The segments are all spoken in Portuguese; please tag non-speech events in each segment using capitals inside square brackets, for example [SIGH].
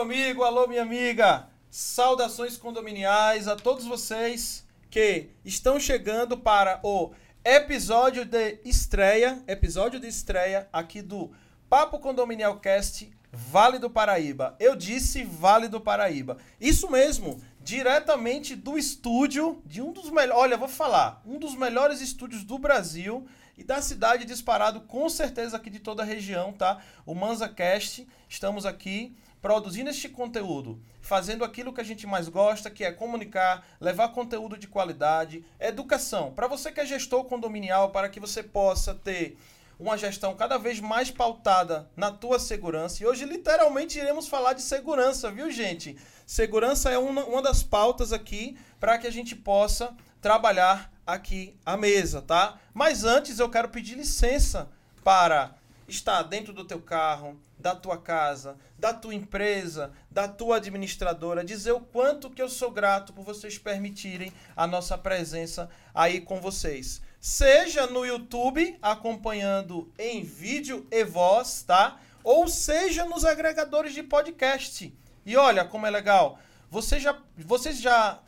Meu amigo, alô, minha amiga. Saudações condominiais a todos vocês que estão chegando para o episódio de estreia, episódio de estreia aqui do Papo Condominial Cast Vale do Paraíba. Eu disse Vale do Paraíba. Isso mesmo, diretamente do estúdio de um dos melhores, olha, vou falar, um dos melhores estúdios do Brasil e da cidade disparado com certeza aqui de toda a região, tá? O ManzaCast. Estamos aqui produzindo este conteúdo, fazendo aquilo que a gente mais gosta, que é comunicar, levar conteúdo de qualidade, educação. Para você que é gestor condominial, para que você possa ter uma gestão cada vez mais pautada na tua segurança. E hoje, literalmente, iremos falar de segurança, viu, gente? Segurança é uma, uma das pautas aqui para que a gente possa trabalhar aqui à mesa, tá? Mas antes eu quero pedir licença para estar dentro do teu carro, da tua casa, da tua empresa, da tua administradora, dizer o quanto que eu sou grato por vocês permitirem a nossa presença aí com vocês. Seja no YouTube acompanhando em vídeo e voz, tá? Ou seja nos agregadores de podcast. E olha como é legal. Você já, vocês já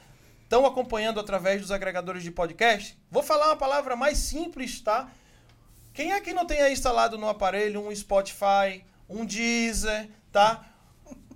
estão acompanhando através dos agregadores de podcast, vou falar uma palavra mais simples, tá? Quem é que não tem aí instalado no aparelho um Spotify, um Deezer, tá?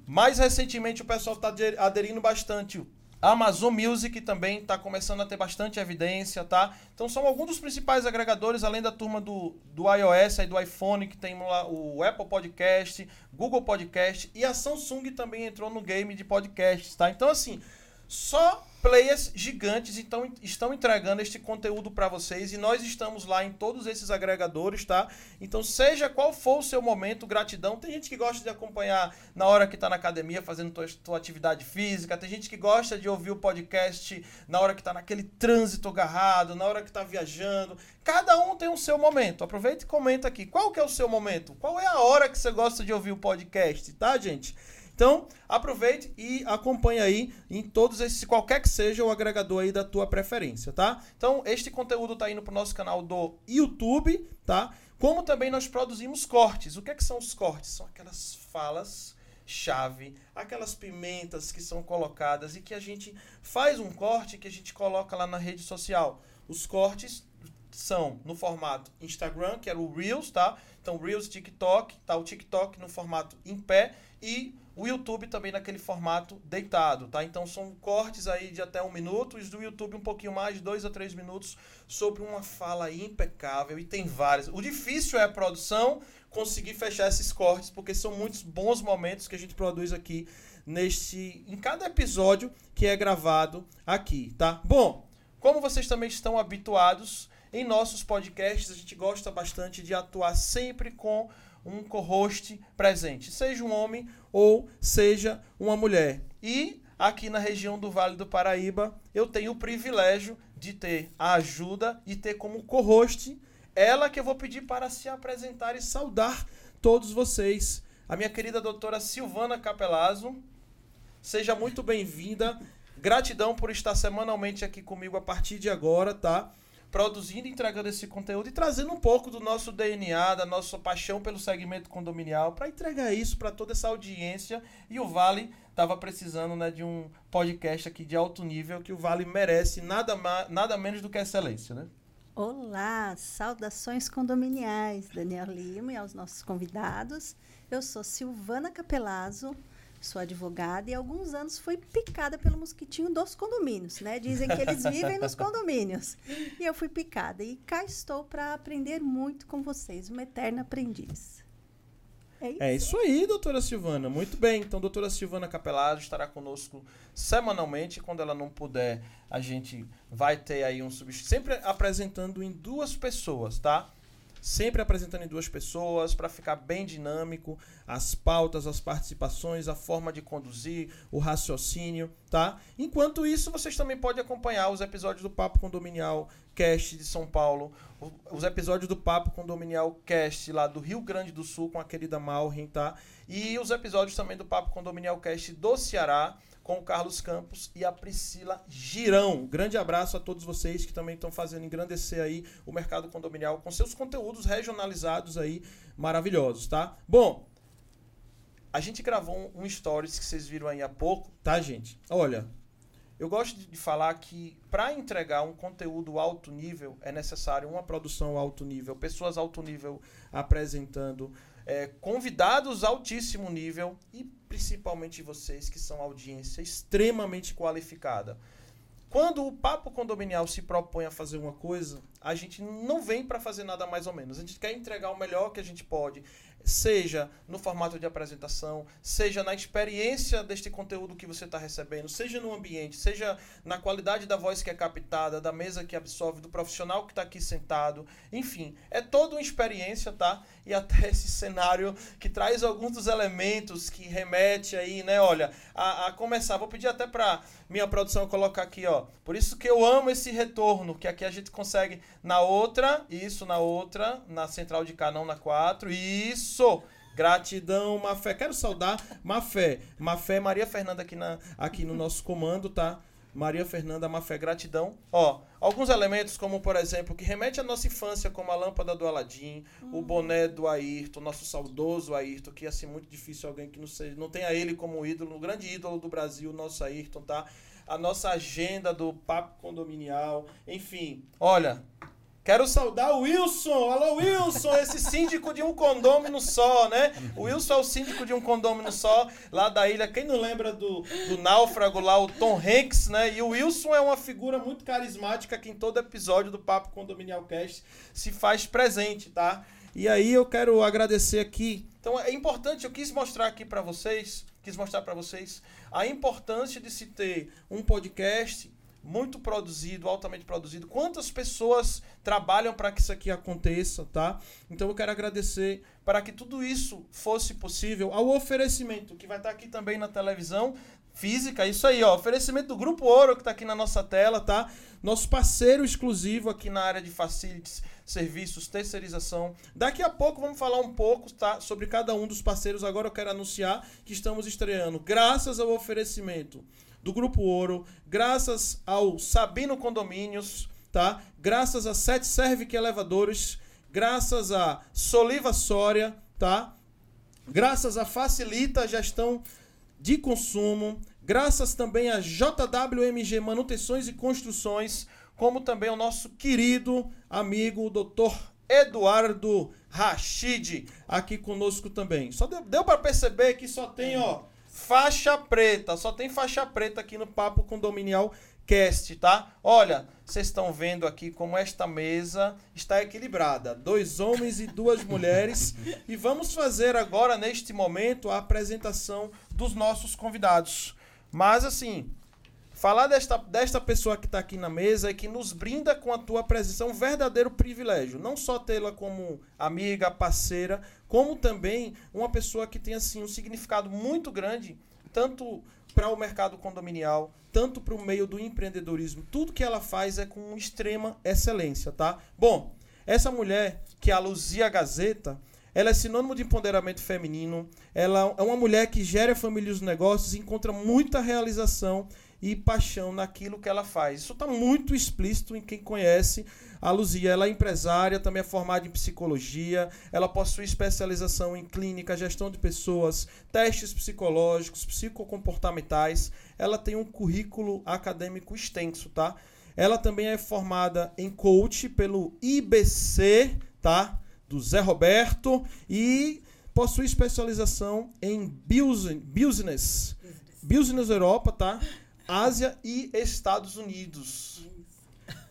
Mais recentemente o pessoal está aderindo bastante. Amazon Music também está começando a ter bastante evidência, tá? Então são alguns dos principais agregadores, além da turma do, do iOS e do iPhone, que tem lá o Apple Podcast, Google Podcast e a Samsung também entrou no game de podcasts, tá? Então assim, só players gigantes então, estão entregando este conteúdo para vocês e nós estamos lá em todos esses agregadores, tá? Então, seja qual for o seu momento, gratidão. Tem gente que gosta de acompanhar na hora que está na academia fazendo tua, tua, atividade física, tem gente que gosta de ouvir o podcast na hora que está naquele trânsito agarrado, na hora que está viajando. Cada um tem o seu momento. Aproveita e comenta aqui. Qual que é o seu momento? Qual é a hora que você gosta de ouvir o podcast, tá, gente? Então, aproveite e acompanhe aí em todos esses, qualquer que seja o agregador aí da tua preferência, tá? Então, este conteúdo está indo para o nosso canal do YouTube, tá? Como também nós produzimos cortes. O que, é que são os cortes? São aquelas falas chave, aquelas pimentas que são colocadas e que a gente faz um corte que a gente coloca lá na rede social. Os cortes são no formato Instagram, que era o Reels, tá? Então, Reels, TikTok, tá? O TikTok no formato em pé e o YouTube também naquele formato deitado, tá? Então são cortes aí de até um minuto, os do YouTube um pouquinho mais, dois a três minutos, sobre uma fala impecável e tem várias. O difícil é a produção, conseguir fechar esses cortes, porque são muitos bons momentos que a gente produz aqui neste em cada episódio que é gravado aqui, tá? Bom, como vocês também estão habituados em nossos podcasts, a gente gosta bastante de atuar sempre com um co-host presente, seja um homem ou seja uma mulher. E aqui na região do Vale do Paraíba, eu tenho o privilégio de ter a ajuda e ter como co-host ela que eu vou pedir para se apresentar e saudar todos vocês. A minha querida doutora Silvana Capelazzo. Seja muito bem-vinda. Gratidão por estar semanalmente aqui comigo a partir de agora, tá? Produzindo entregando esse conteúdo e trazendo um pouco do nosso DNA, da nossa paixão pelo segmento condominial, para entregar isso para toda essa audiência. E o Vale estava precisando né, de um podcast aqui de alto nível que o Vale merece nada, nada menos do que excelência, né? Olá, saudações condominiais, Daniel Lima e aos nossos convidados. Eu sou Silvana Capelazzo, sou advogada e há alguns anos fui picada pelo mosquitinho dos condomínios, né? Dizem que eles vivem nos condomínios. E eu fui picada e cá estou para aprender muito com vocês, uma eterna aprendiz. É isso. é isso aí, doutora Silvana. Muito bem. Então, doutora Silvana Capelado estará conosco semanalmente. Quando ela não puder, a gente vai ter aí um substituto. Sempre apresentando em duas pessoas, tá? Sempre apresentando em duas pessoas para ficar bem dinâmico, as pautas, as participações, a forma de conduzir, o raciocínio, tá? Enquanto isso, vocês também podem acompanhar os episódios do Papo Condominial Cast de São Paulo, os episódios do Papo Condominial Cast lá do Rio Grande do Sul com a querida Malrin, tá? E os episódios também do Papo Condominial Cast do Ceará com o Carlos Campos e a Priscila Girão. Grande abraço a todos vocês que também estão fazendo engrandecer aí o mercado condominial com seus conteúdos regionalizados aí maravilhosos, tá? Bom, a gente gravou um, stories que vocês viram aí há pouco, tá, gente? Olha, eu gosto de, de falar que para entregar um conteúdo alto nível é necessário uma produção alto nível, pessoas alto nível apresentando, é, convidados altíssimo nível e principalmente vocês que são audiência extremamente qualificada. Quando o papo condominial se propõe a fazer uma coisa, a gente não vem para fazer nada mais ou menos. A gente quer entregar o melhor que a gente pode seja no formato de apresentação, seja na experiência deste conteúdo que você está recebendo, seja no ambiente, seja na qualidade da voz que é captada, da mesa que absorve, do profissional que está aqui sentado. Enfim, é toda uma experiência, tá? E até esse cenário que traz alguns dos elementos que remete aí, né? Olha, a, a começar, vou pedir até para minha produção colocar aqui, ó. Por isso que eu amo esse retorno, que aqui a gente consegue na outra, isso na outra, na central de canão na 4, isso isso! Gratidão, Mafé. Quero saudar Mafé. Mafé, Maria Fernanda aqui, na, aqui no nosso comando, tá? Maria Fernanda Mafé, gratidão. Ó, alguns elementos, como por exemplo, que remete à nossa infância, como a lâmpada do Aladim, o boné do Ayrton, nosso saudoso Ayrton, que ia ser muito difícil alguém que não, seja, não tenha ele como ídolo, o grande ídolo do Brasil, nosso Ayrton, tá? A nossa agenda do papo condominial, enfim. Olha, Quero saudar o Wilson. Alô, Wilson, esse síndico de um condômino só, né? O Wilson é o síndico de um condômino só, lá da ilha. Quem não lembra do, do náufrago lá, o Tom Hanks, né? E o Wilson é uma figura muito carismática que em todo episódio do Papo Condominial Cast se faz presente, tá? E aí eu quero agradecer aqui. Então é importante, eu quis mostrar aqui para vocês, quis mostrar para vocês a importância de se ter um podcast muito produzido, altamente produzido. Quantas pessoas trabalham para que isso aqui aconteça, tá? Então eu quero agradecer para que tudo isso fosse possível ao oferecimento que vai estar aqui também na televisão física, isso aí, ó, oferecimento do Grupo Ouro que está aqui na nossa tela, tá? Nosso parceiro exclusivo aqui na área de facilities, serviços, terceirização. Daqui a pouco vamos falar um pouco, tá, sobre cada um dos parceiros. Agora eu quero anunciar que estamos estreando, graças ao oferecimento do Grupo Ouro, graças ao Sabino Condomínios, tá? Graças a Sete Servic Elevadores, graças a Soliva Sória, tá? Graças a Facilita Gestão de Consumo, graças também a JWMG Manutenções e Construções, como também ao nosso querido amigo Dr. Eduardo Rachid aqui conosco também. Só deu, deu para perceber que só tem, ó, faixa preta. Só tem faixa preta aqui no Papo Condominial Cast, tá? Olha, vocês estão vendo aqui como esta mesa está equilibrada. Dois homens e duas mulheres. [LAUGHS] e vamos fazer agora, neste momento, a apresentação dos nossos convidados. Mas, assim, falar desta, desta pessoa que está aqui na mesa e que nos brinda com a tua presença é um verdadeiro privilégio. Não só tê-la como amiga, parceira, como também uma pessoa que tem assim um significado muito grande, tanto para o mercado condominial, tanto para o meio do empreendedorismo. Tudo que ela faz é com extrema excelência, tá? Bom, essa mulher, que é a Luzia Gazeta, ela é sinônimo de empoderamento feminino. Ela é uma mulher que gera família e os negócios e encontra muita realização e paixão naquilo que ela faz. Isso está muito explícito em quem conhece a Luzia. Ela é empresária, também é formada em psicologia, ela possui especialização em clínica, gestão de pessoas, testes psicológicos, psicocomportamentais. Ela tem um currículo acadêmico extenso, tá? Ela também é formada em coach pelo IBC, tá? Do Zé Roberto e possui especialização em business, business Europa, tá? Ásia e Estados Unidos.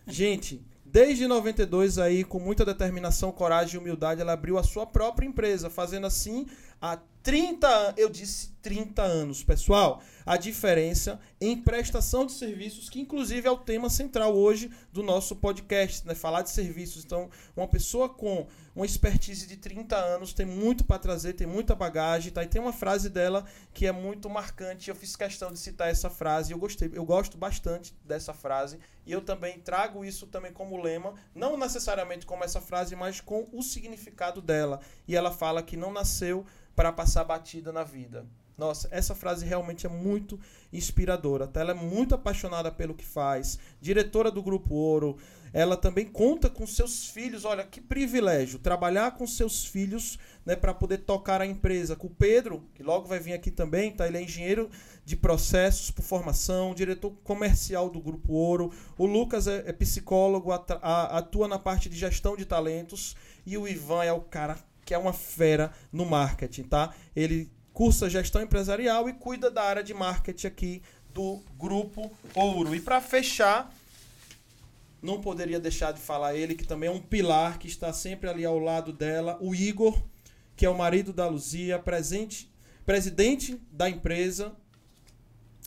Gente, desde 92 aí, com muita determinação, coragem e humildade, ela abriu a sua própria empresa, fazendo assim há 30, eu disse 30 anos, pessoal a diferença em prestação de serviços, que inclusive é o tema central hoje do nosso podcast, né? Falar de serviços. Então, uma pessoa com uma expertise de 30 anos tem muito para trazer, tem muita bagagem, tá? E tem uma frase dela que é muito marcante. Eu fiz questão de citar essa frase, eu gostei, eu gosto bastante dessa frase, e eu também trago isso também como lema, não necessariamente como essa frase, mas com o significado dela. E ela fala que não nasceu para passar batida na vida Nossa, essa frase realmente é muito inspiradora. Tá? Ela é muito apaixonada pelo que faz. Diretora do Grupo Ouro. Ela também conta com seus filhos. Olha, que privilégio trabalhar com seus filhos né, para poder tocar a empresa. Com o Pedro, que logo vai vir aqui também, tá? ele é engenheiro de processos por formação, diretor comercial do Grupo Ouro. O Lucas é, é psicólogo, atua na parte de gestão de talentos. E o Ivan é o cara que é uma fera no marketing, tá? Ele cursa gestão empresarial e cuida da área de marketing aqui do Grupo Ouro. E para fechar, não poderia deixar de falar ele, que também é um pilar, que está sempre ali ao lado dela, o Igor, que é o marido da Luzia, presente, presidente da empresa.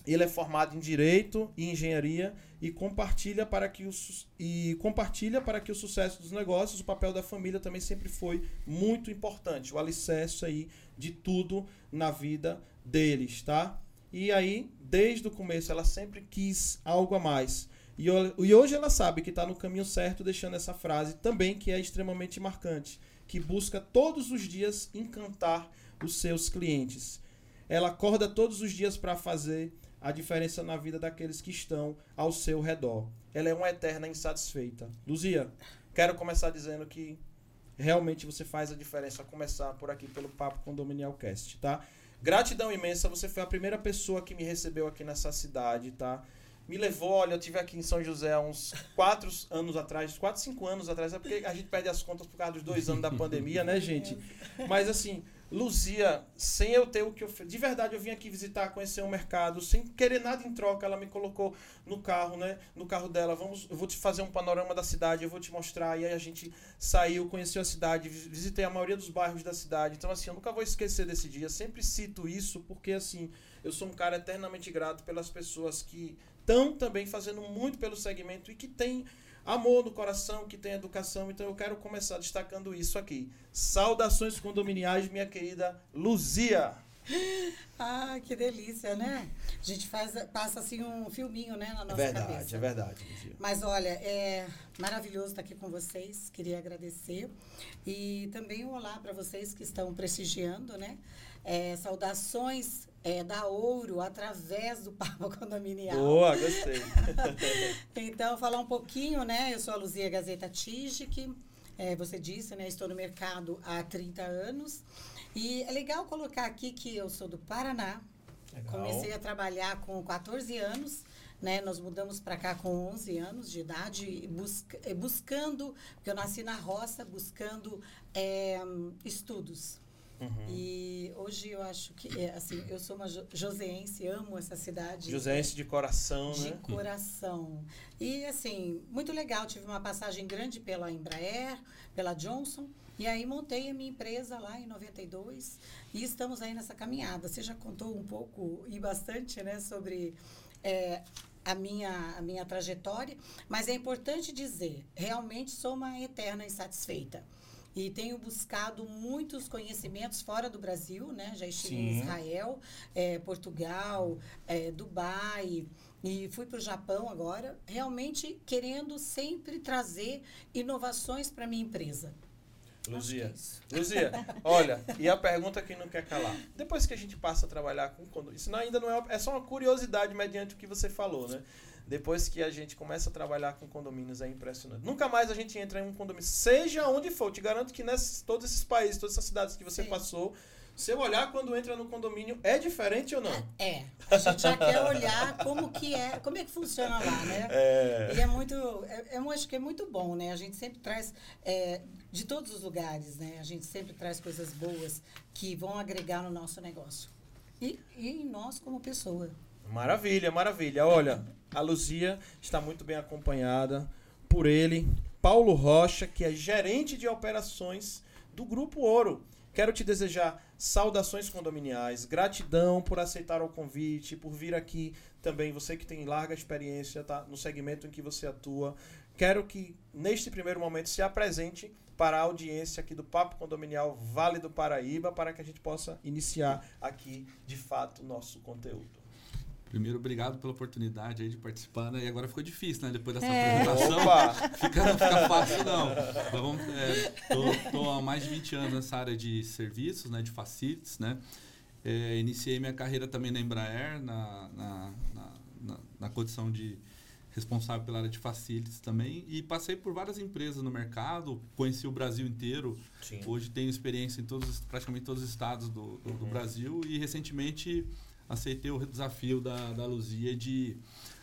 Ele é formado em Direito e Engenharia e compartilha para que o, e compartilha para que o sucesso dos negócios, o papel da família também sempre foi muito importante, o alicerce aí de tudo na vida deles, tá? E aí, desde o começo, ela sempre quis algo a mais. E, e hoje ela sabe que está no caminho certo, deixando essa frase também que é extremamente marcante, que busca todos os dias encantar os seus clientes. Ela acorda todos os dias para fazer a diferença na vida daqueles que estão ao seu redor. Ela é uma eterna insatisfeita. Luzia, quero começar dizendo que realmente você faz a diferença começar por aqui pelo Papo Condominial Cast, tá? Gratidão imensa, você foi a primeira pessoa que me recebeu aqui nessa cidade, tá? Me levou, olha, eu tive aqui em São José uns 4 anos atrás, 4, 5 anos atrás, é porque a gente perde as contas por causa dos dois anos da [LAUGHS] pandemia, né, gente? Mas assim, Luzia, sem eu ter o que eu De verdade, eu vim aqui visitar, conhecer o mercado, sem querer nada em troca. Ela me colocou no carro, né? No carro dela. Vamos, eu vou te fazer um panorama da cidade, eu vou te mostrar. E aí a gente saiu, conheceu a cidade, visitei a maioria dos bairros da cidade. Então, assim, eu nunca vou esquecer desse dia. Sempre cito isso porque, assim, eu sou um cara eternamente grato pelas pessoas que estão também fazendo muito pelo segmento e que têm amor no coração, que tem educação. Então eu quero começar destacando isso aqui. Saudações condominiais, minha querida Luzia. [GASPS] Ah, que delícia, né? A gente faz, passa assim um filminho, né, na nossa é verdade, cabeça. É verdade, Luzia. Mas olha, é maravilhoso estar aqui com vocês. Queria agradecer e também um olá para vocês que estão prestigiando, né? É, saudações é, da ouro através do [LAUGHS] Papo Condominial. Boa, gostei. [LAUGHS] então, falar um pouquinho, né? Eu sou a Luzia Gazeta Tijic, é, você disse, né? Estou no mercado há 30 anos. E é legal colocar aqui que eu sou do Paraná. Legal. Comecei a trabalhar com 14 anos. Né, nós mudamos para cá com 11 anos de idade, busca, buscando, porque eu nasci na roça, buscando é, estudos. Uhum. E hoje eu acho que, é, assim, eu sou uma joseense, amo essa cidade. Joseense de coração, de né? De coração. E, assim, muito legal. Tive uma passagem grande pela Embraer, pela Johnson. E aí montei a minha empresa lá em 92 e estamos aí nessa caminhada. Você já contou um pouco e bastante, né, sobre é, a minha, a minha trajetória, mas é importante dizer, realmente sou uma eterna insatisfeita e tenho buscado muitos conhecimentos fora do Brasil, né? Já estive Sim. em Israel, é, Portugal, é, Dubai e fui para o Japão agora, realmente querendo sempre trazer inovações para minha empresa. Luzia, é Luzia, olha, e a pergunta que não quer calar. Depois que a gente passa a trabalhar com isso ainda não é, é só uma curiosidade mediante o que você falou, né? Depois que a gente começa a trabalhar com condomínios, é impressionante. Nunca mais a gente entra em um condomínio, seja onde for. te garanto que nesses, todos esses países, todas essas cidades que você Sim. passou, se eu olhar quando entra no condomínio, é diferente ou não? É. A gente já quer olhar como que é, como é que funciona lá, né? É. E é muito, é, eu acho que é muito bom, né? A gente sempre traz é, de todos os lugares, né? A gente sempre traz coisas boas que vão agregar no nosso negócio. E, e em nós como pessoa. Maravilha, maravilha. Olha, a Luzia está muito bem acompanhada por ele, Paulo Rocha, que é gerente de operações do Grupo Ouro. Quero te desejar saudações condominiais, gratidão por aceitar o convite, por vir aqui também, você que tem larga experiência tá, no segmento em que você atua. Quero que, neste primeiro momento, se apresente para a audiência aqui do Papo Condominial Vale do Paraíba, para que a gente possa iniciar aqui, de fato, o nosso conteúdo. Primeiro, obrigado pela oportunidade aí de participar, né? E agora ficou difícil, né? Depois dessa é. apresentação. Fica, não fica fácil, não. Então, vamos, é, tô, tô, há mais de 20 anos nessa área de serviços, né? De facilities, né? É, iniciei minha carreira também na Embraer, na, na, na, na, condição de responsável pela área de facilities também e passei por várias empresas no mercado, conheci o Brasil inteiro. Sim. Hoje tenho experiência em todos, praticamente todos os estados do, do, do uhum. Brasil e recentemente aceitei o desafio da, da Luzia de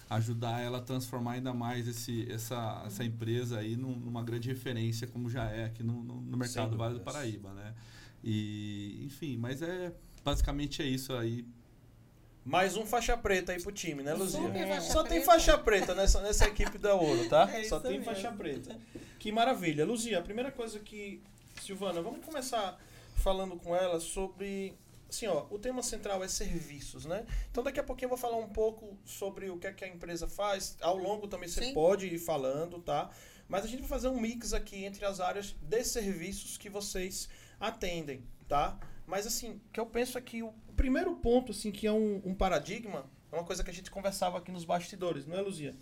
ajudar ela a transformar ainda mais esse, essa, essa empresa aí numa grande referência como já é aqui no, no, no mercado do Vale do Paraíba, né? E, enfim, mas é basicamente é isso aí mais um faixa preta aí pro time, né, Luzia? É. Só tem faixa preta nessa, nessa equipe da Ouro, tá? É Só tem mesmo. faixa preta. Que maravilha. Luzia, a primeira coisa que. Silvana, vamos começar falando com ela sobre. Assim, ó, o tema central é serviços, né? Então daqui a pouquinho eu vou falar um pouco sobre o que é que a empresa faz. Ao longo também você Sim. pode ir falando, tá? Mas a gente vai fazer um mix aqui entre as áreas de serviços que vocês atendem, tá? Mas assim, o que eu penso é que o primeiro ponto, assim, que é um, um paradigma, é uma coisa que a gente conversava aqui nos bastidores, não é, Luzia?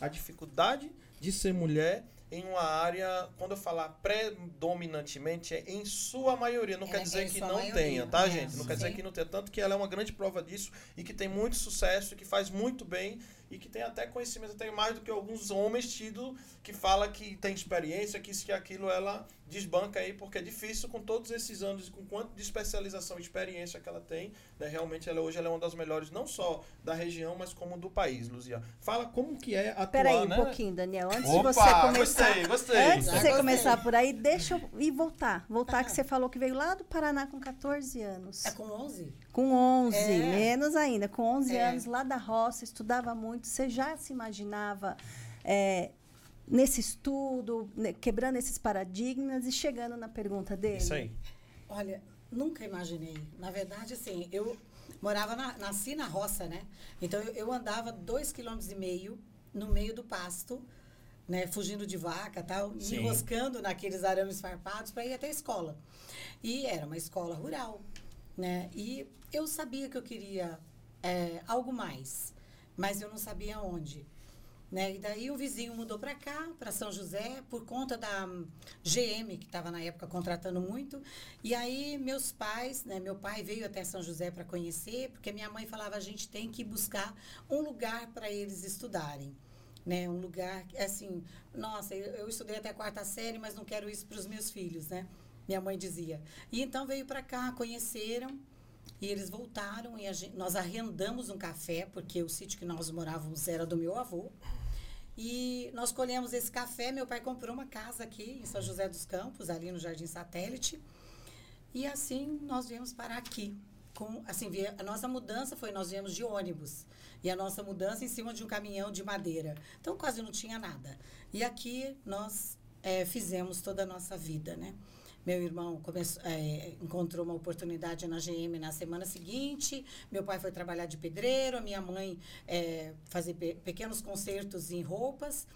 A dificuldade de ser mulher em uma área, quando eu falar predominantemente, é em sua maioria. Não é, quer dizer que não maioria. tenha, tá, é, gente? Não sim. quer dizer que não tenha. Tanto que ela é uma grande prova disso e que tem muito sucesso, que faz muito bem e que tem até conhecimento, tem mais do que alguns homens tido que fala que tem experiência, que isso que aquilo ela desbanca aí, porque é difícil com todos esses anos, com quanto de especialização e experiência que ela tem, né? Realmente ela hoje ela é uma das melhores não só da região, mas como do país, Luzia. Fala como que é atuar, Peraí um né? pouquinho, Daniel, antes Opa, de você começar. Gostei, gostei. Antes de você começar por aí, deixa eu ir voltar. Voltar que você falou que veio lá do Paraná com 14 anos. É com 11? Com 11, é. menos ainda, com 11 é. anos lá da roça, estudava muito. Você já se imaginava é, nesse estudo, né, quebrando esses paradigmas e chegando na pergunta dele? Isso aí. Olha, nunca imaginei. Na verdade, assim, eu morava, na, nasci na roça, né? Então, eu, eu andava dois quilômetros e meio no meio do pasto, né? Fugindo de vaca tal, Sim. enroscando naqueles arames farpados para ir até a escola. E era uma escola rural, né? E eu sabia que eu queria é, algo mais, mas eu não sabia onde. Né? E daí o vizinho mudou para cá, para São José, por conta da GM, que estava na época contratando muito. E aí meus pais, né? meu pai veio até São José para conhecer, porque minha mãe falava a gente tem que buscar um lugar para eles estudarem. Né? Um lugar, assim, nossa, eu, estudei até a quarta série, mas não quero isso para os meus filhos, né? Minha mãe dizia. E então veio para cá, conheceram, e eles voltaram e gente, nós arrendamos um café, porque o sítio que nós morávamos era do meu avô. E nós colhemos esse café. Meu pai comprou uma casa aqui em São José dos Campos, ali no Jardim Satélite. E assim nós viemos parar aqui. Com, assim, a nossa mudança foi, nós viemos de ônibus. E a nossa mudança em cima de um caminhão de madeira. Então quase não tinha nada. E aqui nós é, fizemos toda a nossa vida, né? Meu irmão começou, é, encontrou uma oportunidade na GM na semana seguinte. Meu pai foi trabalhar de pedreiro, a minha mãe é, fazer pe pequenos concertos em roupas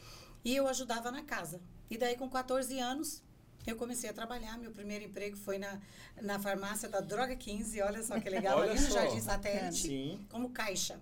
e eu ajudava na casa. E daí, com 14 anos, eu comecei a trabalhar. Meu primeiro emprego foi na, na farmácia da Droga 15, olha só que legal, ali no Jardim Satélite, Sim. como caixa.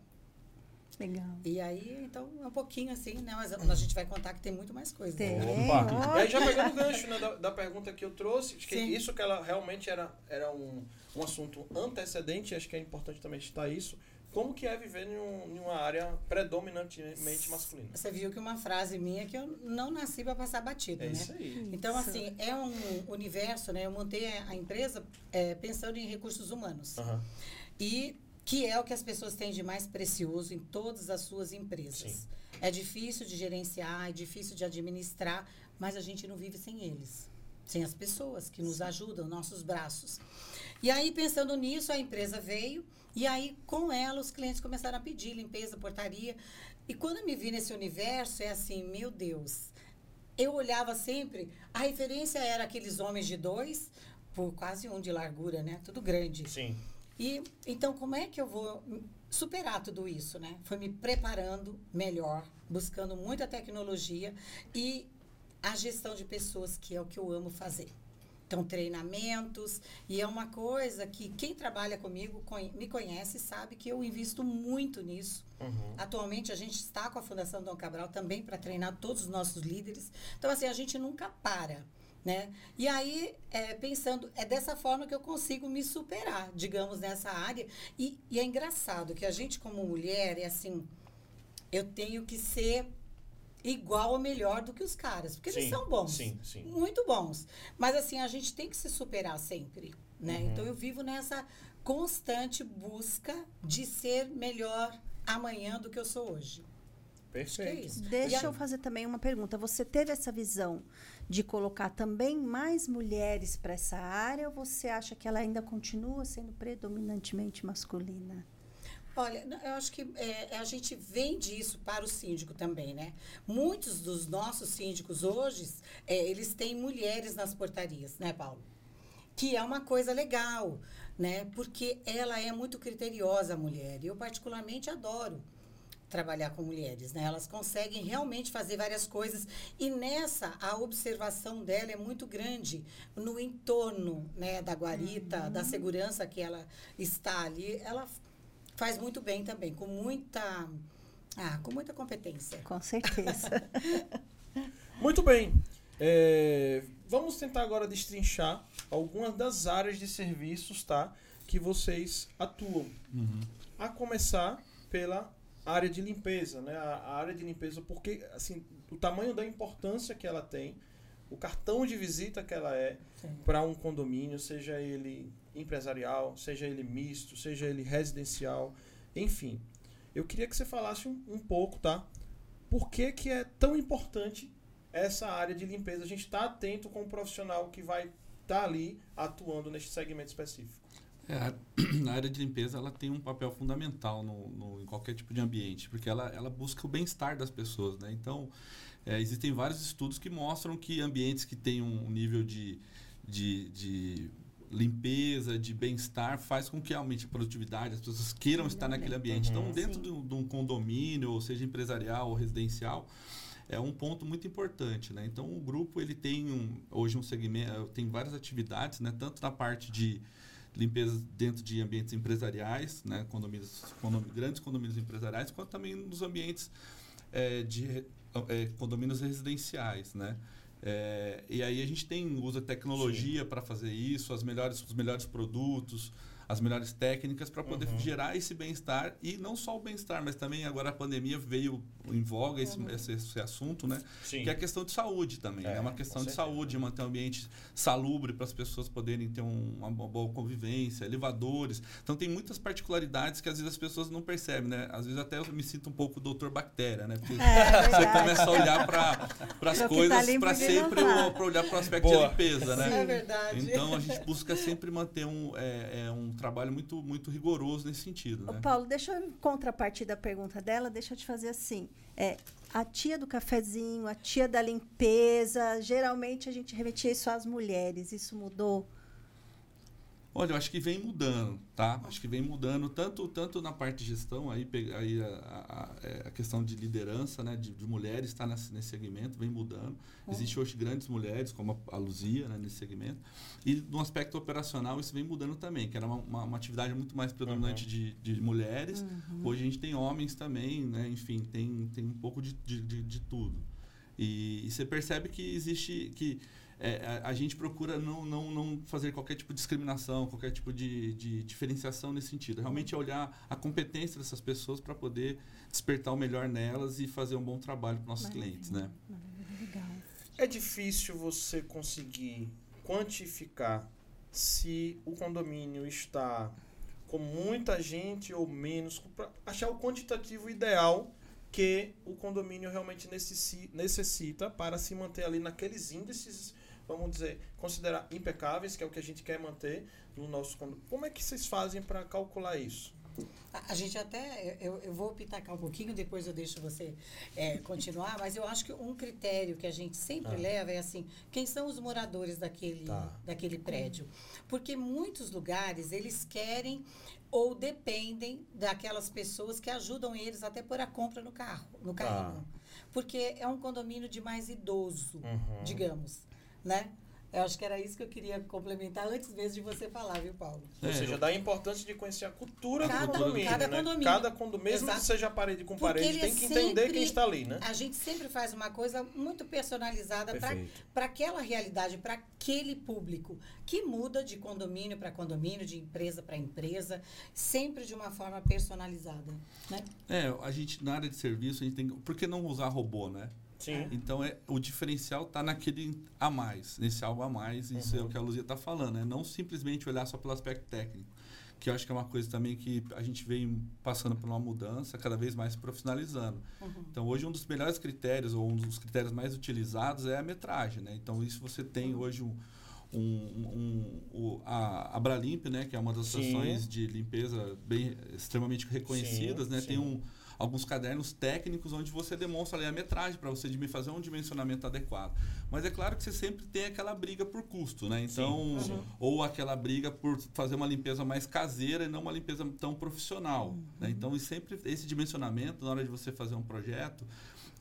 Legal. E aí, então, é um pouquinho assim, né? Mas a gente vai contar que tem muito mais coisa. Tem. Opa. E aí, já pegando o gancho né, da, da, pergunta que eu trouxe, que isso que ela realmente era, era um, um assunto antecedente, acho que é importante também citar isso. Como que é viver em, um, em uma área predominantemente masculina? Você viu que uma frase minha que eu não nasci para passar batido, é né? Isso aí. Então, assim, é um universo, né? Eu montei a empresa é, pensando em recursos humanos. Uhum. E que é o que as pessoas têm de mais precioso em todas as suas empresas. Sim. É difícil de gerenciar, é difícil de administrar, mas a gente não vive sem eles, sem as pessoas que nos ajudam, nossos braços. E aí, pensando nisso, a empresa veio e aí, com ela, os clientes começaram a pedir limpeza, portaria. E quando eu me vi nesse universo, é assim, meu Deus. Eu olhava sempre, a referência era aqueles homens de dois, por quase um de largura, né? Tudo grande. Sim. E então como é que eu vou superar tudo isso, né? Foi me preparando melhor, buscando muita tecnologia e a gestão de pessoas, que é o que eu amo fazer. Então, treinamentos, e é uma coisa que quem trabalha comigo me conhece sabe que eu invisto muito nisso. Uhum. Atualmente, a gente está com a Fundação Dom Cabral também para treinar todos os nossos líderes. Então, assim, a gente nunca para. Né? E aí, é, pensando, é dessa forma que eu consigo me superar, digamos, nessa área. E, e é engraçado que a gente, como mulher, é assim, eu tenho que ser igual ou melhor do que os caras, porque eles Sim, são bons, sim, sim. muito bons. Mas assim, a gente tem que se superar sempre, né? Uhum. Então eu vivo nessa constante busca de ser melhor amanhã do que eu sou hoje. É Perfeito. isso. Deixa eu fazer também uma pergunta. Você teve essa visão de colocar também mais mulheres para essa área ou você acha que ela ainda continua sendo predominantemente masculina? Olha, eu acho que é, a gente vende isso para o síndico também, né? Muitos dos nossos síndicos hoje, é, eles têm mulheres nas portarias, né, Paulo? Que é uma coisa legal, né? Porque ela é muito criteriosa, a mulher. Eu particularmente adoro trabalhar com mulheres, né? Elas conseguem realmente fazer várias coisas e nessa a observação dela é muito grande no entorno, né, da guarita, da segurança que ela está ali. Ela faz muito bem também, com muita ah, com muita competência. Com certeza. [LAUGHS] Muito bem. É, vamos tentar agora destrinchar algumas das áreas de serviços, tá? Que vocês atuam. Uhum. A começar pela área de limpeza, né? A, a área de limpeza, porque assim, o tamanho da importância que ela tem, o cartão de visita que ela é para um condomínio, seja ele empresarial, seja ele misto, seja ele residencial, enfim. Eu queria que você falasse um, um pouco, tá? Por que, que é tão importante essa área de limpeza? A gente está atento com o profissional que vai estar ali atuando neste segmento específico. É, [CLEARS THROAT] a- área de limpeza ela tem um papel fundamental no, no- em qualquer tipo de ambiente, porque ela, ela busca o bem-estar das pessoas. Né? Então, é, existem vários estudos que mostram que ambientes que têm um nível de, de, de limpeza, de bem-estar, faz com que aumente a produtividade, as pessoas queiram estar naquele ambiente. Uhum. Então, dentro Sim. de um, de um condomínio, ou seja empresarial ou residencial, é um ponto muito importante, né? Então o grupo ele tem um, hoje um segmento, tem várias atividades, né? Tanto na parte de limpeza dentro de ambientes empresariais, né? Condomínios, condom- grandes condomínios empresariais, quanto também nos ambientes eh, de eh, condomínios residenciais, né? Eh, e aí a gente tem usa tecnologia para fazer isso, as melhores, os melhores produtos, as melhores técnicas para poder Uhum. gerar esse bem-estar e não só o bem-estar, mas também agora a pandemia veio em voga esse, esse, esse assunto, né? Sim. Que é a questão de saúde também. É, É, uma questão de saúde, manter um ambiente salubre para as pessoas poderem ter um- uma bo- boa convivência, elevadores. Então tem muitas particularidades que às vezes as pessoas não percebem, né? Às vezes até eu me sinto um pouco doutor bactéria, né? Porque É, [LAUGHS] você verdade. começa a olhar para as tá coisas limpo para sempre tá. para olhar para o aspecto Boa. de limpeza, né? É verdade. Então a gente busca sempre manter um, é, é, um trabalho muito, muito rigoroso nesse sentido, Ô, né? Paulo, deixa eu, em contrapartida da pergunta dela, deixa eu te fazer assim. É, a tia do cafezinho, a tia da limpeza, geralmente a gente remetia isso às mulheres. Isso mudou? Olha, eu acho que vem mudando, tá? Acho que vem mudando tanto, tanto na parte de gestão, aí, aí a, a- a- é, a questão de liderança, né? De, de mulheres está nesse, nesse segmento, vem mudando. Existem hoje grandes mulheres, como a, a Luzia, né, nesse segmento. E no aspecto operacional, isso vem mudando também, que era uma, uma, uma atividade muito mais predominante de, de mulheres. Hoje a gente tem homens também, né? Enfim, tem, tem um pouco de, de, de, de tudo. E, e você percebe que existe que é, a, a gente procura não, não, não fazer qualquer tipo de discriminação, qualquer tipo de, de diferenciação nesse sentido. Realmente é olhar a competência dessas pessoas para poder despertar o melhor nelas e fazer um bom trabalho para nossos Maravilha. clientes, né? Legal. É difícil você conseguir quantificar se o condomínio está com muita gente ou menos, para achar o quantitativo ideal que o condomínio realmente necessi- necessita para se manter ali naqueles índices, vamos dizer, considerar impecáveis, que é o que a gente quer manter no nosso condomínio. Como é que vocês fazem para calcular isso? A, gente até, eu, eu vou pitacar um pouquinho, depois eu deixo você é, continuar, mas eu acho que um critério que a gente sempre Ah. leva é assim, quem são os moradores daquele, Tá. daquele prédio? Porque muitos lugares, eles querem ou dependem daquelas pessoas que ajudam eles até por a compra no carro, no carrinho. Porque é um condomínio de mais idoso, Uhum. digamos, né? Eu acho que era isso que eu queria complementar antes mesmo de você falar, viu, Paulo? Ou É, seja, eu- dá a importância de conhecer a cultura Cada- do condomínio, cada né? condomínio. Cada condomínio, mesmo Exato. que seja parede com Porque parede, ele tem é que entender sempre- quem está ali, né? A gente sempre faz uma coisa muito personalizada para aquela realidade, para aquele público, que muda de condomínio para condomínio, de empresa para empresa, sempre de uma forma personalizada. Né? É, a gente, na área de serviço, a gente tem. que- Por que não usar robô, né? Sim. Então é, o diferencial está naquele a mais, nesse algo a mais, isso é Uhum. o que a Luzia está falando, né? Não simplesmente olhar só pelo aspecto técnico, que eu acho que é uma coisa também que a gente vem passando por uma mudança, cada vez mais profissionalizando. Uhum. Então hoje um dos melhores critérios, ou um dos critérios mais utilizados é a metragem, né? Então isso você tem hoje um, um, um- o- a, a Bralimp, né? Que é uma das Sim. associações de limpeza bem extremamente reconhecidas, Sim, né? sim. Tem um alguns cadernos técnicos onde você demonstra ali a metragem para você fazer um dimensionamento adequado. Mas é claro que você sempre tem aquela briga por custo, né? Então, Sim, sim. ou aquela briga por fazer uma limpeza mais caseira e não uma limpeza tão profissional. Né? Então, e sempre esse dimensionamento na hora de você fazer um projeto,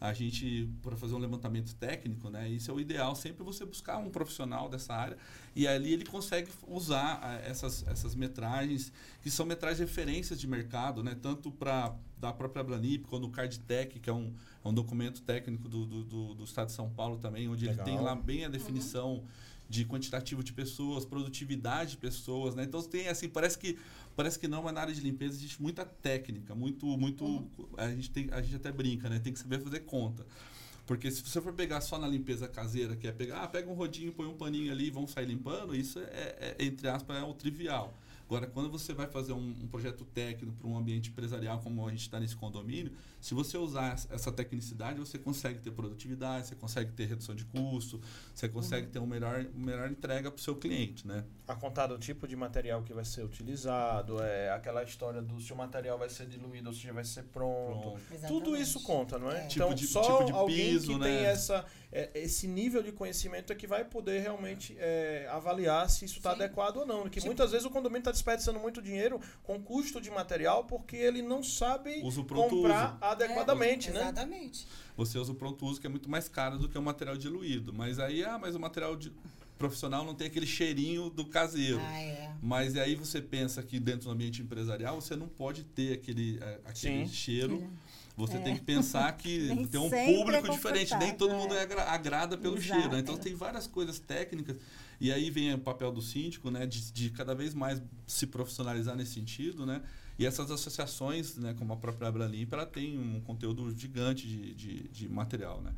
a gente para fazer um levantamento técnico, né? Isso é o ideal, sempre você buscar um profissional dessa área e ali ele consegue usar ah, essas, essas metragens que são metragens referências de mercado, né? Tanto para da própria Blanip, quanto o Cardtech, que é um, é um documento técnico do, do, do, do Estado de São Paulo também, onde Legal. ele tem lá bem a definição de quantitativo de pessoas, produtividade de pessoas, né? Então tem assim, parece que parece que não, mas na área de limpeza existe muita técnica, muito muito a gente tem a gente até brinca, né? Tem que saber fazer conta. Porque se você for pegar só na limpeza caseira, que é pegar, ah, pega um rodinho, põe um paninho ali e vão sair limpando, isso é, é, entre aspas, é o trivial. Agora, quando você vai fazer um, um projeto técnico para um ambiente empresarial, como a gente está nesse condomínio, se você usar essa- tecnicidade, você consegue ter produtividade, você consegue ter redução de custo, você consegue ter uma melhor, uma melhor entrega para o seu cliente, né? A contar do tipo de material que vai ser utilizado, é aquela história do se o material vai ser diluído ou se já vai ser pronto. Pronto. Tudo isso conta, não é? É. Então, Tipo de- só tipo de alguém piso, que né? tem essa, é, esse nível de conhecimento é que vai poder realmente é, avaliar se isso está Sim. adequado ou não. Que Tipo- muitas vezes o condomínio está desperdiçando muito dinheiro com custo de material porque ele não sabe Usa o pronto comprar uso. adequadamente, É, né? Exatamente. Você usa o pronto uso, que é muito mais caro do que o material diluído. Mas aí, ah, mas o material de- profissional não tem aquele cheirinho do caseiro. Ah, é. Mas aí você pensa que dentro do ambiente empresarial você não pode ter aquele, eh, aquele Sim. cheiro. Você É. tem que pensar que [LAUGHS] tem um sempre público é diferente, nem todo mundo é. agra- agrada pelo Exato. cheiro. né? Então tem várias coisas técnicas. E aí vem o papel do síndico, né, de, de cada vez mais se profissionalizar nesse sentido, né? E essas associações, né, como a própria Abralimp, ela tem um conteúdo gigante de, de, de material, né?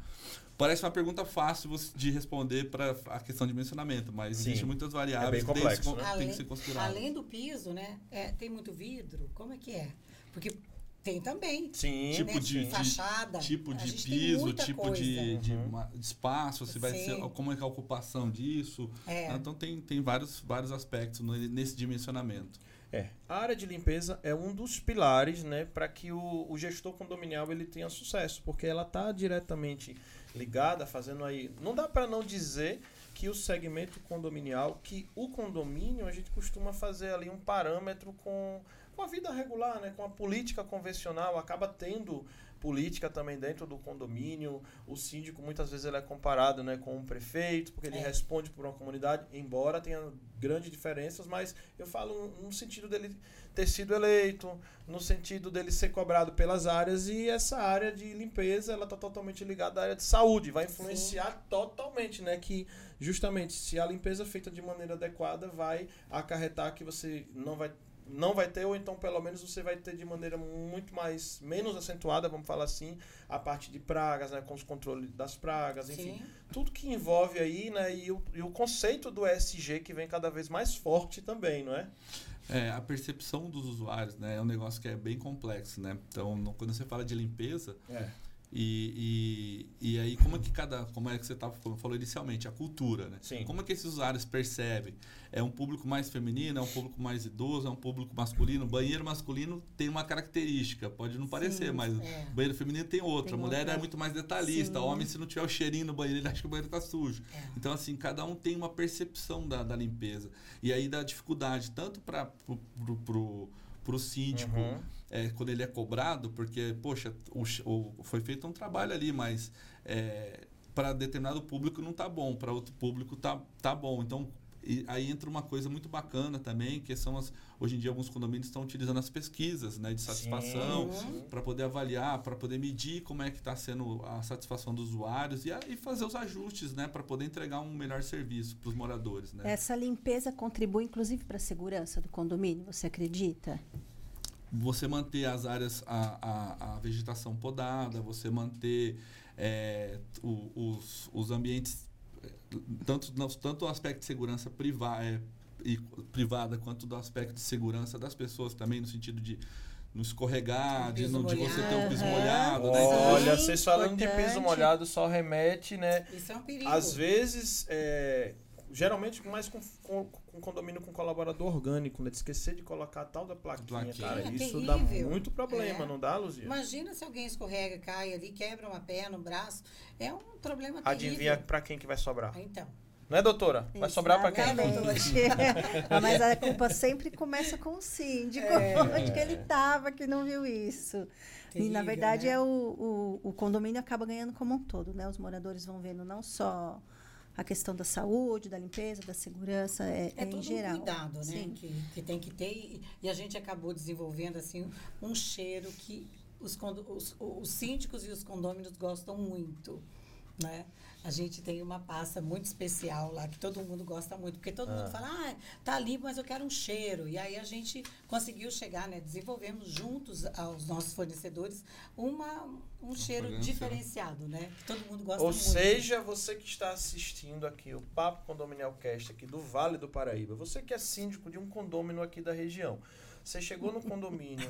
Parece uma pergunta fácil de responder para a questão de mencionamento, mas Sim. existem muitas variáveis É bem que tem que se complexo, né? tem que Além- ser considerado. Além do piso, né? é, tem muito vidro? Como é que é? Porque tem também. Sim, Tipo né? de- de- fachada. tipo de piso, muita tipo coisa. de, de, Uhum. de espaço, se vai ser, como é que é a ocupação disso. É. Então tem, tem vários, vários aspectos nesse dimensionamento. É, a área de limpeza é um dos pilares, né, para que o, o gestor condominial ele tenha sucesso, porque ela está diretamente ligada, fazendo aí. Não dá para não dizer que o segmento condominial, que o condomínio a gente costuma fazer ali um parâmetro com, com a vida regular, né, com a política convencional, acaba tendo política também dentro do condomínio. O síndico muitas vezes ele é comparado, né, com o prefeito, porque ele É. responde por uma comunidade, embora tenha grandes diferenças, mas eu falo no sentido dele ter sido eleito, no sentido dele ser cobrado pelas áreas e essa área de limpeza, ela tá totalmente ligada à área de saúde, vai influenciar totalmente, né, que justamente se a limpeza é feita de maneira adequada vai acarretar que você não vai não vai ter ou então pelo menos você vai ter de maneira muito mais menos acentuada, vamos falar assim, a parte de pragas, né, com os controles das pragas, enfim, Sim. tudo que envolve aí, né, e o, e o conceito do ESG que vem cada vez mais forte também, não é? É, a percepção dos usuários né, é um negócio que é bem complexo. Né? Então, no- quando você fala de limpeza, É. E, e, e aí, como é que cada. Como é que você tava, como falou inicialmente, a cultura, né? Sim. Como é que esses usuários percebem? É um público mais feminino, é um público mais idoso, é um público masculino? Banheiro masculino tem uma característica, pode não parecer, Sim, mas é. banheiro feminino tem outra. Tem a mulher outra. é muito mais detalhista. Sim. O homem, se não tiver o cheirinho no banheiro, ele acha que o banheiro tá sujo. É. Então, assim, cada um tem uma percepção da, da limpeza. E aí da dificuldade, tanto para pro, pro, pro, pro síndico, Uhum. É, quando ele é cobrado, porque, poxa, o, o- foi feito um trabalho ali, mas é, para determinado público não tá bom, para outro público tá, tá bom. Então, e aí entra uma coisa muito bacana também, que são as. Hoje em dia, alguns condomínios estão utilizando as pesquisas né, de satisfação para poder avaliar, para poder medir como é que está sendo a satisfação dos usuários e, e fazer os ajustes né, para poder entregar um melhor serviço para os moradores. Né? Essa limpeza contribui, inclusive, para a segurança do condomínio, você acredita? Você manter as áreas, a, a, a vegetação podada, você manter é, o, os, os ambientes tanto, tanto o aspecto de segurança privada, é, e, privada quanto do aspecto de segurança das pessoas também, no sentido de não escorregar, de, não, de você ter um piso molhado. Né? Olha, vocês falando de piso molhado só remete, né? Isso é um perigo. Às vezes, é, geralmente mais com, com, com, condomínio com colaborador orgânico, né? De esquecer de colocar a tal da plaquinha, plaquinha. cara. É, isso dá muito problema, é. não dá, Luzia? Imagina se alguém escorrega, cai ali, quebra uma perna, um braço. É um problema terrível. Adivinha para quem que vai sobrar? Ah, então. Não é, doutora? Vai sobrar para quem? [LAUGHS] Mas a culpa sempre começa com o síndico, é. [LAUGHS] onde que ele estava, que não viu isso. Terrível, e, na verdade, né? é o, o, o condomínio acaba ganhando como um todo, né? Os moradores vão vendo não só a questão da saúde, da limpeza, da segurança, é, é, é em geral. Um cuidado, né? Sim. Que, que tem que ter. E, e, a gente acabou desenvolvendo assim um cheiro que os, os, os síndicos e os condôminos gostam muito. Né? A gente tem uma pasta muito especial lá, que todo mundo gosta muito, porque todo ah. mundo fala, ah, tá limpo, mas eu quero um cheiro. E aí a gente conseguiu chegar, né? Desenvolvemos juntos aos nossos fornecedores uma, um cheiro diferenciado, né? Que todo mundo gosta Ou muito. Ou seja, você que está assistindo aqui o Papo Condominial Cast aqui do Vale do Paraíba, você que é síndico de um condômino aqui da região, você chegou no [LAUGHS] condomínio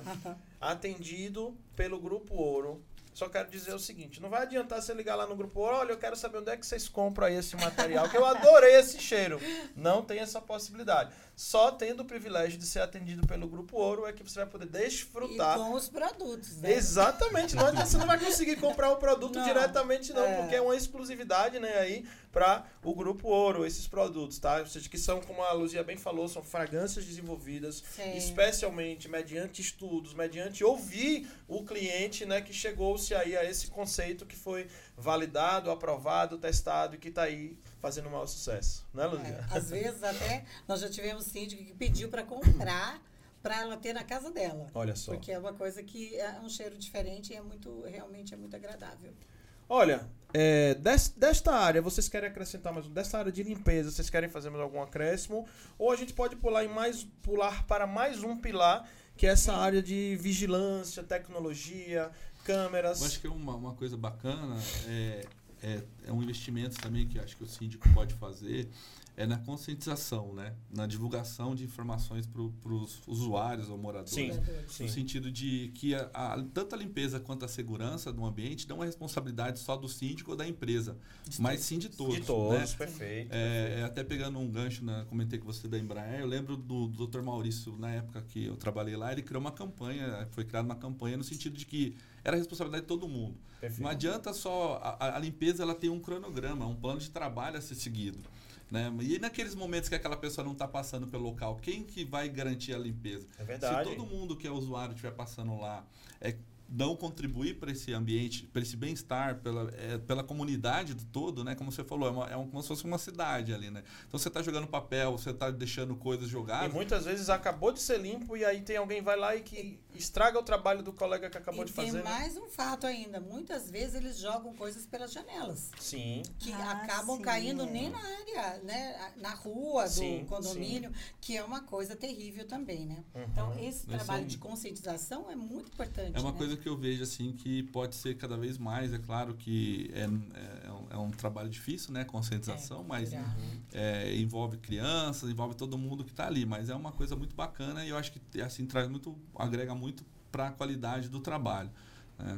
atendido pelo Grupo Ouro, só quero dizer o seguinte: não vai adiantar você ligar lá no grupo, olha, eu quero saber onde é que vocês compram esse material, que eu adorei esse cheiro. Não tem essa possibilidade. Só tendo o privilégio de ser atendido pelo Grupo Ouro é que você vai poder desfrutar. E com os produtos, né? Exatamente. Não você não vai conseguir comprar o produto não, diretamente, não, é. porque é uma exclusividade, né, aí, para o Grupo Ouro, esses produtos, tá? Ou seja, que são, como a Luzia bem falou, são fragrâncias desenvolvidas Sim. especialmente mediante estudos, mediante ouvir o cliente, né, que chegou-se aí a esse conceito que foi validado, aprovado, testado e que está aí fazendo um maior sucesso, né, Luzia? É, às vezes até nós já tivemos síndico que pediu para comprar para ela ter na casa dela. Olha só. Porque é uma coisa que é um cheiro diferente e é muito, realmente é muito agradável. Olha, é, desta área, vocês querem acrescentar mais um? Desta área de limpeza, vocês querem fazer mais algum acréscimo? Ou a gente pode pular, em mais, pular para mais um pilar, que é essa área de vigilância, tecnologia, câmeras. Eu acho que é uma, uma coisa bacana, é, é, é um investimento também que acho que o síndico pode fazer, é na conscientização, né? na divulgação de informações para os usuários ou moradores. Sim, sim. No sentido de que a, a, tanto a limpeza quanto a segurança do ambiente não é responsabilidade só do síndico ou da empresa, de mas sim de todos. De todos, né? perfeito, é, é, até pegando um gancho, né? comentei com você da Embraer, eu lembro do, do Dr. Maurício, na época que eu trabalhei lá, ele criou uma campanha, foi criada uma campanha no sentido de que era responsabilidade de todo mundo. Perfeito. Não adianta só. A, a limpeza ela tem um cronograma, um plano de trabalho a ser seguido. Né? E naqueles momentos que aquela pessoa não está passando pelo local, quem que vai garantir a limpeza? É verdade. Se todo mundo que é usuário estiver passando lá, é não contribuir para esse ambiente, para esse bem-estar, pela, é, pela comunidade do todo, né? Como você falou, é, uma, é um, como se fosse uma cidade ali, né? Então você está jogando papel, você está deixando coisas jogadas. E muitas vezes acabou de ser limpo e aí tem alguém vai lá e que estraga o trabalho do colega que acabou e de fazer. Tem né? mais um fato ainda. Muitas vezes eles jogam coisas pelas janelas. Sim. Que ah, acabam sim, caindo nem na área, né? Na rua do sim, condomínio, sim. que é uma coisa terrível também, né? Uhum. Então, esse trabalho de conscientização é muito importante. É uma né? coisa que eu vejo assim que pode ser cada vez mais. É claro que é, é, é um, é um, trabalho difícil, né? Conscientização, é, mas é, envolve crianças, envolve todo mundo que está ali. Mas é uma coisa muito bacana e eu acho que assim traz muito, agrega muito para a qualidade do trabalho.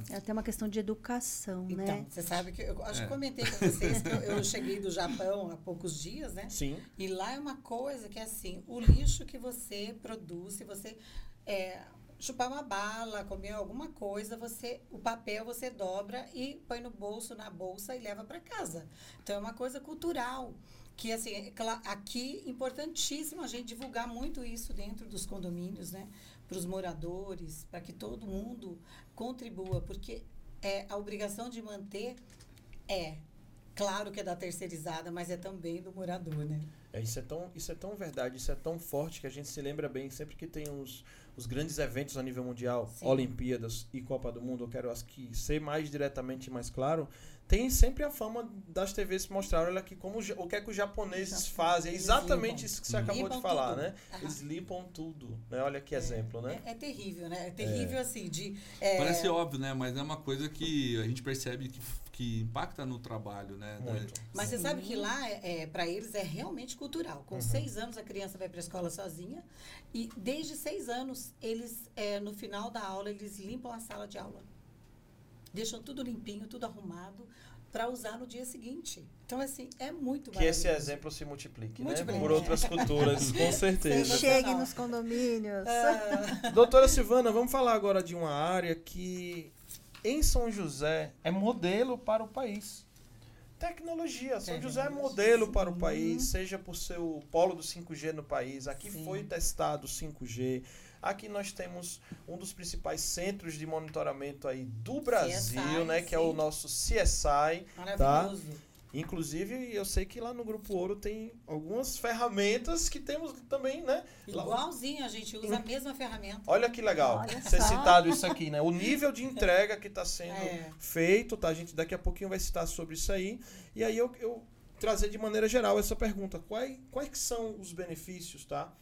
É. é até uma questão de educação, então, né? Você sabe que eu acho que é. comentei com vocês que eu, eu, cheguei do Japão há poucos dias, né? Sim. E lá é uma coisa que é assim, o lixo que você produz, se você é, chupar uma bala, comer alguma coisa, você o papel você dobra e põe no bolso, na bolsa e leva para casa. Então é uma coisa cultural que assim é aqui importantíssimo a gente divulgar muito isso dentro dos condomínios, né, para os moradores, para que todo mundo contribua, porque é a obrigação de manter é Claro que é da terceirizada, mas é também do morador, né? É, isso, é tão, isso é tão verdade, isso é tão forte que a gente se lembra bem sempre que tem os, os grandes eventos a nível mundial, Sim. Olimpíadas e Copa do Mundo, eu quero acho que ser mais diretamente mais claro, tem sempre a fama das TVs mostrar, olha aqui como, o que é que os japoneses fazem, é Eles exatamente limpam. isso que você acabou Limpam de falar, tudo. né? Aham. Eles limpam tudo, né? Olha que exemplo, né? É, é terrível, né? É terrível assim, de. é, Parece óbvio, né? Mas é uma coisa que a gente percebe que, que impacta no trabalho, né? Muito. Mas você sabe que lá, é, para eles, é realmente cultural. Uhum. Com seis anos, a criança vai para a escola sozinha. E desde seis anos, eles, é, no final da aula, eles limpam a sala de aula. Deixam tudo limpinho, tudo arrumado, para usar no dia seguinte. Então, assim, é muito Que esse exemplo se multiplique, né? Multiplique. Por outras culturas, [LAUGHS] com certeza. Chegue nos condomínios. Ah, [LAUGHS] Doutora Silvana, vamos falar agora de uma área que em São José é modelo para o país. Tecnologia. São José é modelo para o país, seja por seu polo do 5G no país. Aqui Sim. foi testado o 5G. Aqui nós temos um dos principais centros de monitoramento aí do Brasil, CSI, né, que é o sim. nosso CSI. maravilhoso. Inclusive, eu sei que lá no Grupo Ouro tem algumas ferramentas que temos também, né? Igualzinho, a gente usa a mesma ferramenta. Olha que legal Olha ser só. citado isso aqui, né? O [LAUGHS] nível de entrega que está sendo É. feito, tá? A gente daqui a pouquinho vai citar sobre isso aí. E aí eu, eu trazer de maneira geral essa pergunta. Quais, quais que são os benefícios, tá?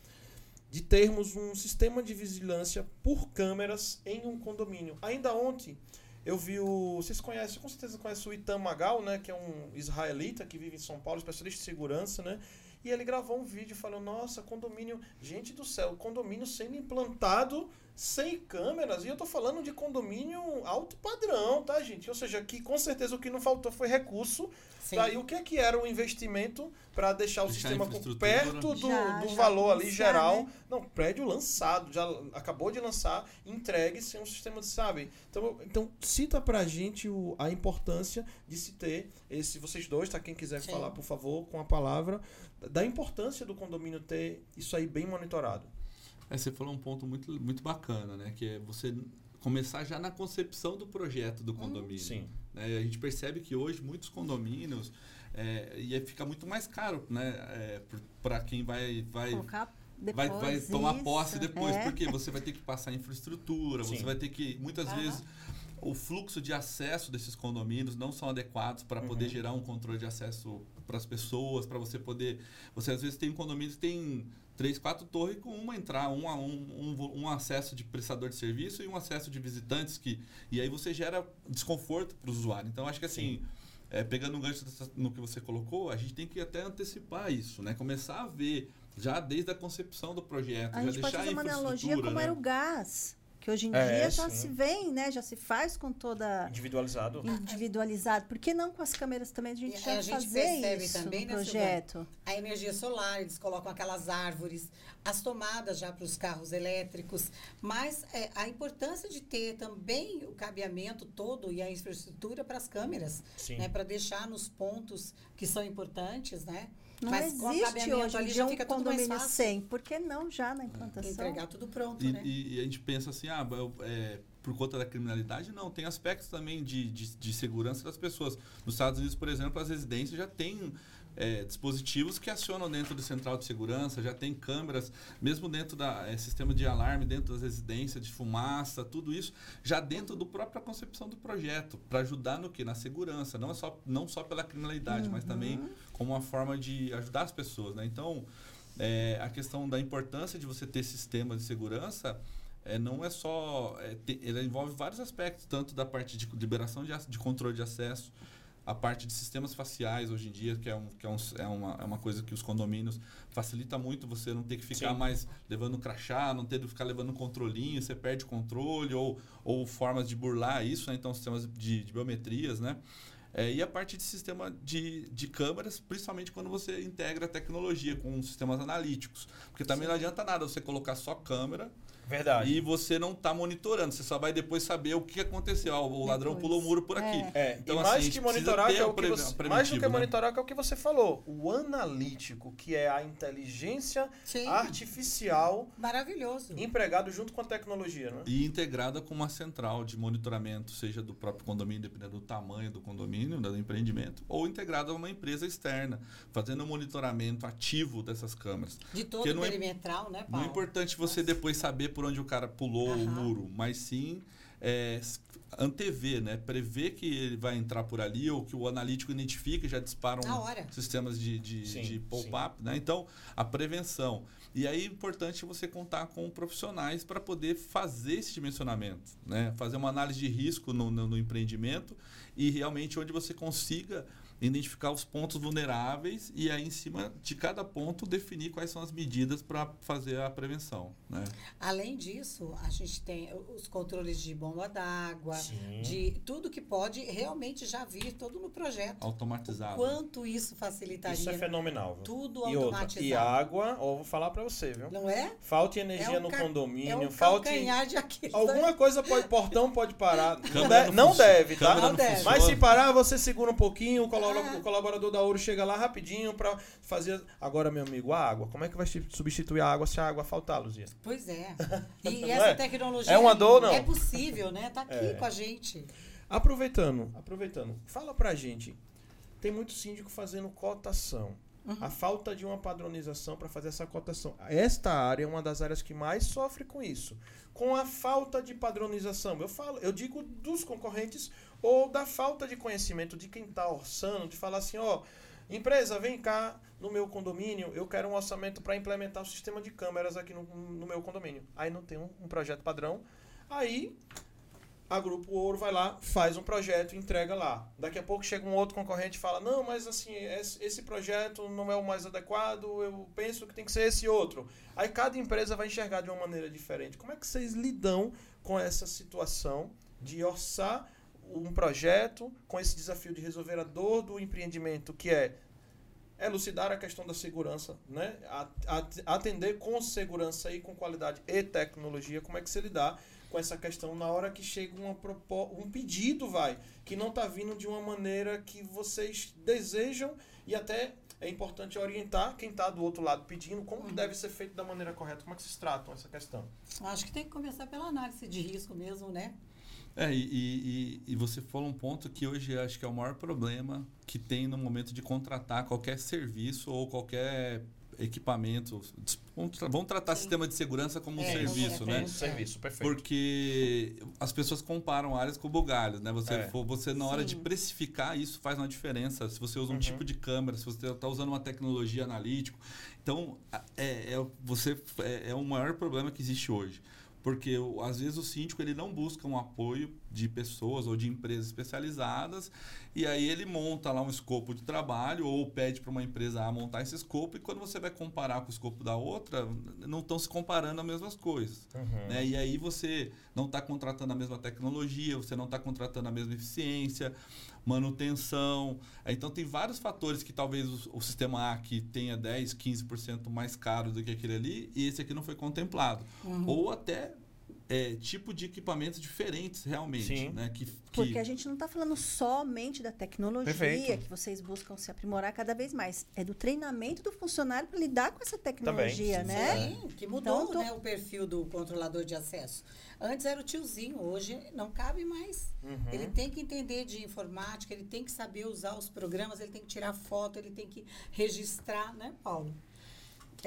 De termos um sistema de vigilância por câmeras em um condomínio. Ainda ontem eu vi o. Vocês conhecem, com certeza conhecem o Itam Magal, né? Que é um israelita que vive em São Paulo, especialista em segurança, né? E ele gravou um vídeo falando: Nossa, condomínio. Gente do céu, condomínio sendo implantado sem câmeras. E eu tô falando de condomínio alto padrão, tá, gente? Ou seja, que com certeza o que não faltou foi recurso. Sim. Tá? E o que é que era o investimento para deixar o Deixar sistema perto do, Já, do já valor ali geral? né? Não, prédio lançado, já acabou de lançar, entregue sem um sistema de, sabe? Então, então cita pra gente o, a importância de se ter esse, vocês dois, tá? Quem quiser Sim. falar, por favor, com a palavra, da importância do condomínio ter isso aí bem monitorado. É, você falou um ponto muito, muito bacana, né? Que é você começar já na concepção do projeto do condomínio. Sim. né? A gente percebe que hoje muitos condomínios é, e fica muito mais caro, né? para quem vai vai Colocar vai, depois vai tomar isso, posse depois, é. porque você vai ter que passar infraestrutura, Sim. você vai ter que muitas Aham. vezes o fluxo de acesso desses condomínios não são adequados para poder Uhum. gerar um controle de acesso para as pessoas, para você poder. Você às vezes tem um condomínio que tem três, quatro torres com uma entrada, um, um, um, um acesso de prestador de serviço e um acesso de visitantes que e aí você gera desconforto para o usuário. Então acho que assim é, pegando um gancho no que você colocou, a gente tem que até antecipar isso, né? Começar a ver já desde a concepção do projeto, A já gente pode deixar fazer a uma analogia como né? era o gás, que hoje em É, dia já sim. se vem, né? Já se faz com toda Individualizado. individualizado. Por que não com as câmeras também a gente E já a gente fazer percebe isso também, no né, projeto? A energia solar, eles colocam aquelas árvores, as tomadas já para os carros elétricos, mas é, a importância de ter também o cabeamento todo e a infraestrutura para as câmeras, Sim. né, para deixar nos pontos que são importantes, né? Não mas existe hoje em ali já um fica tudo mais condomínio fácil. sem. Por que não já na implantação? Entregar tudo pronto, E, né? e- e a gente pensa assim, ah, eu- é, por conta da criminalidade, não. Tem aspectos também de, de, de segurança das pessoas. Nos Estados Unidos, por exemplo, as residências já têm é, dispositivos que acionam dentro do central de segurança, já tem câmeras, mesmo dentro da é, sistema de alarme, dentro das residências, de fumaça, tudo isso, já dentro do própria concepção do projeto, para ajudar no que? Na segurança, não, é só, não só pela criminalidade, mas também como uma forma de ajudar as pessoas. Né? Então, é, a questão da importância de você ter sistema de segurança é, não é só. É, te- ele envolve vários aspectos, tanto da parte de liberação de, de controle de acesso, a parte de sistemas faciais hoje em dia, que é, um, que é, um, é, uma, é uma coisa que os condomínios facilita muito você não ter que ficar Sim. mais levando crachá, não ter que ficar levando um controlinho, você perde o controle, ou, ou formas de burlar isso, né? então sistemas de, de biometrias, né? É, e a parte de sistema de, de câmeras, principalmente quando você integra a tecnologia com sistemas analíticos. Porque também não adianta nada você colocar só câmera Verdade. E você não está monitorando, você só vai depois saber o que aconteceu. Ah, o ladrão Depois. pulou o muro por aqui. É. É, Então, e assim, mais gente que monitorar, que é o que você, mais do que né? monitorar, que é o que você falou. O analítico, que é a inteligência Sim. artificial Maravilhoso. empregado junto com a tecnologia, né? E integrada com uma central de monitoramento, seja do próprio condomínio, dependendo do tamanho do condomínio, do empreendimento, ou integrada a uma empresa externa, fazendo um monitoramento ativo dessas câmeras. De todo Porque o não é- perimetral, né, Não é Paulo? importante você depois saber por onde o cara pulou o Aham. muro, mas sim é, antever, né? Prever que ele vai entrar por ali ou que o analítico identifica e já disparam sistemas de, de, de pop-up, né? Então, a prevenção. E aí é importante você contar com profissionais para poder fazer esse dimensionamento, né? Fazer uma análise de risco no, no- no empreendimento e realmente onde você consiga identificar os pontos vulneráveis e aí em cima de cada ponto definir quais são as medidas para fazer a prevenção, né? Além disso, a gente tem os controles de bomba d'água, de tudo que pode realmente já vir todo no projeto. Automatizado. Quanto isso facilitaria? Isso é fenomenal. viu? Tudo E outra, automatizado. e água, ó, vou falar pra você, viu? Não é? Falte energia É um no condomínio, É um falte calcanhar de Aquiles. alguma coisa pode, portão pode parar. [LAUGHS] Não, Câmera de- não não deve, tá? Não deve. Mas se parar, você segura um pouquinho, o Ah. O colaborador da Ouro chega lá rapidinho pra fazer. Agora, meu amigo, a água. Como é que vai substituir a água se a água faltar, Luzia? Pois é. [LAUGHS] E Não essa é? tecnologia É uma dor, não? é possível, né? Tá aqui É. com a gente. Aproveitando, aproveitando, fala pra gente. Tem muito síndico fazendo cotação. Uhum. A falta de uma padronização para fazer essa cotação. Esta área é uma das áreas que mais sofre com isso. Com a falta de padronização. Eu falo, eu digo dos concorrentes ou da falta de conhecimento de quem está orçando, de falar assim, ó, empresa, vem cá no meu condomínio, eu quero um orçamento para implementar o sistema de câmeras aqui no, no meu condomínio. Aí não tem um, um projeto padrão. Aí a Grupo Ouro vai lá, faz um projeto entrega lá. Daqui a pouco chega um outro concorrente e fala: Não, mas assim, esse projeto não é o mais adequado, eu penso que tem que ser esse outro. Aí cada empresa vai enxergar de uma maneira diferente. Como é que vocês lidam com essa situação de orçar um projeto com esse desafio de resolver a dor do empreendimento, que é elucidar a questão da segurança, né? Atender com segurança e com qualidade e tecnologia, como é que você lidar com essa questão na hora que chega uma um pedido, vai, que não está vindo de uma maneira que vocês desejam e até é importante orientar quem está do outro lado pedindo como que deve ser feito da maneira correta, como é que vocês tratam essa questão. Acho que tem que começar pela análise de risco mesmo, né? É, e, e, e- você falou um ponto que hoje acho que é o maior problema que tem no momento de contratar qualquer serviço ou qualquer equipamento. Vamos tra- Vamos tratar Sim. sistema de segurança como um É, serviço, como- é, né? como- Serviço, perfeito. Porque as pessoas comparam áreas com bugalhos, né? Você, É. você na hora de Sim. precificar, isso faz uma diferença. Se você usa um Uhum. tipo de câmera, se você está usando uma tecnologia analítica. Então, é, é, você, é, é o maior problema que existe hoje. Porque às vezes o síndico ele não busca um apoio de pessoas ou de empresas especializadas e aí ele monta lá um escopo de trabalho ou pede para uma empresa A montar esse escopo e quando você vai comparar com o escopo da outra, não estão se comparando as mesmas coisas. Uhum. Né? E aí você não está contratando a mesma tecnologia, você não está contratando a mesma eficiência, manutenção. Então tem vários fatores que talvez o, o sistema A que tenha 10, 15% mais caro do que aquele ali, e esse aqui não foi contemplado. Uhum. Ou até é, tipo de equipamentos diferentes realmente. Sim. Né? Que, que- Porque a gente não está falando somente da tecnologia, Perfeito. que vocês buscam se aprimorar cada vez mais. É do treinamento do funcionário para lidar com essa tecnologia, sim, né? Sim, que mudou Então, tô- né, o perfil do controlador de acesso. Antes era o tiozinho, hoje não cabe mais. Uhum. Ele tem que entender de informática, ele tem que saber usar os programas, ele tem que tirar foto, ele tem que registrar, né, Paulo?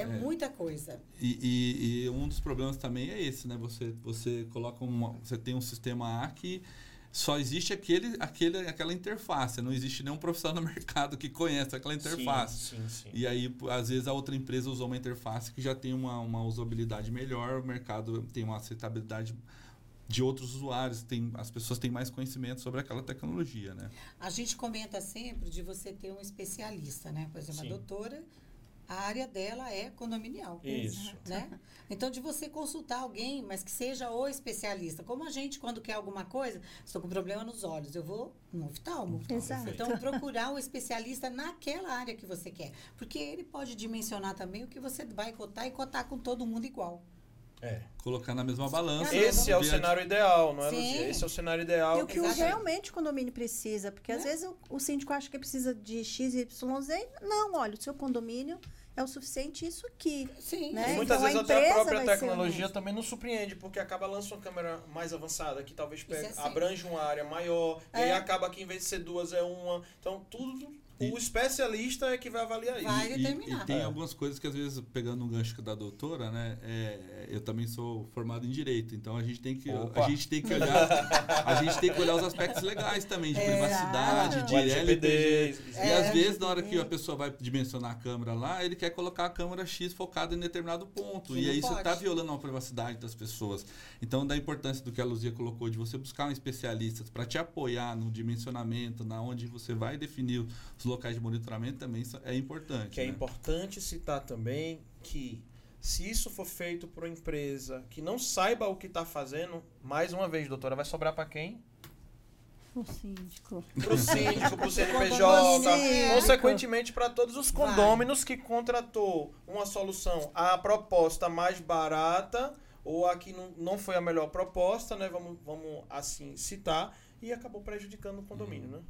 É, muita coisa. E, e- e um dos problemas também é esse, né? Você, você coloca uma, você tem um sistema A que só existe aquele, aquele, aquela interface, não existe nenhum profissional no [LAUGHS] mercado que conhece aquela interface. Sim, sim, sim. E aí, às vezes, a outra empresa usou uma interface que já tem uma, uma usabilidade melhor, o mercado tem uma aceitabilidade de outros usuários, tem, as pessoas têm mais conhecimento sobre aquela tecnologia, né? A gente comenta sempre de você ter um especialista, né? Por exemplo, Sim. a doutora, a área dela é condominial. Isso. Né? Então, de você consultar alguém, mas que seja o especialista. Como a gente, quando quer alguma coisa, estou com problema nos olhos, eu vou no oftalmo. Exato. Então, procurar o especialista naquela área que você quer. Porque ele pode dimensionar também o que você vai cotar e cotar com todo mundo igual. É. colocar na mesma balança. Esse é o cenário ideal, não é. Luzia? Esse é o cenário ideal. E o que realmente o condomínio precisa, porque às Né? vezes o, o síndico acha que precisa de X, Y, Z. Não, olha, o seu condomínio é o suficiente isso aqui. Sim. Né? E muitas Então, a vezes até a própria tecnologia também não surpreende, porque acaba lançando uma câmera mais avançada, que talvez pega, é sim. abrange uma área maior, e É. aí acaba que em vez de ser duas é uma. Então, tudo. E- o especialista é que vai avaliar isso. Vai E- determinar. E, tem É. algumas coisas que às vezes, pegando um gancho da doutora, né? é, eu também sou formado em direito, então a gente tem que, Opa. a gente tem que olhar, a gente tem que olhar os aspectos legais também, de É, privacidade, de LGPD. E É, às vezes, na hora que a pessoa vai dimensionar a câmera lá, ele quer colocar a câmera X focada em determinado ponto. Que e aí você pode. está violando a privacidade das pessoas. Então, da importância do que a Luzia colocou, de você buscar um especialista para te apoiar no dimensionamento, na onde você vai definir os locais de monitoramento, também é importante. Que é né? importante citar também que se isso for feito por uma empresa que não saiba o que está fazendo, mais uma vez, doutora, vai sobrar para quem? O síndico. Para o [LAUGHS] síndico, para o CNPJ, consequentemente para todos os Vai. condôminos que contratou uma solução, a proposta mais barata ou a que não, não foi a melhor proposta, né? Vamos, vamos assim citar e acabou prejudicando o condomínio, né?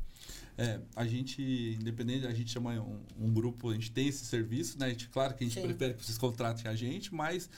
É, a gente, independente, a gente chama um, um grupo, a gente tem esse serviço, né? A gente, claro que a gente Sim. prefere que vocês contratem a gente, mas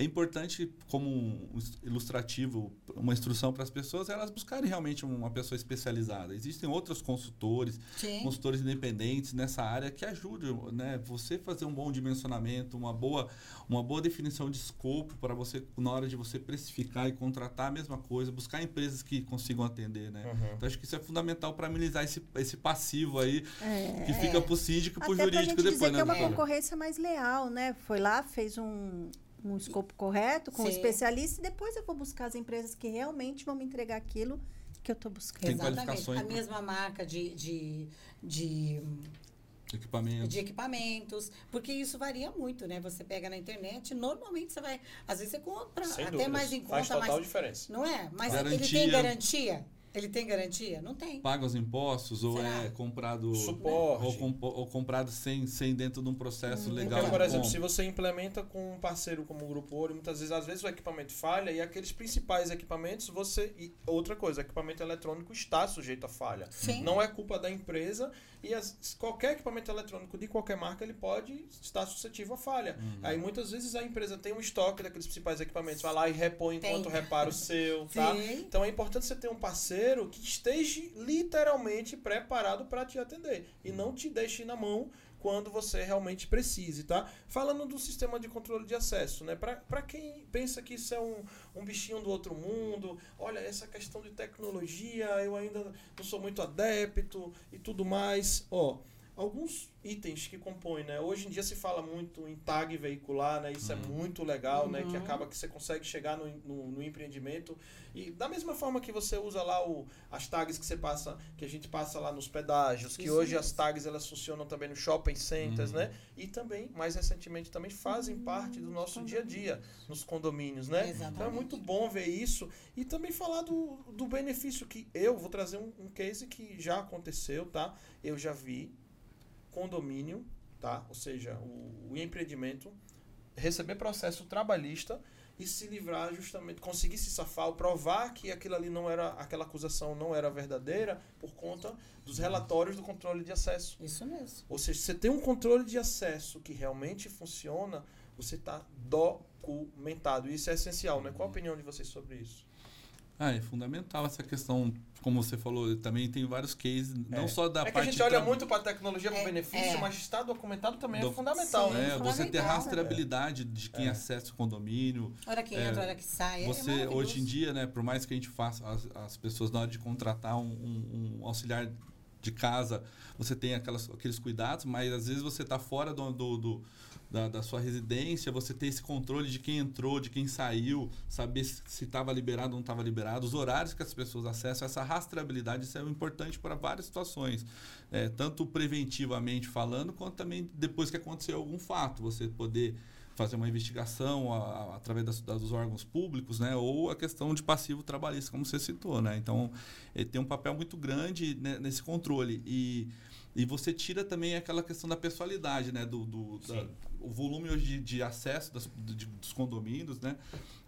é importante, como um ilustrativo, uma instrução para as pessoas, elas buscarem realmente uma pessoa especializada. Existem outros consultores, Sim. consultores independentes nessa área que ajudam, né? Você fazer um bom dimensionamento, uma boa, uma boa definição de escopo para você, na hora de você precificar e contratar a mesma coisa, buscar empresas que consigam atender, né? Uhum. Então acho que isso é fundamental para amenizar esse, esse passivo aí É. que fica pro síndico e pro Até pra jurídico gente depois, dizer né? que é uma concorrência mais leal, né? Foi lá, fez um, um escopo correto com o Sim. especialista e depois eu vou buscar as empresas que realmente vão me entregar aquilo que eu estou buscando. Tem Exatamente. A né? mesma marca de, de, de, Equipamento. de equipamentos, porque isso varia muito, né? Você pega na internet, normalmente você vai, às vezes você compra Sem até dúvidas. mais em Faz conta, total mais, diferença. não é? Mas ele Garantia. tem garantia? Ele tem garantia? Não tem. Paga os impostos ou Será? é comprado Suporte. ou, compo- ou comprado sem, sem dentro de um processo legal. Porque, por exemplo, compra. se você implementa com um parceiro como o Grupo Ouro, muitas vezes, às vezes o equipamento falha e aqueles principais equipamentos, você. E outra coisa, equipamento eletrônico está sujeito a falha. Sim. Não é culpa da empresa e as- qualquer equipamento eletrônico de qualquer marca ele pode estar suscetível a falha. Uhum. Aí muitas vezes a empresa tem um estoque daqueles principais equipamentos, vai lá e repõe Tem. enquanto repara o seu, tá? Sim. Então é importante você ter um parceiro que esteja literalmente preparado para te atender e não te deixe na mão quando você realmente precise, tá? Falando do sistema de controle de acesso, né? Para quem pensa que isso é um, um bichinho do outro mundo, olha, essa questão de tecnologia, eu ainda não sou muito adepto e tudo mais, ó. Alguns itens que compõem, né? Hoje em dia se fala muito em tag veicular, né? Isso é muito legal, né? Que Uhum. acaba que você consegue chegar no, no, no empreendimento e da mesma forma que você usa lá o, as tags que você passa, que a gente passa lá nos pedágios, que Isso hoje mesmo. as tags elas funcionam também no shopping centers, Uhum. né? E também, mais recentemente, também fazem parte do nosso dia a dia nos condomínios, né? Então é Exatamente. muito bom ver isso e também falar do, do benefício que eu vou trazer um, um case que já aconteceu, tá? Eu já vi condomínio, tá? Ou seja, o, o empreendimento receber processo trabalhista e se livrar justamente, conseguir se safar, ou provar que aquilo ali não era, aquela acusação não era verdadeira por conta dos relatórios do controle de acesso. Isso mesmo. Ou seja, você tem um controle de acesso que realmente funciona, você está documentado. Isso é essencial, né? Qual a opinião de vocês sobre isso? Ah, é fundamental essa questão, como você falou, também tem vários cases, não É. só da é que a parte gente olha tra- muito para a tecnologia, para o É, benefício, é. mas estar documentado também é Do- fundamental, Sim. né? É, você ter rastreabilidade de quem É. acessa o condomínio. Hora que É, entra, hora que sai. é Você, hoje em dia, né, por mais que a gente faça, as, as pessoas, na hora de contratar um, um- um auxiliar de casa, você tem aquelas, aqueles cuidados, mas às vezes você está fora do, do- do- da, da sua residência, você tem esse controle de quem entrou, de quem saiu, saber se estava liberado ou não estava liberado, os horários que as pessoas acessam, essa rastreabilidade isso é importante para várias situações. É, tanto preventivamente falando, quanto também depois que aconteceu algum fato, você poder fazer uma investigação a- a- através das- dos órgãos públicos, né? Ou a questão de passivo trabalhista, como você citou, né? Então, ele tem um papel muito grande né, nesse controle. E, e você tira também aquela questão da pessoalidade, né? Do, do- da- o volume hoje de, de acesso das- de- dos condomínios, né?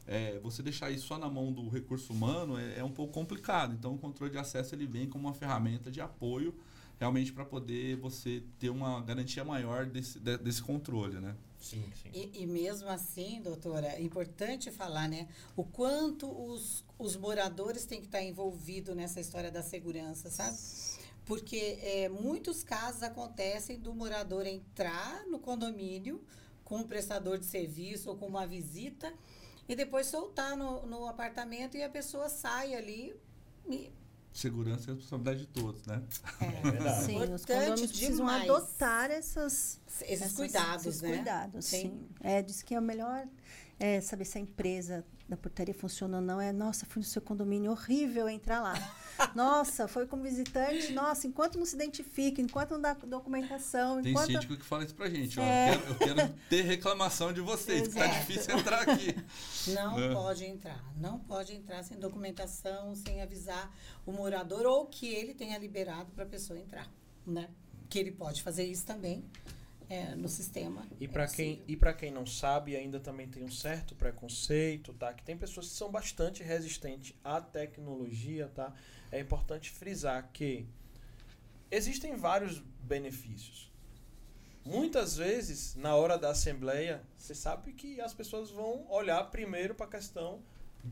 É, você deixar isso só na mão do recurso humano é, é um pouco complicado. Então, o controle de acesso ele vem como uma ferramenta de apoio realmente para poder você ter uma garantia maior desse, de- desse controle, né? Sim, sim. E, e mesmo assim, doutora, é importante falar, né? O quanto os, os moradores têm que estar envolvidos nessa história da segurança, sabe? Porque é, muitos casos acontecem do morador entrar no condomínio com um prestador de serviço ou com uma visita e depois soltar no, no apartamento e a pessoa sai ali. e- Segurança é responsabilidade de todos, né? é, verdade. Sim, os condomínios precisam demais. adotar essas, esses essas- cuidados, esses né? cuidados, Sim. sim. É, diz que é o melhor é, saber se a empresa da portaria funciona ou não. É, nossa, fui no seu condomínio, horrível entrar lá. [LAUGHS] Nossa, foi como visitante, nossa, enquanto não se identifica, enquanto não dá documentação, Tem enquanto... síndico que fala isso pra gente, ó. É. Eu, quero, eu quero ter reclamação de vocês, que tá difícil entrar aqui. Não É. pode entrar. Não pode entrar sem documentação, sem avisar o morador ou que ele tenha liberado para a pessoa entrar, né? Que ele pode fazer isso também é, no sistema. E é para quem, possível. e pra quem não sabe, ainda também tem um certo preconceito, tá? Que tem pessoas que são bastante resistentes à tecnologia, tá? É importante frisar que existem vários benefícios. Muitas vezes, na hora da assembleia, você sabe que as pessoas vão olhar primeiro para a questão,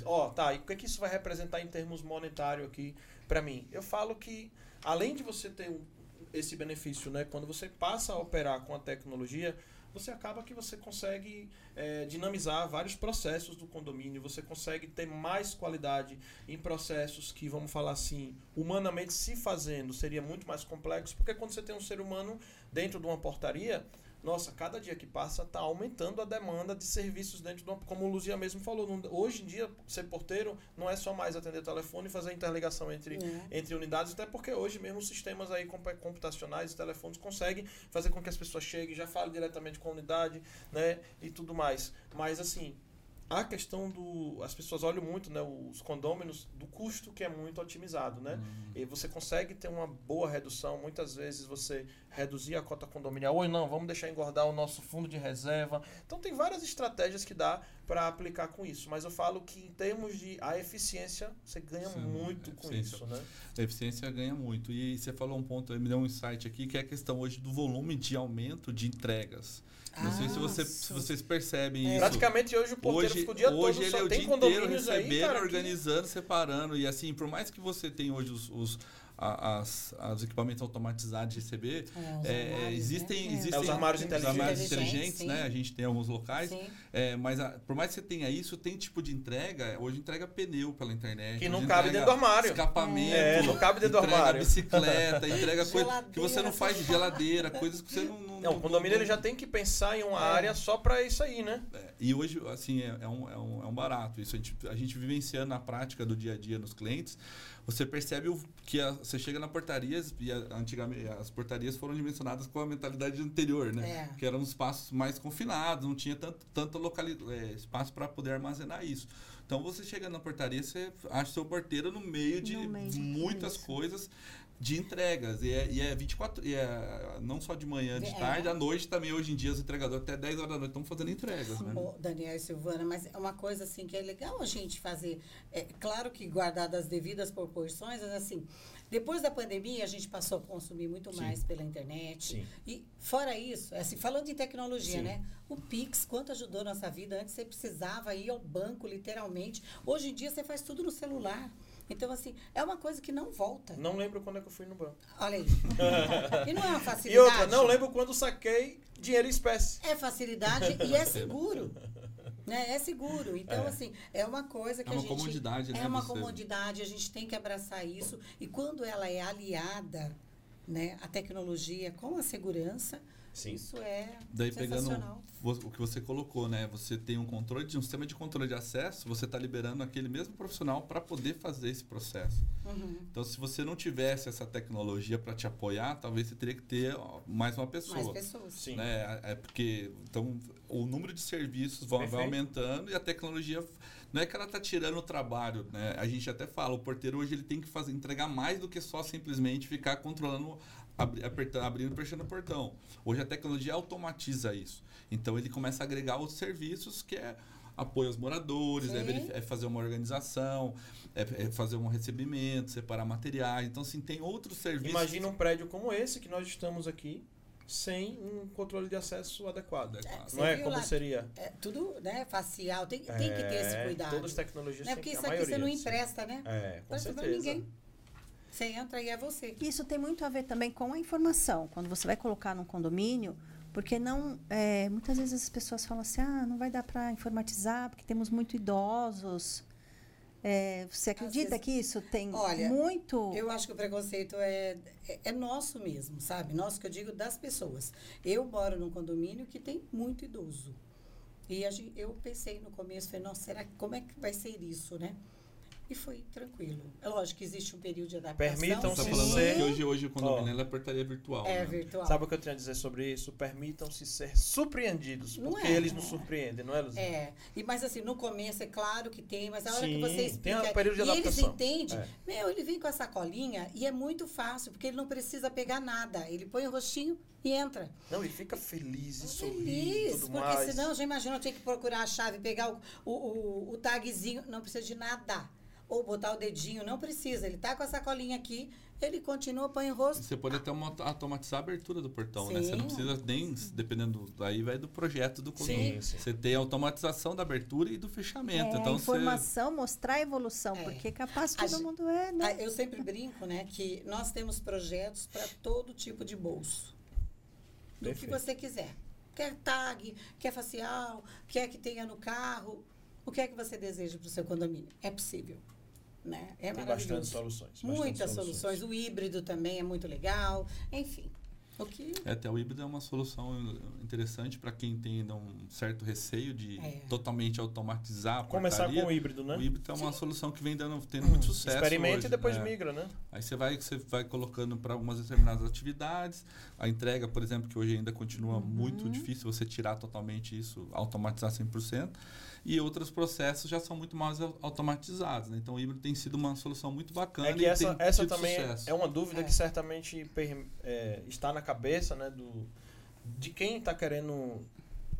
ó, tá, e o que, que isso vai representar em termos monetários aqui para mim? Eu falo que, além de você ter um- esse benefício, né, quando você passa a operar com a tecnologia, você acaba que você consegue eh, dinamizar vários processos do condomínio, você consegue ter mais qualidade em processos que, vamos falar assim, humanamente se fazendo, seria muito mais complexo, porque quando você tem um ser humano dentro de uma portaria, nossa, cada dia que passa está aumentando a demanda de serviços dentro de uma, como o Luzia mesmo falou, não- hoje em dia ser porteiro não é só mais atender telefone e fazer interligação entre É. entre unidades, até porque hoje mesmo os sistemas aí computacionais e telefones conseguem fazer com que as pessoas cheguem, já falem diretamente com a unidade, né, e tudo mais. Mas assim, a questão do as pessoas olham muito, né, os condôminos do custo que é muito otimizado, né? E você consegue ter uma boa redução, muitas vezes você reduzir a cota condominial, ou não, vamos deixar engordar o nosso fundo de reserva. Então tem várias estratégias que dá para aplicar com isso, mas eu falo que em termos de a eficiência, você ganha Sim, muito com eficiência. isso, né? A eficiência ganha muito. E você falou um ponto, me deu um insight aqui, que é a questão hoje do volume de aumento de entregas. Não sei se, você, se Ah, vocês percebem É. isso. Praticamente hoje o porteiro Hoje, fica o dia hoje todo, ele só é o tem dia inteiro condomínios aí, recebendo, cara, que- organizando, separando. E assim, por mais que você tenha hoje os, os, as, as equipamentos automatizados de receber, É, é, armários, existem, né? existem É, os armários os inteligentes. armários Inteligentes, né? A gente tem alguns locais. Sim. É, mas a- por mais que você tenha isso, tem tipo de entrega. Hoje entrega pneu pela internet. Que não cabe dentro do armário. Escapamento. É, não cabe dentro do entrega armário. bicicleta, [LAUGHS] entrega coisa que você não faz geladeira, coisas que você não. não Não, o condomínio ele já tem que pensar em uma área só para isso aí, né? É, e hoje, assim, é, é um, é, um, é um barato. Isso a gente, a gente vivenciando na prática do dia a dia nos clientes, você percebe o, que a- você chega na portaria, e a- antigamente as portarias foram dimensionadas com a mentalidade anterior, né? É. Que eram espaços mais confinados, não tinha tanto, tanto locali, é, espaço para poder armazenar isso. Então você chega na portaria, você acha seu porteiro no meio de No meio muitas coisas de entregas. E é, e é 24, e é não só de manhã, de É. tarde, à noite também. Hoje em dia, os entregadores até 10 horas da noite estão fazendo entregas, né? Ô, Daniel e Silvana, mas é uma coisa assim que é legal a gente fazer. É claro que guardadas as devidas proporções, mas assim, depois da pandemia a gente passou a consumir muito Sim. mais pela internet. Sim. E fora isso, assim, falando em tecnologia, Sim. né? O Pix, quanto ajudou nossa vida? Antes você precisava ir ao banco, literalmente. Hoje em dia você faz tudo no celular. Então, assim, é uma coisa que não volta. Não lembro quando é que eu fui no banco. Olha aí. [LAUGHS] e não é uma facilidade. E outra, não lembro quando saquei dinheiro em espécie. É facilidade e é seguro. Né? É seguro. Então, É. assim, é uma coisa que É a uma gente. comodidade, né, É uma você- comodidade, a gente tem que abraçar isso. E quando ela é aliada, né, a tecnologia com a segurança, Sim. Isso é Daí pegando o que você colocou, né? Você tem um controle de um sistema de controle de acesso, você está liberando aquele mesmo profissional para poder fazer esse processo. Uhum. Então, se você não tivesse essa tecnologia para te apoiar, talvez você teria que ter mais uma pessoa. Mais pessoas. Sim. né? É porque então o número de serviços vão, vai Perfeito. aumentando e a tecnologia não é que ela está tirando o trabalho, né? A gente até fala, o porteiro hoje ele tem que fazer entregar mais do que só simplesmente ficar controlando abri- apertando, abrindo e fechando o portão. Hoje a tecnologia automatiza isso. Então ele começa a agregar outros serviços que é apoio aos moradores, é, Sim. é fazer uma organização, é, é fazer um recebimento, separar materiais. Então, assim, tem outros serviços. Imagina um prédio como esse que nós estamos aqui, sem um controle de acesso adequado. Adequado. Você Não é como lá? seria? É, tudo, né, facial, tem, tem que ter esse É, cuidado. Todas as tecnologias Não é têm porque que isso aqui maioria. você não empresta, né? É, com pra certeza. ninguém. Você entra e é você. Isso tem muito a ver também com a informação. Quando você vai colocar num condomínio, porque não. é, muitas vezes as pessoas falam assim: ah, não vai dar para informatizar porque temos muito idosos. É, você acredita vezes- que isso tem Olha, muito. Eu acho que o preconceito é, é, é nosso mesmo, sabe? Nosso que eu digo das pessoas. Eu moro num condomínio que tem muito idoso. E a gen- eu pensei no começo, falei, nossa, será, como é que vai ser isso, né? E foi tranquilo. É lógico que existe um período de adaptação. Permitam Você se está falando ser- que hoje, hoje o condomínio Ó. é portaria virtual. É né? virtual. Sabe o que eu tinha a dizer sobre isso? Permitam-se ser surpreendidos. Não porque é, eles não nos é. surpreendem, não é, Luzia? É, e, mas assim, no começo é claro que tem, mas a hora Sim, que você tem explica um período de e eles adaptação. entendem, É. meu, ele vem com a sacolinha e é muito fácil, porque ele não precisa pegar nada. Ele põe o rostinho e entra. Não, ele fica feliz e sorri Feliz, tudo porque mais. senão, já imaginou, eu tinha que procurar a chave, pegar o, o, o, o tagzinho, não precisa de nada. Ou botar o dedinho, não precisa. Ele tá com a sacolinha aqui, ele continua, põe o rosto. Você pode até auto- automatizar a abertura do portão, né? Você não Sim. precisa nem, dependendo, do- aí vai do projeto do condomínio. Sim, sim. Você tem a automatização da abertura e do fechamento. É, então a você informação, mostrar a evolução, É. porque capaz A todo mundo é, né? Eu sempre brinco, né, que nós temos projetos para todo tipo de bolso. Do que Perfeito. você quiser. Quer tag, quer facial, quer que tenha no carro. O que é que você deseja para o seu condomínio? É possível. Né? É Tem maravilhoso. bastante soluções. bastante Muitas soluções. O híbrido também é muito legal. Enfim. O que. É, até o híbrido é uma solução interessante para quem tem ainda um certo receio de É. totalmente automatizar a Começar portaria. com o híbrido, né? O híbrido é uma solução que vem dando, tendo [COUGHS] muito sucesso Experimente hoje, e depois né? migra, né? Aí você vai, você vai colocando para algumas determinadas atividades. A entrega, por exemplo, que hoje ainda continua Uhum. muito difícil você tirar totalmente isso, automatizar 100%. E outros processos já são muito mais au- automatizados. Né? Então o híbrido tem sido uma solução muito bacana É que e essa, tem essa tido também é- sucesso. é uma dúvida É. que certamente é, está na cabeça né, do, de quem está querendo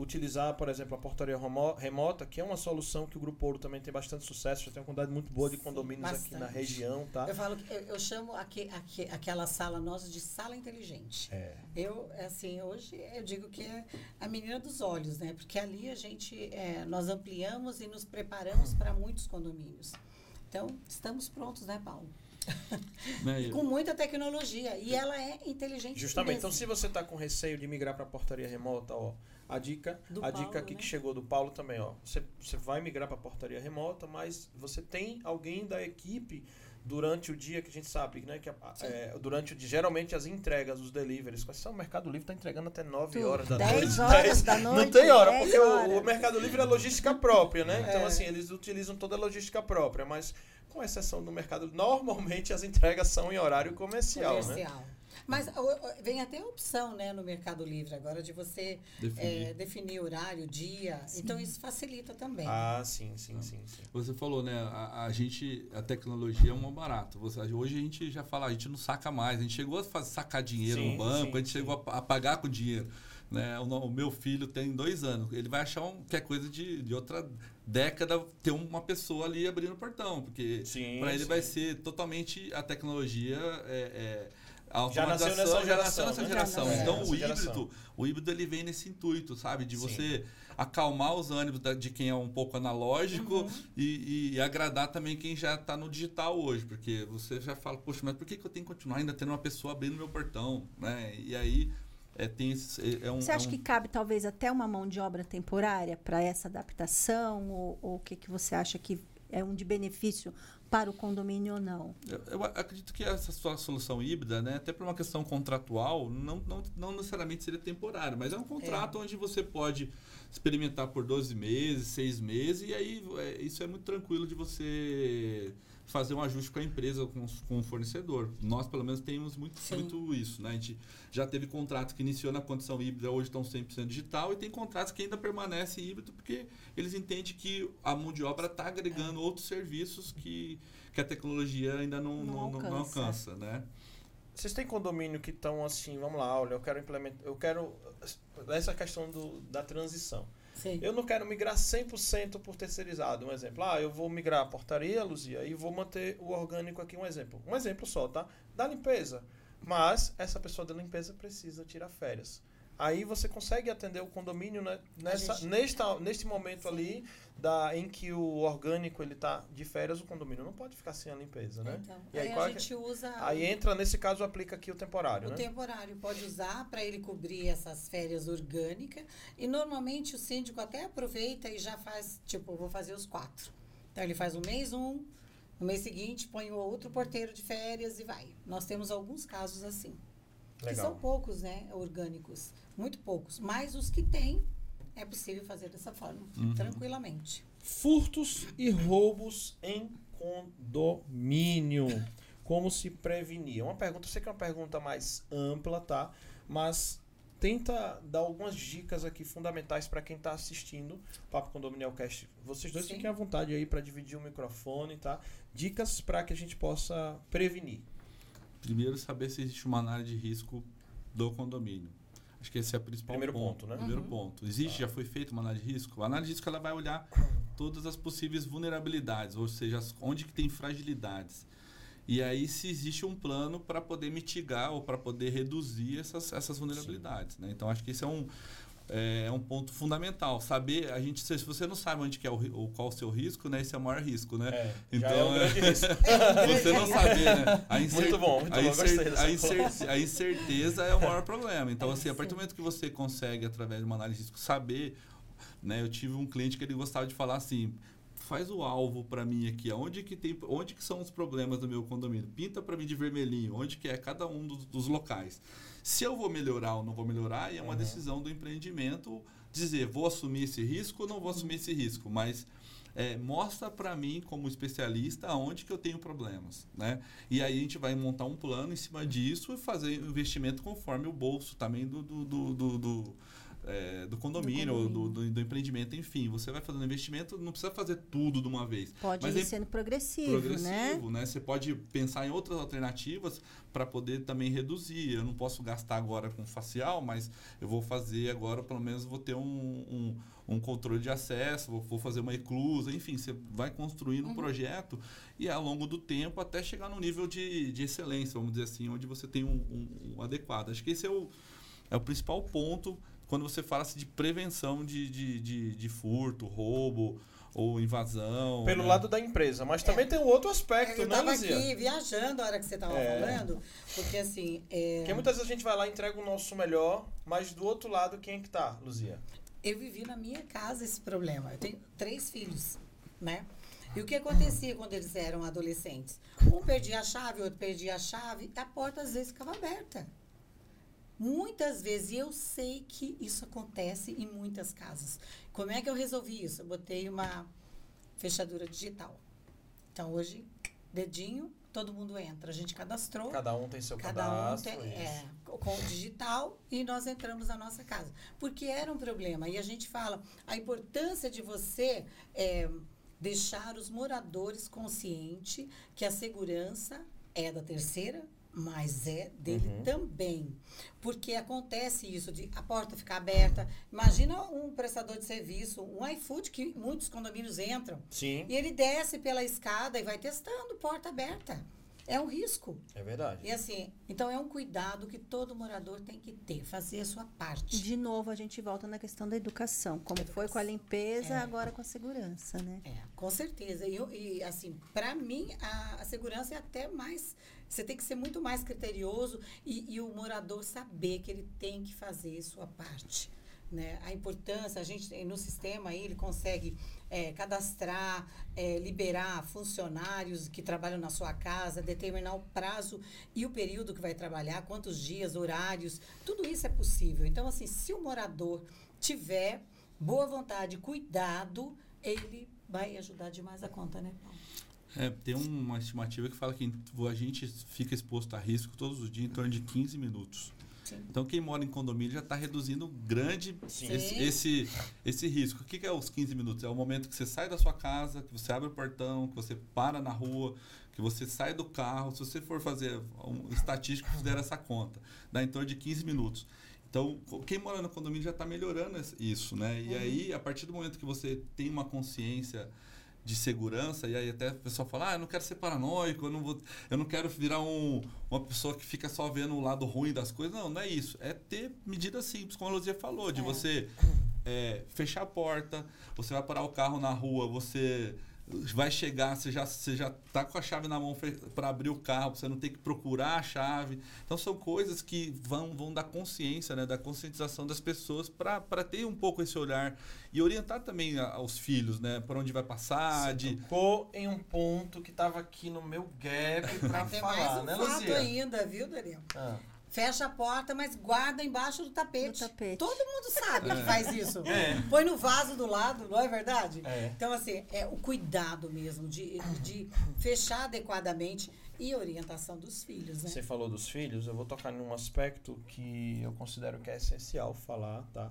utilizar, por exemplo, a portaria remo- remota, que é uma solução que o Grupo Ouro também tem bastante sucesso, já tem uma quantidade muito boa de Sim, condomínios aqui na região, tá? Eu falo que eu, eu chamo aque, aque- aquela sala nossa de sala inteligente. É. Eu, assim, hoje eu digo que é a menina dos olhos, né? Porque ali a gente, é, nós ampliamos e nos preparamos para muitos condomínios. Então, estamos prontos, né, Paulo? [LAUGHS] Com muita tecnologia. E ela é inteligente Justamente. Então, mesmo. se você está com receio de migrar para a portaria remota, ó, a dica, Do a Paulo, dica aqui né? que chegou do Paulo também, ó. Você, você vai migrar para a portaria remota, mas você tem alguém da equipe durante o dia que a gente sabe, né, que é, durante o dia, geralmente as entregas, os deliveries, quais são? o Mercado Livre está entregando até 9 Tudo. horas da 10 noite. horas 10 da Não noite, tem hora, 10 porque o, horas. o Mercado Livre é logística própria, né? Então, É. assim, eles utilizam toda a logística própria, mas com exceção do mercado, normalmente as entregas são em horário comercial, né? Mas vem até a opção, né, no Mercado Livre agora de você Definir. é, definir horário, dia. Então isso facilita também. Ah, sim, sim, sim, sim. Você falou, né? A, a gente, a tecnologia é um barato. Você, hoje a gente já fala, a gente não saca mais. A gente chegou a fazer, sacar dinheiro Sim, no banco, sim, a gente sim. chegou a, a pagar com dinheiro. Né? O, o meu filho tem dois anos. Ele vai achar um, que é coisa de, de outra década ter uma pessoa ali abrindo o portão. Porque Sim, para ele sim. vai ser totalmente a tecnologia. É, é, a Já nasceu nessa já nasceu geração, nessa né? geração. Nasceu Então nessa o geração. híbrido, o híbrido ele vem nesse intuito, sabe? De Sim. você acalmar os ânimos de quem é um pouco analógico Uhum. e, e agradar também quem já está no digital hoje, porque você já fala, poxa, mas por que, que eu tenho que continuar ainda tendo uma pessoa abrindo meu portão, né? E aí é, tem esse, é, é um, Você acha é um- que cabe talvez até uma mão de obra temporária para essa adaptação? Ou ou o que, que você acha que é um de benefício para o condomínio ou não? Eu, eu acredito que essa sua solução híbrida, né, até por uma questão contratual, não, não, não necessariamente seria temporário, mas é um contrato onde você pode experimentar por 12 meses, 6 meses, e aí é, isso é muito tranquilo de você fazer um ajuste com a empresa, com, com o fornecedor. Nós, pelo menos, temos muito, muito isso. Né? A gente já teve contratos que iniciou na condição híbrida, hoje estão 100% digital, e tem contratos que ainda permanecem híbrido, porque eles entendem que a mão de obra está agregando é. outros serviços que, que a tecnologia ainda não, não, não alcança. Não alcança né? Vocês têm condomínio que estão assim, vamos lá, olha, eu quero implementar, eu quero essa questão do, da transição. Sim. Eu não quero migrar 100% por terceirizado. Um exemplo. Ah, eu vou migrar a portaria, Luzia, e vou manter o orgânico aqui. Um exemplo. Um exemplo só, tá? Da limpeza. Mas essa pessoa da limpeza precisa tirar férias. Aí você consegue atender o condomínio né, nessa, gente... nesta, neste momento Sim. ali da, em que o orgânico ele está de férias, o condomínio não pode ficar sem a limpeza, né? Então, e aí, aí a é gente usa. Aí entra, nesse caso, aplica aqui o temporário. O né? temporário pode usar para ele cobrir essas férias orgânicas. E normalmente o síndico até aproveita e já faz, tipo, vou fazer os quatro. Então ele faz um mês um, no mês seguinte põe o outro porteiro de férias e vai. Nós temos alguns casos assim. Legal. Que são poucos, né, orgânicos muito poucos. Mas os que têm, é possível fazer dessa forma, uhum. tranquilamente. Furtos e roubos em condomínio. Como se prevenir? É uma pergunta, eu sei que é uma pergunta mais ampla, tá? Mas tenta dar algumas dicas aqui fundamentais para quem está assistindo o Papo Condominial Cast. Vocês dois Sim. fiquem à vontade aí para dividir o microfone, tá? Dicas para que a gente possa prevenir. Primeiro, saber se existe uma análise de risco do condomínio. Acho que esse é o principal Primeiro ponto. ponto né? Primeiro uhum. ponto. Existe, já foi feita uma análise de risco? A análise de risco ela vai olhar todas as possíveis vulnerabilidades, ou seja, onde que tem fragilidades. E aí se existe um plano para poder mitigar ou para poder reduzir essas, essas vulnerabilidades. Né? Então acho que esse é um, é, é um ponto fundamental. Saber, a gente, se você não sabe onde que é o, qual o seu risco, né? Esse é o maior risco, né? É, então, é um grande risco. [LAUGHS] você não saber, né? A muito bom, muito a, incer, a, incer, a, incerteza é o maior problema. Então, assim, a partir do momento que você consegue, através de uma análise de risco, saber, né? Eu tive um cliente que ele gostava de falar assim, faz o alvo para mim aqui, onde que tem, onde que são os problemas do meu condomínio? Pinta para mim de vermelhinho, onde que é cada um dos, dos locais. Se eu vou melhorar ou não vou melhorar, é uma uhum. decisão do empreendimento dizer, vou assumir esse risco ou não vou assumir esse risco, mas é, mostra para mim, como especialista, aonde que eu tenho problemas, né? E aí a gente vai montar um plano em cima disso e fazer investimento conforme o bolso também do, do, do, do, do é, do condomínio, do, do, do, empreendimento, enfim. Você vai fazendo investimento, não precisa fazer tudo de uma vez. Pode mas ir é sendo progressivo, progressivo né? né? Você pode pensar em outras alternativas para poder também reduzir. Eu não posso gastar agora com facial, mas eu vou fazer agora, pelo menos vou ter um, um, um controle de acesso, vou, vou, fazer uma eclusa, enfim, você vai construindo uhum. um projeto e ao longo do tempo até chegar no nível de, de excelência, vamos dizer assim, onde você tem um, um, um adequado. Acho que esse é o, é o principal ponto quando você fala -se de prevenção de, de, de, de furto, roubo ou invasão. Pelo né? lado da empresa, mas também é. tem um outro aspecto, eu né, Luzia? Eu aqui viajando a hora que você estava é. falando, porque assim... É... Porque muitas vezes a gente vai lá e entrega o nosso melhor, mas do outro lado, quem é que tá, Luzia? Eu vivi na minha casa esse problema. Eu tenho três filhos, né? E o que acontecia quando eles eram adolescentes? Um perdia a chave, outro perdia a chave, a porta às vezes ficava aberta. Muitas vezes, e eu sei que isso acontece em muitas casas. Como é que eu resolvi isso? Eu botei uma fechadura digital. Então, hoje, dedinho, todo mundo entra. A gente cadastrou. Cada um tem seu cada cadastro. Um tem, é, com o digital e nós entramos na nossa casa. Porque era um problema. E a gente fala a importância de você é, deixar os moradores conscientes que a segurança é da terceira mas é dele uhum. também. Porque acontece isso de a porta ficar aberta. Imagina um prestador de serviço, um iFood, que muitos condomínios entram. Sim. E ele desce pela escada e vai testando porta aberta. É um risco. É verdade. E assim, então é um cuidado que todo morador tem que ter, fazer a sua parte. De novo, a gente volta na questão da educação. Como educação. foi com a limpeza, é. agora com a segurança, né? É, com certeza. E, e assim, para mim, a, a segurança é até mais você tem que ser muito mais criterioso e, e, o morador saber que ele tem que fazer sua parte. né? A importância, a gente no sistema aí, ele consegue é, cadastrar, é, liberar funcionários que trabalham na sua casa, determinar o prazo e o período que vai trabalhar, quantos dias, horários, tudo isso é possível. Então, assim, se o morador tiver boa vontade, cuidado, ele vai ajudar demais a conta, né, Paulo? É, tem uma estimativa que fala que a gente fica exposto a risco todos os dias em torno de 15 minutos. Sim. Então, quem mora em condomínio já está reduzindo grande esse, esse, esse risco. O que, que é os 15 minutos? É o momento que você sai da sua casa, que você abre o portão, que você para na rua, que você sai do carro. Se você for fazer um estatístico, fizer essa conta. Dá em torno de 15 minutos. Então, quem mora no condomínio já está melhorando isso, né? E aí, a partir do momento que você tem uma consciência de segurança, e aí até o pessoal fala, ah, eu não quero ser paranoico, eu não, vou, eu não quero virar um, uma pessoa que fica só vendo o lado ruim das coisas. Não, não é isso. É ter medidas simples, como a Luzia falou, de É. você é, fechar a porta, você vai parar o carro na rua, você vai chegar, você já, você já tá com a chave na mão para abrir o carro, você não tem que procurar a chave. Então são coisas que vão, vão dar consciência, né, da conscientização das pessoas para ter um pouco esse olhar e orientar também a- aos filhos, né, para onde vai passar, de Tocou em um ponto que tava aqui no meu gap pra Tem mais falar, um né, fato Luzia? ainda, viu, Daniel? Ah. Fecha a porta, mas guarda embaixo do tapete. Do tapete. Todo mundo sabe que faz isso. É. Põe no vaso do lado, não é verdade? É. Então, assim, é o cuidado mesmo de, de fechar adequadamente e orientação dos filhos, né? Você falou dos filhos, eu vou tocar num aspecto que eu considero que é essencial falar, tá?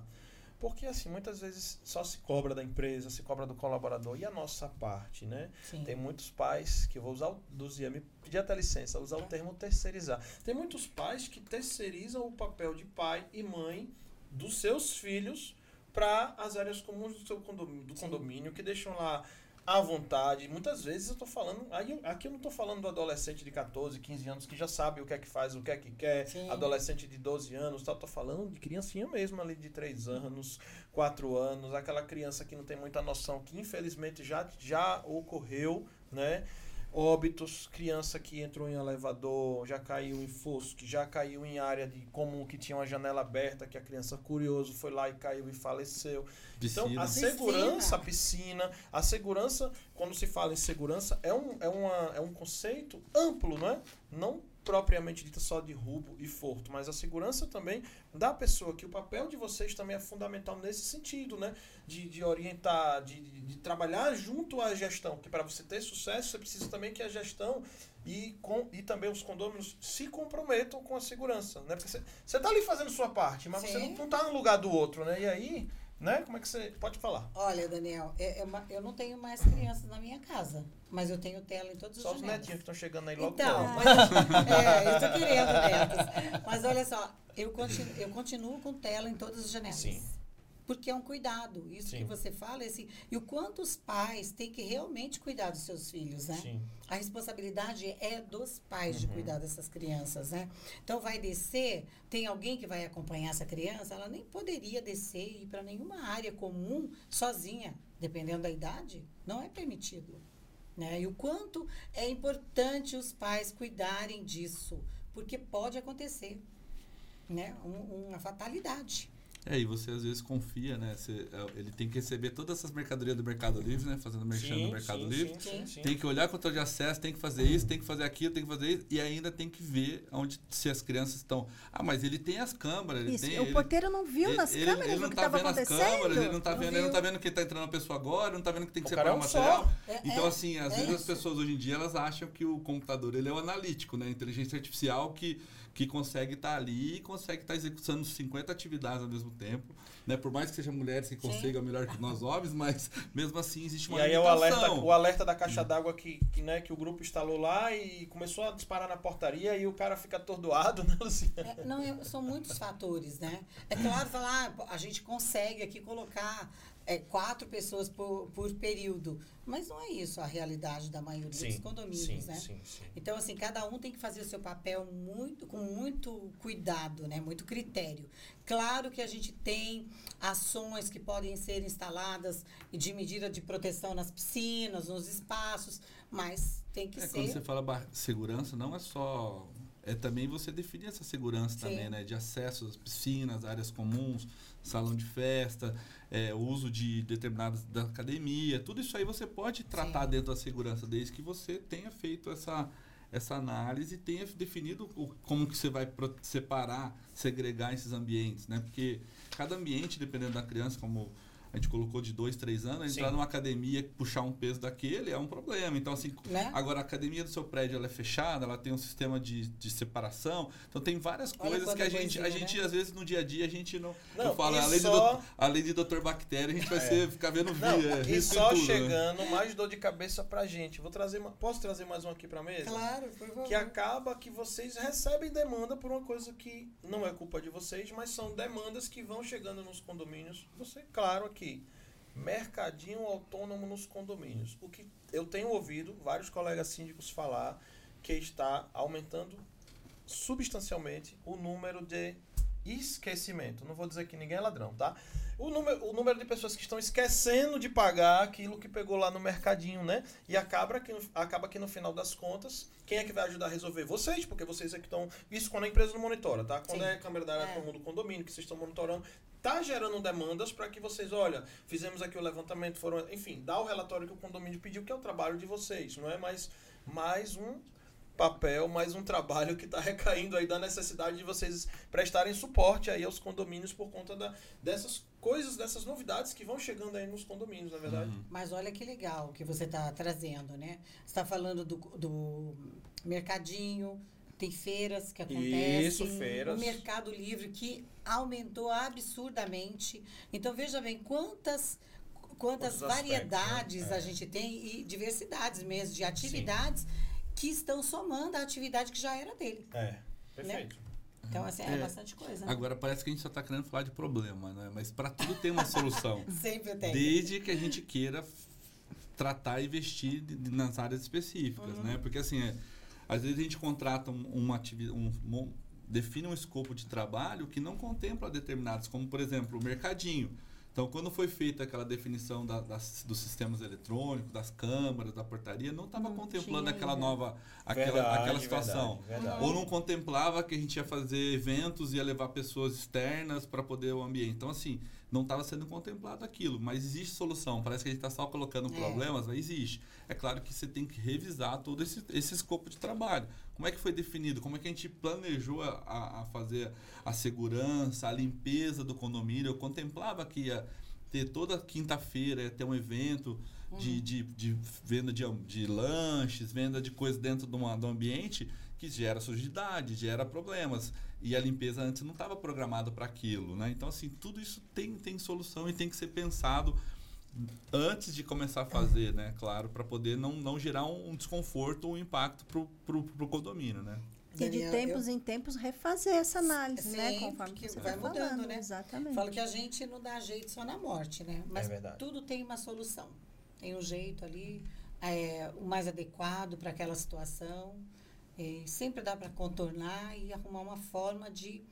Porque, assim, muitas vezes só se cobra da empresa, se cobra do colaborador e a nossa parte, né? Sim. Tem muitos pais, que eu vou usar o Luzia, me pedir até licença, usar o termo terceirizar. Tem muitos pais que terceirizam o papel de pai e mãe dos seus filhos para as áreas comuns do seu condomínio, do condomínio, que deixam lá à vontade. Muitas vezes eu tô falando, aqui eu não tô falando do adolescente de 14, 15 anos que já sabe o que é que faz, o que é que quer, Sim. adolescente de 12 anos, tal, tô falando de criancinha mesmo ali de 3 anos, 4 anos, aquela criança que não tem muita noção, que infelizmente já já ocorreu, né? Óbitos, criança que entrou em elevador, já caiu em fosso, que já caiu em área de comum que tinha uma janela aberta, que a criança curioso foi lá e caiu e faleceu. Então, piscina. a Piscina. segurança, a piscina, a segurança, quando se fala em segurança, é um, é uma, é um conceito amplo, não é? Não propriamente dita só de roubo e furto, mas a segurança também da pessoa, que o papel de vocês também é fundamental nesse sentido, né? De, de orientar, de, de, trabalhar junto à gestão, que para você ter sucesso, você precisa também que a gestão e, com, e também os condôminos se comprometam com a segurança, né? Porque você, você tá ali fazendo sua parte, mas você Sim. não, não tá no lugar do outro, né? E aí, né? Como é que você pode falar? Olha, Daniel, é- é uma- eu não tenho mais crianças na minha casa, mas eu tenho tela em todos os Só os netinhos que estão chegando aí logo. Então, logo. mas, é, eu tô querendo netos. Mas olha só, eu continuo, eu continuo com tela em todas as janelas. Sim. Porque é um cuidado. Isso Sim. que você fala, é assim, e o quanto os pais têm que realmente cuidar dos seus filhos, né? Sim. A responsabilidade é dos pais de Uhum. cuidar dessas crianças, né? Então vai descer, tem alguém que vai acompanhar essa criança, ela nem poderia descer e ir para nenhuma área comum sozinha, dependendo da idade, não é permitido. Né? E o quanto é importante os pais cuidarem disso, porque pode acontecer, né? Um- uma fatalidade. É, e você às vezes confia, né? Você, é, ele tem que receber todas essas mercadorias do Mercado Livre, né? Fazendo merchan Sim, no Mercado sim, Livre. sim, sim, sim. Tem que olhar controle de acesso, tem que fazer isso, tem que fazer aquilo, tem que fazer isso, e ainda tem que ver onde se as crianças estão. Ah, mas ele tem as câmeras, ele Isso, tem. o ele- porteiro não viu ele- nas ele- câmeras ele o não que tá estava vendo as câmeras, ele não tá Não vendo, ele não tá vendo que tá entrando a pessoa agora, ele não tá vendo que tem que O ser cara é para um material. É- Então, é- assim, às é vezes as isso. pessoas hoje em dia elas acham que o computador ele é o analítico, né? Inteligência artificial que, que consegue estar ali e consegue estar executando 50 atividades ao mesmo tempo. Né? Por mais que sejam mulheres que consigam melhor que nós homens, mas mesmo assim existe uma E aí é o limitação. alerta, o alerta da caixa d'água que, que, né, que o grupo instalou lá e começou a disparar na portaria e o cara fica atordoado, [LAUGHS] né, Luciana? É, não, são muitos fatores, né? É claro falar, ah, a gente consegue aqui colocar é, quatro pessoas por, por período, mas não é isso a realidade da maioria dos condomínios, né? sim, sim. Então, assim, cada um tem que fazer o seu papel muito, com muito cuidado, né? Muito critério. Claro que a gente tem ações que podem ser instaladas de medida de proteção nas piscinas, nos espaços, mas tem que É, quando ser. você fala segurança, não é só é também você definir essa segurança Sim. também, né? De acesso às piscinas, áreas comuns, salão de festa, é, uso de determinadas da academia, tudo isso aí você pode tratar Sim. dentro da segurança, desde que você tenha feito essa essa análise e tenha definido o- como que você vai separar, segregar esses ambientes, né? Porque cada ambiente, dependendo da criança, como a gente colocou de dois, três anos, Sim. entrar numa academia, puxar um peso daquele é um problema. Então, assim, Né? agora a academia do seu prédio ela é fechada, ela tem um sistema de, de separação. Então tem várias Olha coisas que a gente, a coisinha, gente né? às vezes no dia a dia a gente não, Não, eu falo, além, só- de, doutor- além de doutor bactéria, a gente vai É. ser, ficar vendo Não, via, e só tudo, né? chegando, mais dor de cabeça pra gente. Vou trazer uma, posso trazer mais um aqui pra mesa? Claro, por favor. Que acaba que vocês recebem demanda por uma coisa que não é culpa de vocês, mas são demandas que vão chegando nos condomínios. Você, claro, aqui. Mercadinho autônomo nos condomínios. O que eu tenho ouvido vários colegas síndicos falar que está aumentando substancialmente o número de esquecimento. Não vou dizer que ninguém é ladrão, tá? O número, o número de pessoas que estão esquecendo de pagar aquilo que pegou lá no mercadinho, né? E acaba que, no- acaba que no final das contas, quem é que vai ajudar a resolver? Vocês, porque vocês é que estão. Isso quando a empresa não monitora, tá? Quando Sim. é a câmera da área É. comum do condomínio, que vocês estão monitorando, tá gerando demandas para que vocês, olha, fizemos aqui o levantamento, foram. Enfim, dá o relatório que o condomínio pediu, que é o trabalho de vocês, não é mais, mais um papel, mais um trabalho que está [LAUGHS] recaindo aí da necessidade de vocês prestarem suporte aí aos condomínios por conta da, dessas coisas, dessas novidades que vão chegando aí nos condomínios, na é verdade. Uhum. Mas olha que legal que você está trazendo, né? Você está falando do, do mercadinho, tem feiras que acontecem. Isso, feiras. O Mercado Livre que aumentou absurdamente. Então veja bem quantas quantas aspectos, variedades né? É. a gente tem e diversidades mesmo de atividades que estão somando a atividade que já era dele. É, perfeito. Então assim é, É. bastante coisa. Né? Agora parece que a gente só está querendo falar de problema, né? Mas para tudo tem uma solução. [LAUGHS] Sempre tem. Desde que a gente queira tratar e investir de- de- nas áreas específicas, Uhum. né? Porque assim, é, às vezes a gente contrata um, uma atividade, um, um- define um escopo de trabalho que não contempla determinados, como por exemplo o mercadinho. Então, quando foi feita aquela definição da- das- dos sistemas eletrônicos, das câmaras, da portaria, não estava contemplando tinha aquela nova, aquela, Verdade, aquela situação. verdade, verdade. Ou não contemplava que a gente ia fazer eventos, ia levar pessoas externas para poder o ambiente. Então, assim, não estava sendo contemplado aquilo. Mas existe solução. Parece que a gente está só colocando É. problemas, mas existe. É claro que você tem que revisar todo esse, esse escopo de trabalho. Como é que foi definido? Como é que a gente planejou a- a, fazer a segurança, a limpeza do condomínio? Eu contemplava que ia ter toda quinta-feira, ia ter um evento de, de, de venda de, de lanches, venda de coisas dentro de, uma, de um ambiente que gera sujidade, gera problemas. E a limpeza antes não estava programada para aquilo, né? Então, assim, tudo isso tem, tem solução e tem que ser pensado antes de começar a fazer, né? Claro, para poder não, não gerar um, um desconforto ou um impacto pro, pro, pro condomínio, né? E de tempos eu- em tempos refazer essa análise, né? Sim, Conforme porque você vai vai mudando, falando, né? Exatamente. Falo que a gente não dá jeito só na morte, né? Mas verdade. tudo tem uma solução. Tem um jeito ali, é, o mais adequado para aquela situação. E sempre dá para contornar e arrumar uma forma de,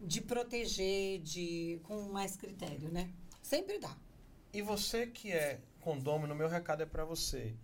de proteger de, com mais critério, né? Sempre dá. E você que é condômino, meu recado é para você.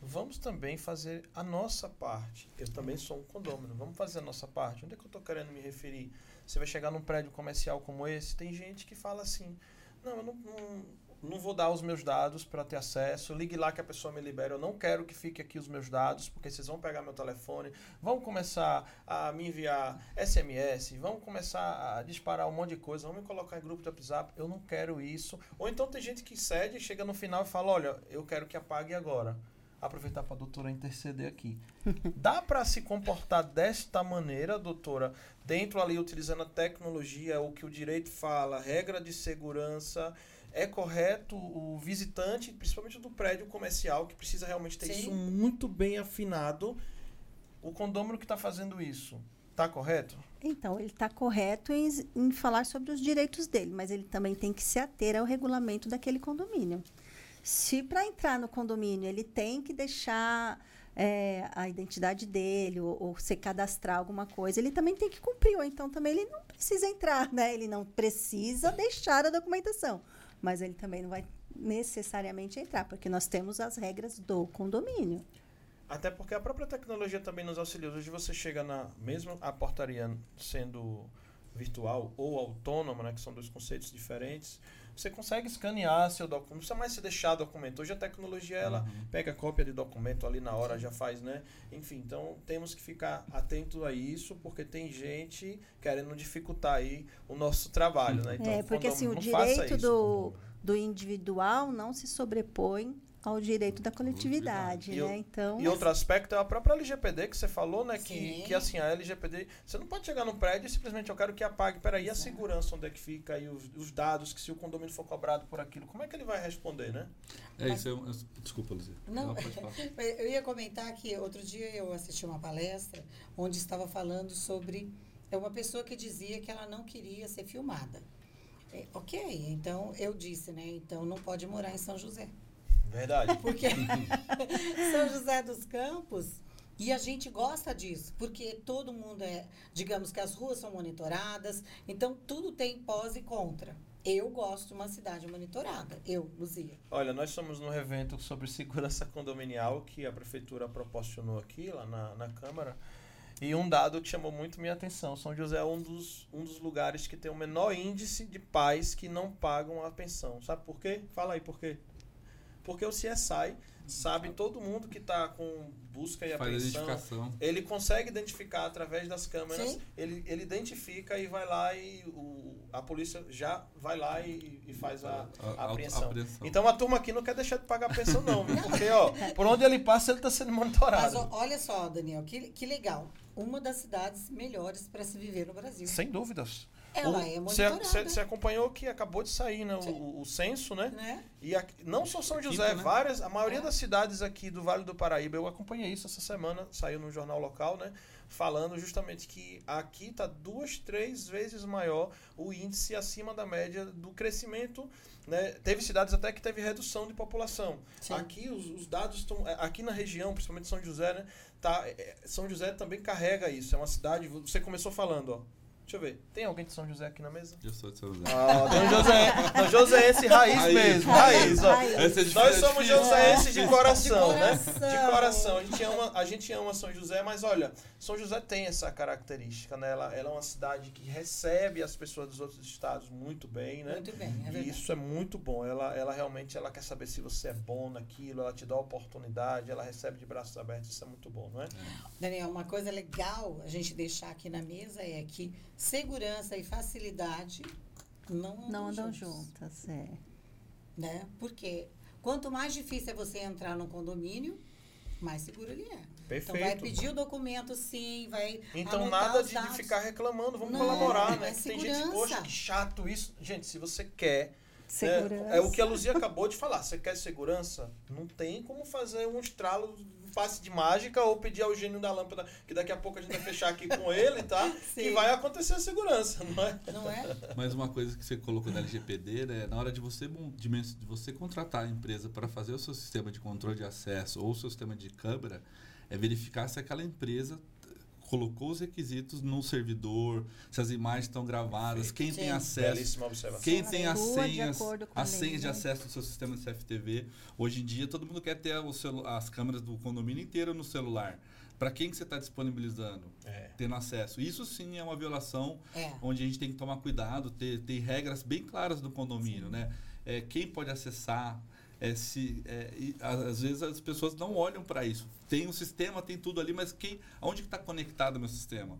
Vamos também fazer a nossa parte. Eu também sou um condômino. Vamos fazer a nossa parte. Onde é que eu estou querendo me referir? Você vai chegar num prédio comercial como esse, tem gente que fala assim: não, eu não, não, não vou dar os meus dados para ter acesso. Ligue lá que a pessoa me libera. Eu não quero que fique aqui os meus dados, porque vocês vão pegar meu telefone, vão começar a me enviar SMS, vão começar a disparar um monte de coisa, vão me colocar em grupo de WhatsApp. Eu não quero isso. Ou então tem gente que cede, chega no final e fala: olha, eu quero que apague agora. Aproveitar para a doutora interceder aqui. [LAUGHS] Dá para se comportar desta maneira, doutora, dentro ali utilizando a tecnologia, o que o direito fala, regra de segurança. É correto o visitante, principalmente do prédio comercial, que precisa realmente ter Sim. isso muito bem afinado. O condômino que está fazendo isso, tá correto? Então, ele está correto em, em falar sobre os direitos dele, mas ele também tem que se ater ao regulamento daquele condomínio. Se para entrar no condomínio ele tem que deixar é, a identidade dele ou, ou se cadastrar alguma coisa, ele também tem que cumprir, ou então também ele não precisa entrar, né? Ele não precisa deixar a documentação, mas ele também não vai necessariamente entrar, porque nós temos as regras do condomínio. Até porque a própria tecnologia também nos auxilia. Hoje você chega na. Mesmo a portaria sendo virtual ou autônoma, né, que são dois conceitos diferentes, você consegue escanear seu documento. Não precisa mais se deixar documento. Hoje a tecnologia ela Uhum. pega cópia de documento ali na hora, já faz, né? Enfim, então temos que ficar atento a isso, porque tem gente querendo dificultar aí o nosso trabalho, né? Então, é, porque assim, o direito do, do individual não se sobrepõe ao direito da coletividade, E o- né? Então, E outro aspecto é a própria LGPD que você falou, né? Que, que assim, a LGPD, você não pode chegar no prédio e simplesmente eu quero que apague. Peraí, a segurança, onde é que fica? E os, os dados, que se o condomínio for cobrado por aquilo, como é que ele vai responder, né? É isso, é um- é- desculpa, Luzia. Não. pode falar. [LAUGHS] Eu ia comentar que outro dia eu assisti uma palestra onde estava falando sobre é uma pessoa que dizia que ela não queria ser filmada. É, ok, então eu disse, né? Então não pode morar em São José. Verdade. Porque [LAUGHS] São José dos Campos, e a gente gosta disso, porque todo mundo é, digamos que as ruas são monitoradas, então tudo tem pós e contra. Eu gosto de uma cidade monitorada, eu, Luzia. Olha, nós somos num evento sobre segurança condominial que a prefeitura proporcionou aqui, lá na, na Câmara. E um dado que chamou muito minha atenção. São José é um dos, um dos lugares que tem o menor índice de pais que não pagam a pensão. Sabe por quê? Fala aí por quê. Porque o CSI sabe todo mundo que está com busca e Faz a apreensão. Ele consegue identificar através das câmeras. Sim. Ele, ele identifica e vai lá e o, a polícia já vai lá e, e faz a, a apreensão. apreensão. Então a turma aqui não quer deixar de pagar a pensão, não. viu? Porque, ó, por onde ele passa, ele está sendo Mas monitorado. ó, olha só, Daniel, que, que legal. Uma das cidades melhores para se viver no Brasil. Sem dúvidas. Ela é monitorada. Você acompanhou que acabou de sair né, o, o censo, né? Né? E aqui- não só São José, Quinta, né? várias, a maioria É. das cidades aqui do Vale do Paraíba, eu acompanhei isso essa semana, saiu no jornal local, né? Falando justamente que aqui está duas, três vezes maior o índice acima da média do crescimento. Né? Teve cidades até que teve redução de população. Sim. Aqui os, os dados estão. é, Aqui na região, principalmente São José, né? Tá, é, São José também carrega isso. É uma cidade. Você começou falando, ó. Deixa eu ver. Tem alguém de São José aqui na mesa? Eu sou de São José. Ah, tem um José. Não, José esse raiz, Raiz. mesmo. Raiz, ó. É Nós é somos joséenses de coração, De né? coração. De coração. A gente, ama, a gente ama São José, mas olha, São José tem essa característica, né? Ela, ela é uma cidade que recebe as pessoas dos outros estados muito bem, né? Muito bem, é E verdade. isso é muito bom. Ela, ela realmente ela quer saber se você é bom naquilo, ela te dá oportunidade, ela recebe de braços abertos. Isso é muito bom, não é? Daniel, uma coisa legal a gente deixar aqui na mesa é que segurança e facilidade não andam, não andam juntos, juntas, é. Né? Porque quanto mais difícil é você entrar num condomínio, mais seguro ele é. Perfeito. Então vai pedir o documento sim, vai Então nada os de, ficar reclamando, vamos Não, colaborar, é né? Tem gente, segurança. poxa, que chato isso. Gente, se você quer Segurança. É, é o que a Luzia acabou de falar. Você quer segurança? Não tem como fazer um estralo, passe de mágica ou pedir ao gênio da lâmpada, que daqui a pouco a gente vai fechar aqui com ele, tá? [LAUGHS] Que Sim. vai acontecer a segurança, não é? Não é? Mas uma coisa que você colocou da LGPD, né, na hora de você, de de você contratar a empresa para fazer o seu sistema de controle de acesso ou o seu sistema de câmera, é verificar se aquela empresa colocou os requisitos no servidor, se as imagens estão gravadas, quem tem Sim. acesso. Belíssima observação. Quem tem as senhas, as lei, senhas de né? acesso do seu sistema de CFTV. Hoje em dia, todo mundo quer ter as câmeras do condomínio inteiro no celular. Para quem que você está disponibilizando? É. Tendo acesso. Isso sim é uma violação É. onde a gente tem que tomar cuidado, ter, ter regras bem claras do condomínio, né? É, quem pode acessar, é, se, é, e, às vezes as pessoas não olham para isso. Tem um sistema, tem tudo ali, mas quem, aonde está conectado o meu sistema?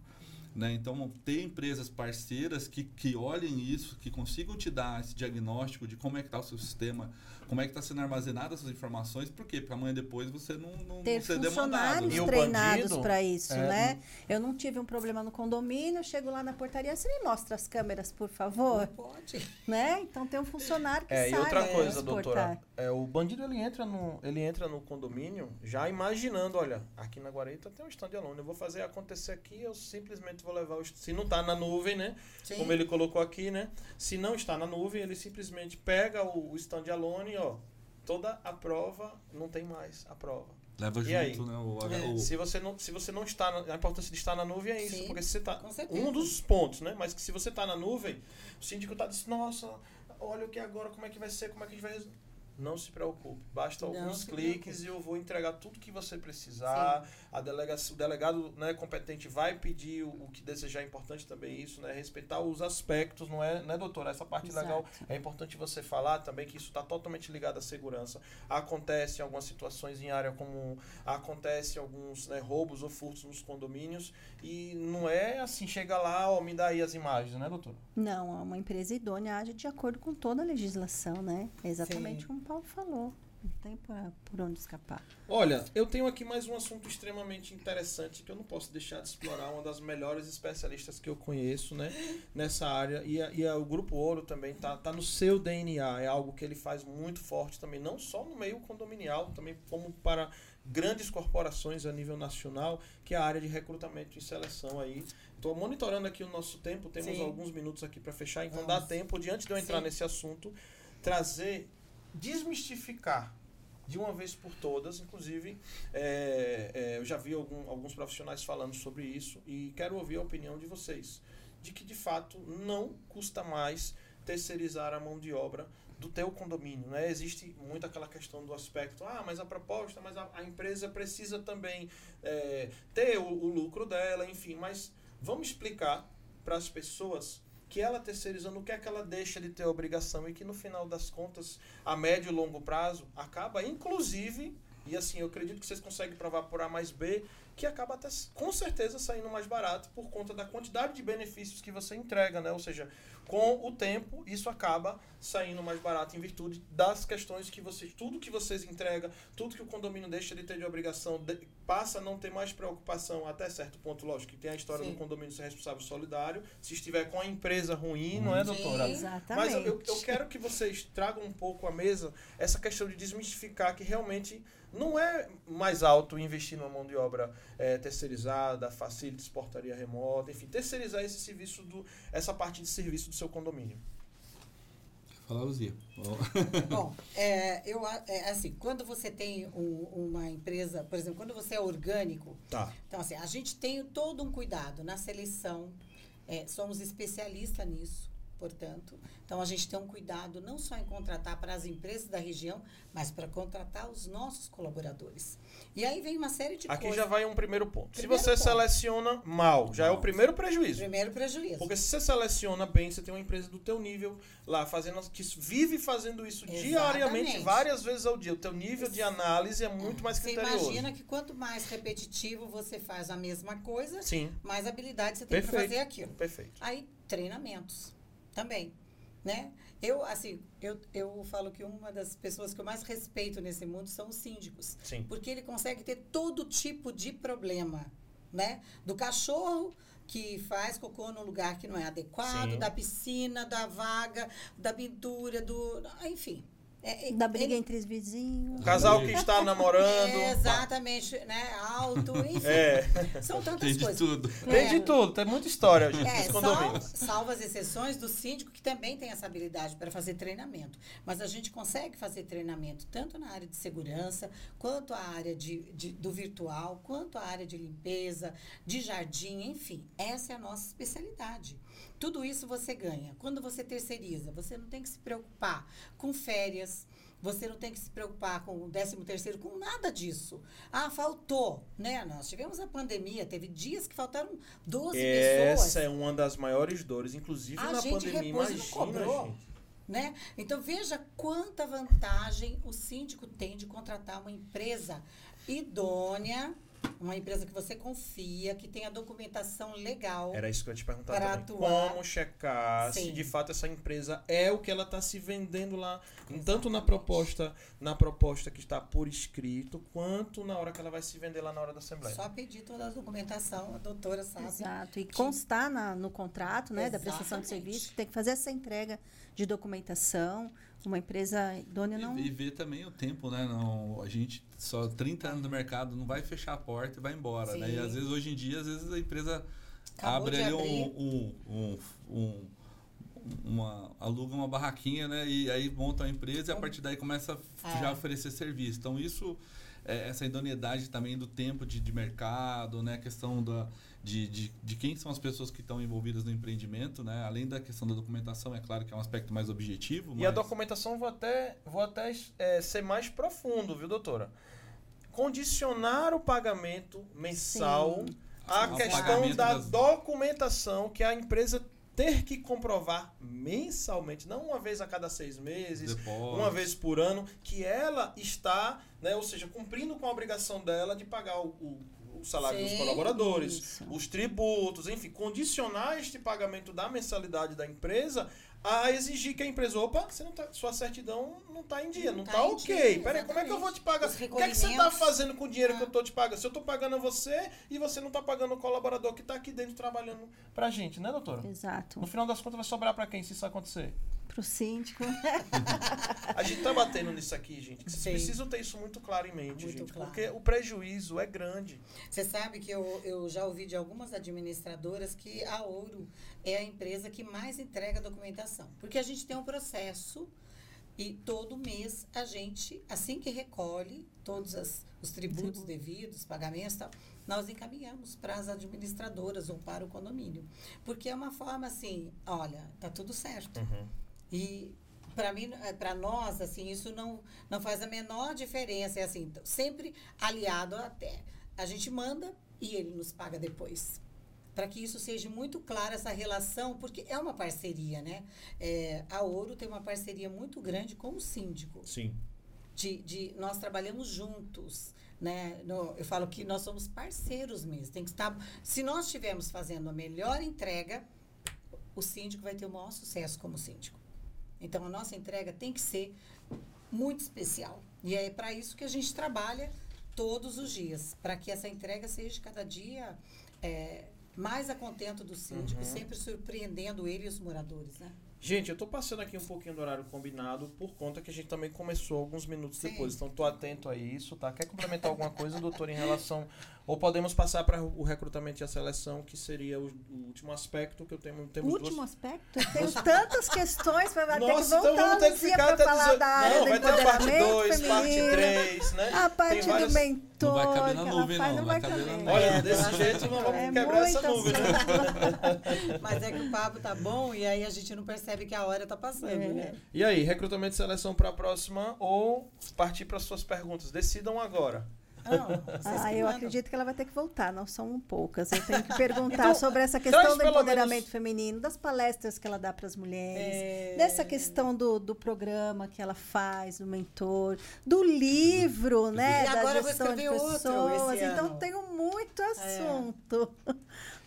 Né? Então, ter empresas parceiras que, que olhem isso, que consigam te dar esse diagnóstico de como é que está o seu sistema, como é que está sendo armazenadas essas informações, por quê? Porque amanhã depois você não, não, Ter ser demandado. funcionários E o treinados para isso, é, né? Eu não tive um problema no condomínio, eu chego lá na portaria, você me mostra as câmeras, por favor, Não pode. né? Então tem um funcionário que É, e sabe outra coisa, transportar. doutora, é, o bandido ele entra, no, ele entra no condomínio já imaginando, olha, aqui na Guarita tem um stand alone, eu vou fazer acontecer aqui, eu simplesmente vou levar o... Se não tá na nuvem, né? Sim. Como ele colocou aqui, né? Se não está na nuvem, ele simplesmente pega o, o stand alone, ó, toda a prova, não tem mais a prova. Leva E junto, aí? né? O, É. Se você não, se você não está, na, a importância de estar na nuvem é isso, Sim, porque se você tá certeza. um dos pontos, né? Mas que se você está na nuvem, o síndico está dizendo, nossa, olha o que agora, como é que vai ser, como é que a gente vai resolver. Não se preocupe, basta Não alguns cliques e eu vou entregar tudo que você precisar. A delega, o delegado né, competente vai pedir o, o que desejar, é importante também isso, né? Respeitar os aspectos, não é, né, doutora? Essa parte Exato. legal é importante você falar também que isso está totalmente ligado à segurança. Acontece em algumas situações em área comum, acontece alguns né, roubos ou furtos nos condomínios e não é assim, chega lá, ó, me dá aí as imagens, né, doutora? Não, uma empresa idônea age de acordo com toda a legislação, né? É exatamente Sim. como o Paulo falou. Não tem pra- por onde escapar. Olha, eu tenho aqui mais um assunto extremamente interessante que eu não posso deixar de explorar. Uma das melhores especialistas que eu conheço, né, [LAUGHS] nessa área. E, a- e a- o Grupo Ouro também tá, tá no seu DNA. É algo que ele faz muito forte também, não só no meio condominial, também como para grandes corporações a nível nacional, que é a área de recrutamento e seleção aí. Estou monitorando aqui o nosso tempo, temos Sim. alguns minutos aqui para fechar, então Vamos. dá tempo, diante de eu entrar Sim. nesse assunto, trazer, desmistificar de uma vez por todas, inclusive é, é, eu já vi algum- alguns profissionais falando sobre isso e quero ouvir a opinião de vocês, de que de fato não custa mais terceirizar a mão de obra do teu condomínio, né? Existe muito aquela questão do aspecto, ah, mas a proposta, mas a, a empresa precisa também é, ter o, o lucro dela, enfim, mas vamos explicar para as pessoas que ela terceirizando o que é que ela deixa de ter obrigação e que no final das contas, a médio e longo prazo, acaba inclusive, e assim, eu acredito que vocês conseguem provar por A mais B, que acaba até com certeza saindo mais barato por conta da quantidade de benefícios que você entrega, né? Ou seja, com o tempo, isso acaba saindo mais barato em virtude das questões que vocês, tudo que vocês entregam, tudo que o condomínio deixa de ter de obrigação, de- passa a não ter mais preocupação até certo ponto, lógico, que tem a história Sim. do condomínio ser responsável solidário, se estiver com a empresa ruim, não é, doutora? Mas Exatamente. eu, eu- eu quero que vocês tragam um pouco à mesa essa questão de desmistificar que realmente não é mais alto investir numa mão de obra eh, terceirizada, facilities, portaria remota, enfim, terceirizar esse serviço do, essa parte de serviço do seu condomínio. Fala, Luzia. [LAUGHS] Bom, é, eu, a- é, assim, quando você tem um- uma empresa, por exemplo, quando você é orgânico, Tá. então assim, a gente tem todo um cuidado na seleção, é, somos especialistas nisso, portanto. Então a gente tem um cuidado não só em contratar para as empresas da região, mas para contratar os nossos colaboradores. E aí vem uma série de Aqui coisas. já vai um primeiro ponto. Primeiro se você ponto. seleciona mal, já é o primeiro prejuízo. Primeiro prejuízo. Porque se você seleciona bem, você tem uma empresa do teu nível lá fazendo que vive fazendo isso Exatamente. diariamente, várias vezes ao dia. O teu nível de análise é muito mais Você criterioso. imagina que quanto mais repetitivo você faz a mesma coisa, Sim, mais habilidade você tem para fazer aquilo. perfeito. Aí, treinamentos também, né? Eu, assim, eu, eu falo que uma das pessoas que eu mais respeito nesse mundo são os síndicos. Sim. Porque ele consegue ter todo tipo de problema, né? Do cachorro que faz cocô num lugar que não é adequado, Sim. da piscina, da vaga, da pintura, do... Enfim. É, é- Da briga ele- entre os vizinhos. O casal que está [LAUGHS] namorando. É, exatamente, né? Alto, [LAUGHS] enfim. É, São tantas Tem de coisas. tudo. tem de tudo, tem muita história, gente, É, nos sal, condomínios. salvo as exceções do síndico, que também tem essa habilidade para fazer treinamento. Mas a gente consegue fazer treinamento tanto na área de segurança, quanto a área de, de- do virtual, quanto a área de limpeza, de jardim, enfim. Essa é a nossa especialidade. Tudo isso você ganha. Quando você terceiriza, você não tem que se preocupar com férias, você não tem que se preocupar com o 13 terceiro, com nada disso. Ah, faltou, né? Nós tivemos a pandemia, teve dias que faltaram 12 pessoas. Essa é uma das maiores dores, inclusive A na gente pandemia. e não Imagina, cobrou. gente. né? Então veja quanta vantagem o síndico tem de contratar uma empresa idônea, uma empresa que você confia, que tenha documentação legal. Era isso que eu ia te perguntar Para atuar. Como checar se Sim. de fato essa empresa é o que ela está se vendendo lá, tanto na proposta, na proposta que está por escrito, quanto na hora que ela vai se vender lá na hora da assembleia. Só pedir toda a documentação, a doutora sabe. Exato. E constar na- no contrato né, da prestação de Exatamente. serviço, que tem que fazer essa entrega de documentação. Uma empresa idônea não. E, e ver também o tempo, né? Não, a gente só 30 anos no mercado não vai fechar a porta e vai embora, né? E Sim. às vezes, hoje em dia, às vezes a empresa Acabou abre ali um, um, um, um- uma, aluga uma barraquinha, né? E aí monta a empresa e a partir daí começa a É. já oferecer serviço. Então isso é, essa idoneidade também do tempo de, de mercado, né? A questão da, de, de, de quem são as pessoas que estão envolvidas no empreendimento, né? Além da questão da documentação, é claro que é um aspecto mais objetivo. E a mas- documentação vou até, vou até é, ser mais profundo, viu, doutora? Condicionar o pagamento mensal Sim. à questão da das- documentação que a empresa ter que comprovar mensalmente, não uma vez a cada seis meses, Depósito. uma vez por ano, que ela está, né, ou seja, cumprindo com a obrigação dela de pagar o, o- o salário dos Sim, colaboradores, isso. os tributos, enfim, condicionar este pagamento da mensalidade da empresa a exigir que a empresa, opa, você não tá, sua certidão não está em dia, não está tá em ok. dia, Peraí, como é que eu vou te pagar? O que é que você está fazendo com o dinheiro que Ah. eu estou te pagando? Se eu estou pagando a você e você não está pagando o colaborador que está aqui dentro trabalhando pra gente, né, doutora? Exato. No final das contas vai sobrar pra quem se isso acontecer? Pro síndico. [LAUGHS] A gente tá batendo nisso aqui, gente. que Vocês Sim. precisam ter isso muito claro em mente, Muito gente. claro. Porque o prejuízo é grande. Você sabe que eu, eu já ouvi de algumas administradoras que a Ouro é a empresa que mais entrega documentação. Porque a gente tem um processo e todo mês a gente, assim que recolhe todos as- os tributos devidos, pagamentos e tal, nós encaminhamos para as administradoras ou para o condomínio. Porque é uma forma assim, olha, tá tudo certo. E para mim, para nós, assim, isso não, não faz a menor diferença. É assim, sempre aliado até. A gente manda e ele nos paga depois. Para que isso seja muito claro, essa relação, porque é uma parceria, né? É, a Ouro tem uma parceria muito grande com o síndico Sim. de, de nós trabalhamos juntos, né? No- eu falo que nós somos parceiros mesmo. Tem que estar. Se nós estivermos fazendo a melhor entrega, o síndico vai ter o maior sucesso como síndico. Então a nossa entrega tem que ser muito especial. E é para isso que a gente trabalha todos os dias, para que essa entrega seja cada dia é, mais a contento do síndico, sempre surpreendendo ele e os moradores, né? Gente, eu tô passando aqui um pouquinho do horário combinado por conta que a gente também começou alguns minutos Sim. depois. Então tô atento a isso, tá? Quer complementar alguma coisa, doutor, em relação. Ou podemos passar para o recrutamento e a seleção, que seria o, o último aspecto que eu tenho. Temos Último duas. aspecto. [LAUGHS] Eu tenho tantas questões para ter que Nossa, voltar então vamos ter que ficar até falar dizer- da área Não, do vai ter parte empoderamento 2, parte feminino, 3, né? A parte Tem várias- do mentor. Não vai caber na nuvem, não, não vai vai caber na caber. nuvem. Olha, desse jeito nós vamos É quebrar essa nuvem, né? [LAUGHS] Mas é que o papo tá bom e aí a gente não percebe que a hora tá passando, É. né? E aí, recrutamento e seleção para a próxima ou partir para suas perguntas? Decidam agora. Não, [LAUGHS] Ah, eu acredito que ela vai ter que voltar, não são poucas. Eu tenho que [LAUGHS] perguntar Então, sobre essa traz questão do empoderamento menos- feminino, das palestras que ela dá para as mulheres, É. dessa questão do, do programa que ela faz, do mentor, do livro, [LAUGHS] né? E da agora eu vou gestão de escrever outro pessoas. esse Então ano. tenho muito assunto.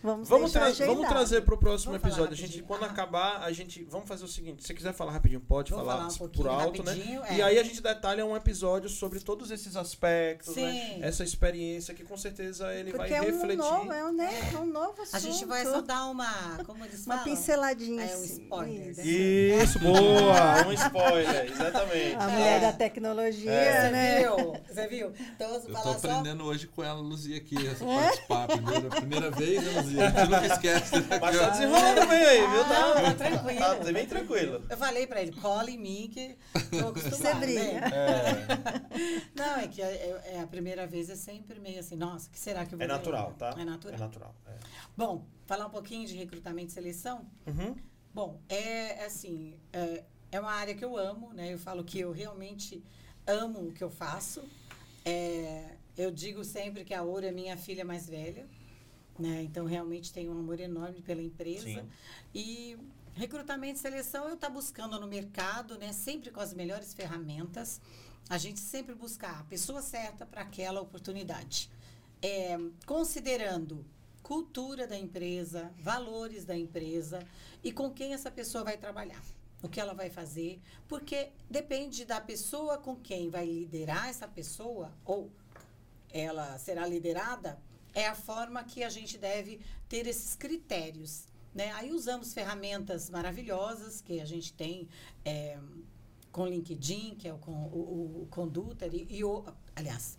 Vamos, Vamos, tra vamos trazer para o próximo Vamos episódio. A gente, quando Ah. acabar, a gente. Vamos fazer o seguinte: se você quiser falar rapidinho, pode Vou falar, falar um por alto, né? é. E aí a gente detalha um episódio sobre todos esses aspectos, né? Sim. Essa experiência que com certeza ele Porque vai é um refletir. novo, é um, né, é um novo assunto. A gente vai só dar uma, como eles uma falam? pinceladinha. É um assim, spoiler, isso. né? Isso, boa! Um spoiler, exatamente. A mulher É. da tecnologia, É. Você né? viu? Você viu? Então, eu Eu tô falar só... aprendendo hoje com ela, Luzia, aqui, essa participar. Primeira, primeira vez, né, Luzia? Gente nunca esquece. né? Mas tá desenrolando bem aí, viu? Não, tá tranquilo. Tá bem tranquilo. Eu falei pra ele, cola em mim que tô [LAUGHS] acostumada. Você brilha. né? É, [LAUGHS] Não, é que é, é- é a primeira vez é sempre meio assim, nossa, que será que eu vou é natural, ganhar? tá? É natural. É natural. é. Bom, falar um pouquinho de recrutamento e seleção. Uhum. Bom, é assim, é, é uma área que eu amo, né? Eu falo que eu realmente amo o que eu faço. É, eu digo sempre que a Ouro é minha filha mais velha, né? Então realmente tenho um amor enorme pela empresa. Sim. E recrutamento e seleção eu estou buscando no mercado, né? Sempre com as melhores ferramentas. A gente sempre buscar a pessoa certa para aquela oportunidade. É, considerando cultura da empresa, valores da empresa e com quem essa pessoa vai trabalhar, o que ela vai fazer, porque depende da pessoa com quem vai liderar essa pessoa ou ela será liderada, é a forma que a gente deve ter esses critérios. Né? Aí usamos ferramentas maravilhosas que a gente tem é, com o LinkedIn, que é o, com, o, o Conduta e, e o, aliás,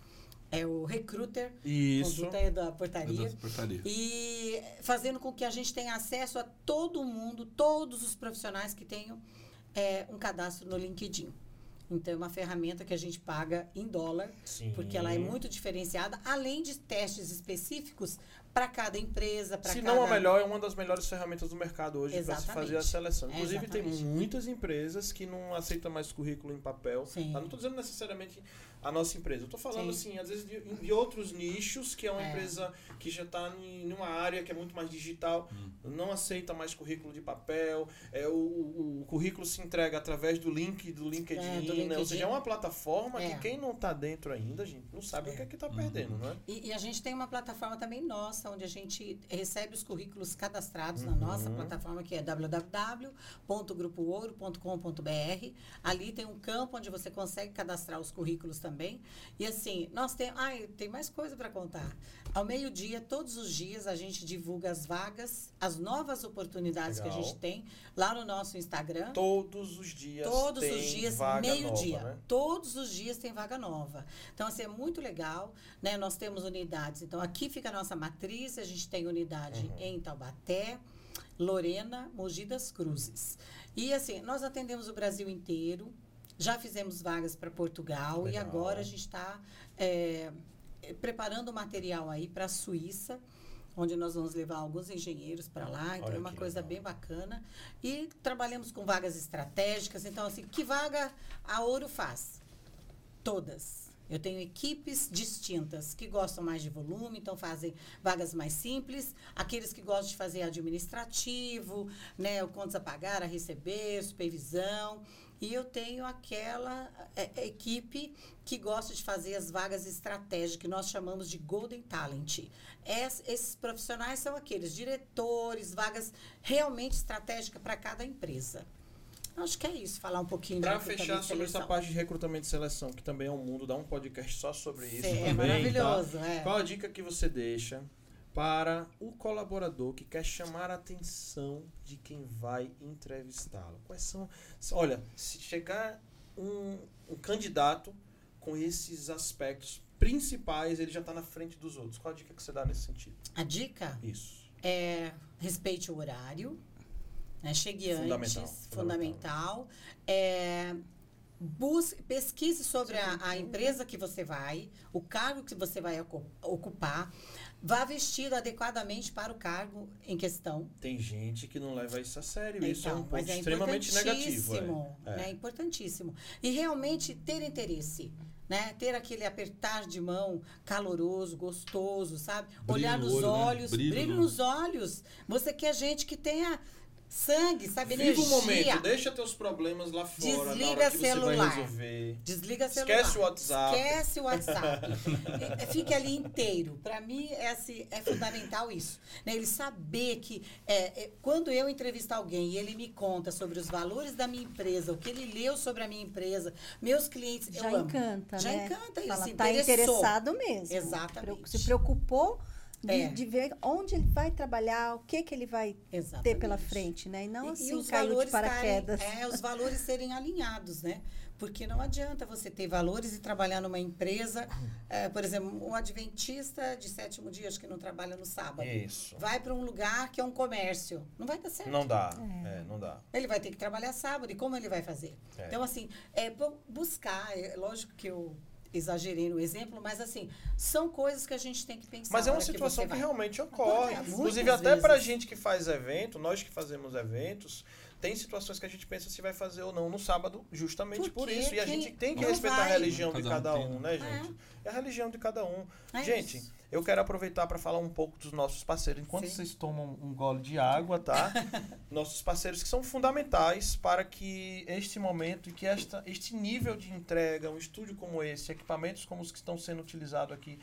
é o Recruiter, Isso. Conduta é da É portaria. da portaria. E fazendo com que a gente tenha acesso a todo mundo, todos os profissionais que tenham é, um cadastro no LinkedIn. Então, é uma ferramenta que a gente paga em dólar, Sim. porque ela é muito diferenciada, além de testes específicos para cada empresa, para Se cada... não a melhor, é uma das melhores ferramentas do mercado hoje para se fazer a seleção. É, Inclusive, tem exatamente. muitas empresas que não aceitam mais currículo em papel. Sim. Eu não estou dizendo necessariamente a nossa empresa. Eu estou falando, Sim. assim, às vezes, de, de outros nichos, que é uma É. empresa que já está em uma área que é muito mais digital, não aceita mais currículo de papel. É, o, o- o currículo se entrega através do link do LinkedIn. É, do né? Ou LinkedIn. seja, é uma plataforma É. que quem não está dentro ainda, gente, não sabe o que é que está perdendo, não é? E, e a gente tem uma plataforma também nossa, onde a gente recebe os currículos cadastrados na Uhum. nossa plataforma, que é www.grupoouro.com.br. Ali tem um campo onde você consegue cadastrar os currículos também. E assim, nós temos. Ai, tem mais coisa para contar. Ao meio-dia, todos os dias, a gente divulga as vagas, as novas oportunidades que a Legal. gente tem lá no nosso Instagram. Todos os dias Todos os dias, meio-dia. né? Todos os dias tem vaga nova. Então, assim, é muito legal, né? Nós temos unidades. Então, aqui fica a nossa matriz, a gente tem unidade Uhum. em Taubaté, Lorena, Mogi das Cruzes. E, assim, nós atendemos o Brasil inteiro, já fizemos vagas para Portugal e Legal. agora a gente está preparando o material aí para a Suíça, onde nós vamos levar alguns engenheiros para lá. Então, Olha é uma coisa legal. bem bacana. E trabalhamos com vagas estratégicas. Então, assim, que vaga a Ouro faz? Todas. Eu tenho equipes distintas que gostam mais de volume, então fazem vagas mais simples. Aqueles que gostam de fazer administrativo, né, o contas a pagar, a receber, supervisão. E eu tenho aquela é, é, equipe que gosta de fazer as vagas estratégicas, que nós chamamos de Golden Talent. Es- esses profissionais são aqueles diretores, vagas realmente estratégicas para cada empresa. Acho que é isso, falar um pouquinho Para fechar sobre essa parte de recrutamento e seleção, que também é um mundo, dá um podcast só sobre isso Sim, também. é maravilhoso, tá? é. Qual a dica que você deixa para o colaborador que quer chamar a atenção de quem vai entrevistá-lo? Quais são. Olha, se chegar um, um candidato com esses aspectos principais, ele já está na frente dos outros. Qual a dica que você dá nesse sentido? A dica Isso. é respeite o horário, né? chegue Fundamental, antes, fundamental. É, busque, pesquise sobre a, a empresa que você vai, o cargo que você vai ocu- ocupar, vá vestido adequadamente para o cargo em questão. Tem gente que não leva isso a sério. isso é um Então, ponto é extremamente negativo. é. importantíssimo, É. né? Importantíssimo. E realmente ter interesse. Né? Ter aquele apertar de mão caloroso, gostoso, sabe? Brilho Olhar no nos olho, né? olhos, Brilho brilho, no- nos olhos. Você quer gente que tenha sangue, sabe? Viva Energia. o momento, deixa teus problemas lá fora, na Desliga hora que você vai celular. resolver. Desliga celular. Esquece o WhatsApp. Esquece o WhatsApp. [LAUGHS] Fique ali inteiro. Para mim, é, assim, é fundamental isso. né? Ele saber que é, é, quando eu entrevistar alguém e ele me conta sobre os valores da minha empresa, o que ele leu sobre a minha empresa, meus clientes, Já eu amo. encanta, Já né? encanta, ele Fala, se tá interessou. interessado mesmo. Exatamente. Se preocupou de, É. de ver onde ele vai trabalhar, o que, que ele vai Exatamente. ter pela frente, né? E não E- e assim os caiu de valores paraquedas. estarem- é, os valores serem alinhados, né? Porque não adianta você ter valores e trabalhar numa empresa, é, [COUGHS] por exemplo, um adventista de sétimo dia, acho que não trabalha no sábado. Isso. Vai para um lugar que é um comércio. Não vai dar certo. Não dá. É, não dá. Ele vai ter que trabalhar sábado. E como ele vai fazer? É. Então, assim, é bu- buscar. É lógico que eu exagerei no exemplo, mas, assim, são coisas que a gente tem que pensar. Mas é uma que situação que, vai. realmente ocorre. Inclusive, muitas até pra vezes. gente que faz evento, nós que fazemos eventos, tem situações que a gente pensa se vai fazer ou não no sábado, justamente por, Porque isso. E a gente tem que respeitar a vai. religião de Cada um cada tem, um, né? né, gente? É a religião de cada um. É gente, isso. eu quero aproveitar para falar um pouco dos nossos parceiros. Enquanto Sim. vocês tomam um gole de água, tá? [LAUGHS] nossos parceiros que são fundamentais para que este momento e que esta, este nível de entrega, um estúdio como esse, equipamentos como os que estão sendo utilizados aqui,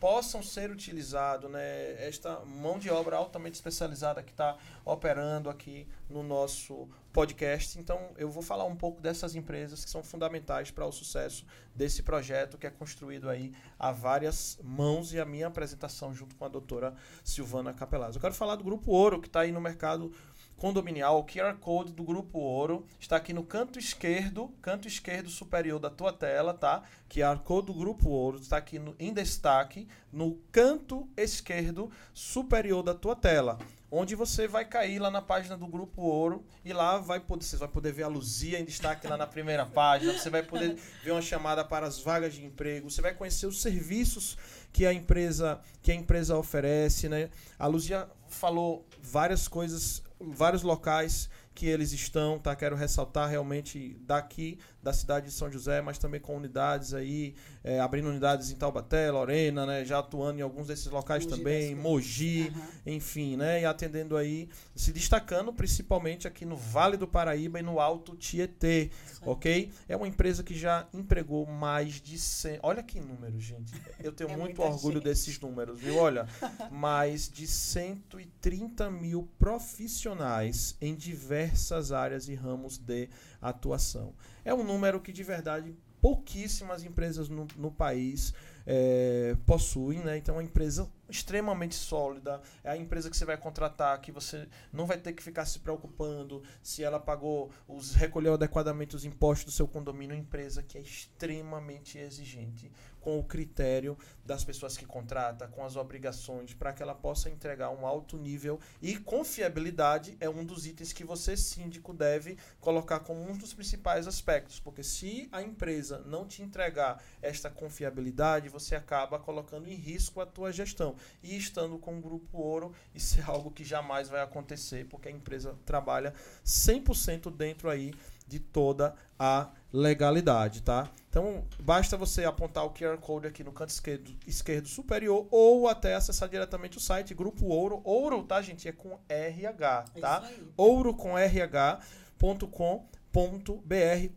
possam ser utilizados, né? Esta mão de obra altamente especializada que está operando aqui no nosso podcast. Então, eu vou falar um pouco dessas empresas que são fundamentais para o sucesso desse projeto que é construído aí a várias mãos e a minha apresentação junto com a doutora Silvana Capelazzo. Eu quero falar do Grupo Ouro, que está aí no mercado condominial, o QR Code do Grupo Ouro está aqui no canto esquerdo, canto esquerdo superior da tua tela, tá? QR Code do Grupo Ouro está aqui no- em destaque no canto esquerdo superior da tua tela. onde você vai cair lá na página do Grupo Ouro e lá vai poder, você vai poder ver a Luzia em destaque lá na primeira página, você vai poder ver uma chamada para as vagas de emprego, você vai conhecer os serviços que a empresa que a empresa oferece, né? A Luzia falou várias coisas, vários locais que eles estão, tá? Quero ressaltar realmente daqui da cidade de São José, mas também com unidades aí, é, abrindo unidades em Taubaté, Lorena, né? Já atuando em alguns desses locais Mogi também, Mogi, Aham. enfim, né? E atendendo aí, se destacando principalmente aqui no Vale do Paraíba e no Alto Tietê, ok? É uma empresa que já empregou mais de 100... Olha que número, gente. Eu tenho É muito orgulho gente. desses números, viu? Olha, mais de 130 mil profissionais em diversas áreas e ramos de atuação. É um número que, de verdade, pouquíssimas empresas no, no país é, possuem, né? Então, uma empresa extremamente sólida. É a empresa que você vai contratar, que você não vai ter que ficar se preocupando se ela pagou, os recolheu adequadamente os impostos do seu condomínio. Uma empresa que é extremamente exigente com o critério das pessoas que contrata, com as obrigações, para que ela possa entregar um alto nível e confiabilidade é um dos itens que você, síndico, deve colocar como um dos principais aspectos, porque se a empresa não te entregar esta confiabilidade, você acaba colocando em risco a tua gestão. E estando com o Grupo Ouro, isso é algo que jamais vai acontecer, porque a empresa trabalha 100% dentro aí de toda a legalidade, tá? Então, basta você apontar o QR Code aqui no canto esquerdo, esquerdo superior ou até acessar diretamente o site Grupo Ouro. Ouro, tá, gente? É com RH, É tá? aí. ouro com rh.com.br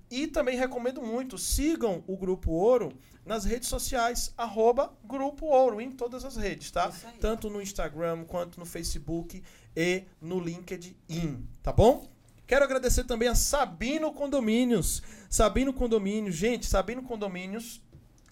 e também recomendo muito, sigam o Grupo Ouro nas redes sociais, arroba Grupo Ouro, em todas as redes, tá? Tanto no Instagram, quanto no Facebook e no LinkedIn, tá bom? Quero agradecer também a Sabino Condomínios. Sabino Condomínios, gente, Sabino Condomínios,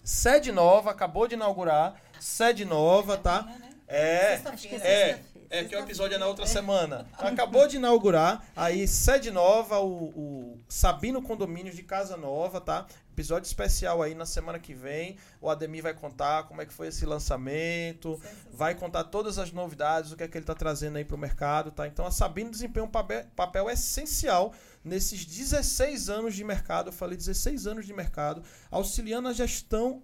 sede nova, acabou de inaugurar, sede nova, tá? Né? É, é é, que o episódio é na outra semana. Acabou de inaugurar, aí sede nova, o, o Sabino Condomínios de Casa Nova, tá? Episódio especial aí na semana que vem. O Ademir vai contar como é que foi esse lançamento, vai contar todas as novidades, o que é que ele está trazendo aí para o mercado, tá? Então a Sabino desempenha um papel, papel essencial nesses 16 anos de mercado, eu falei 16 anos de mercado, auxiliando a gestão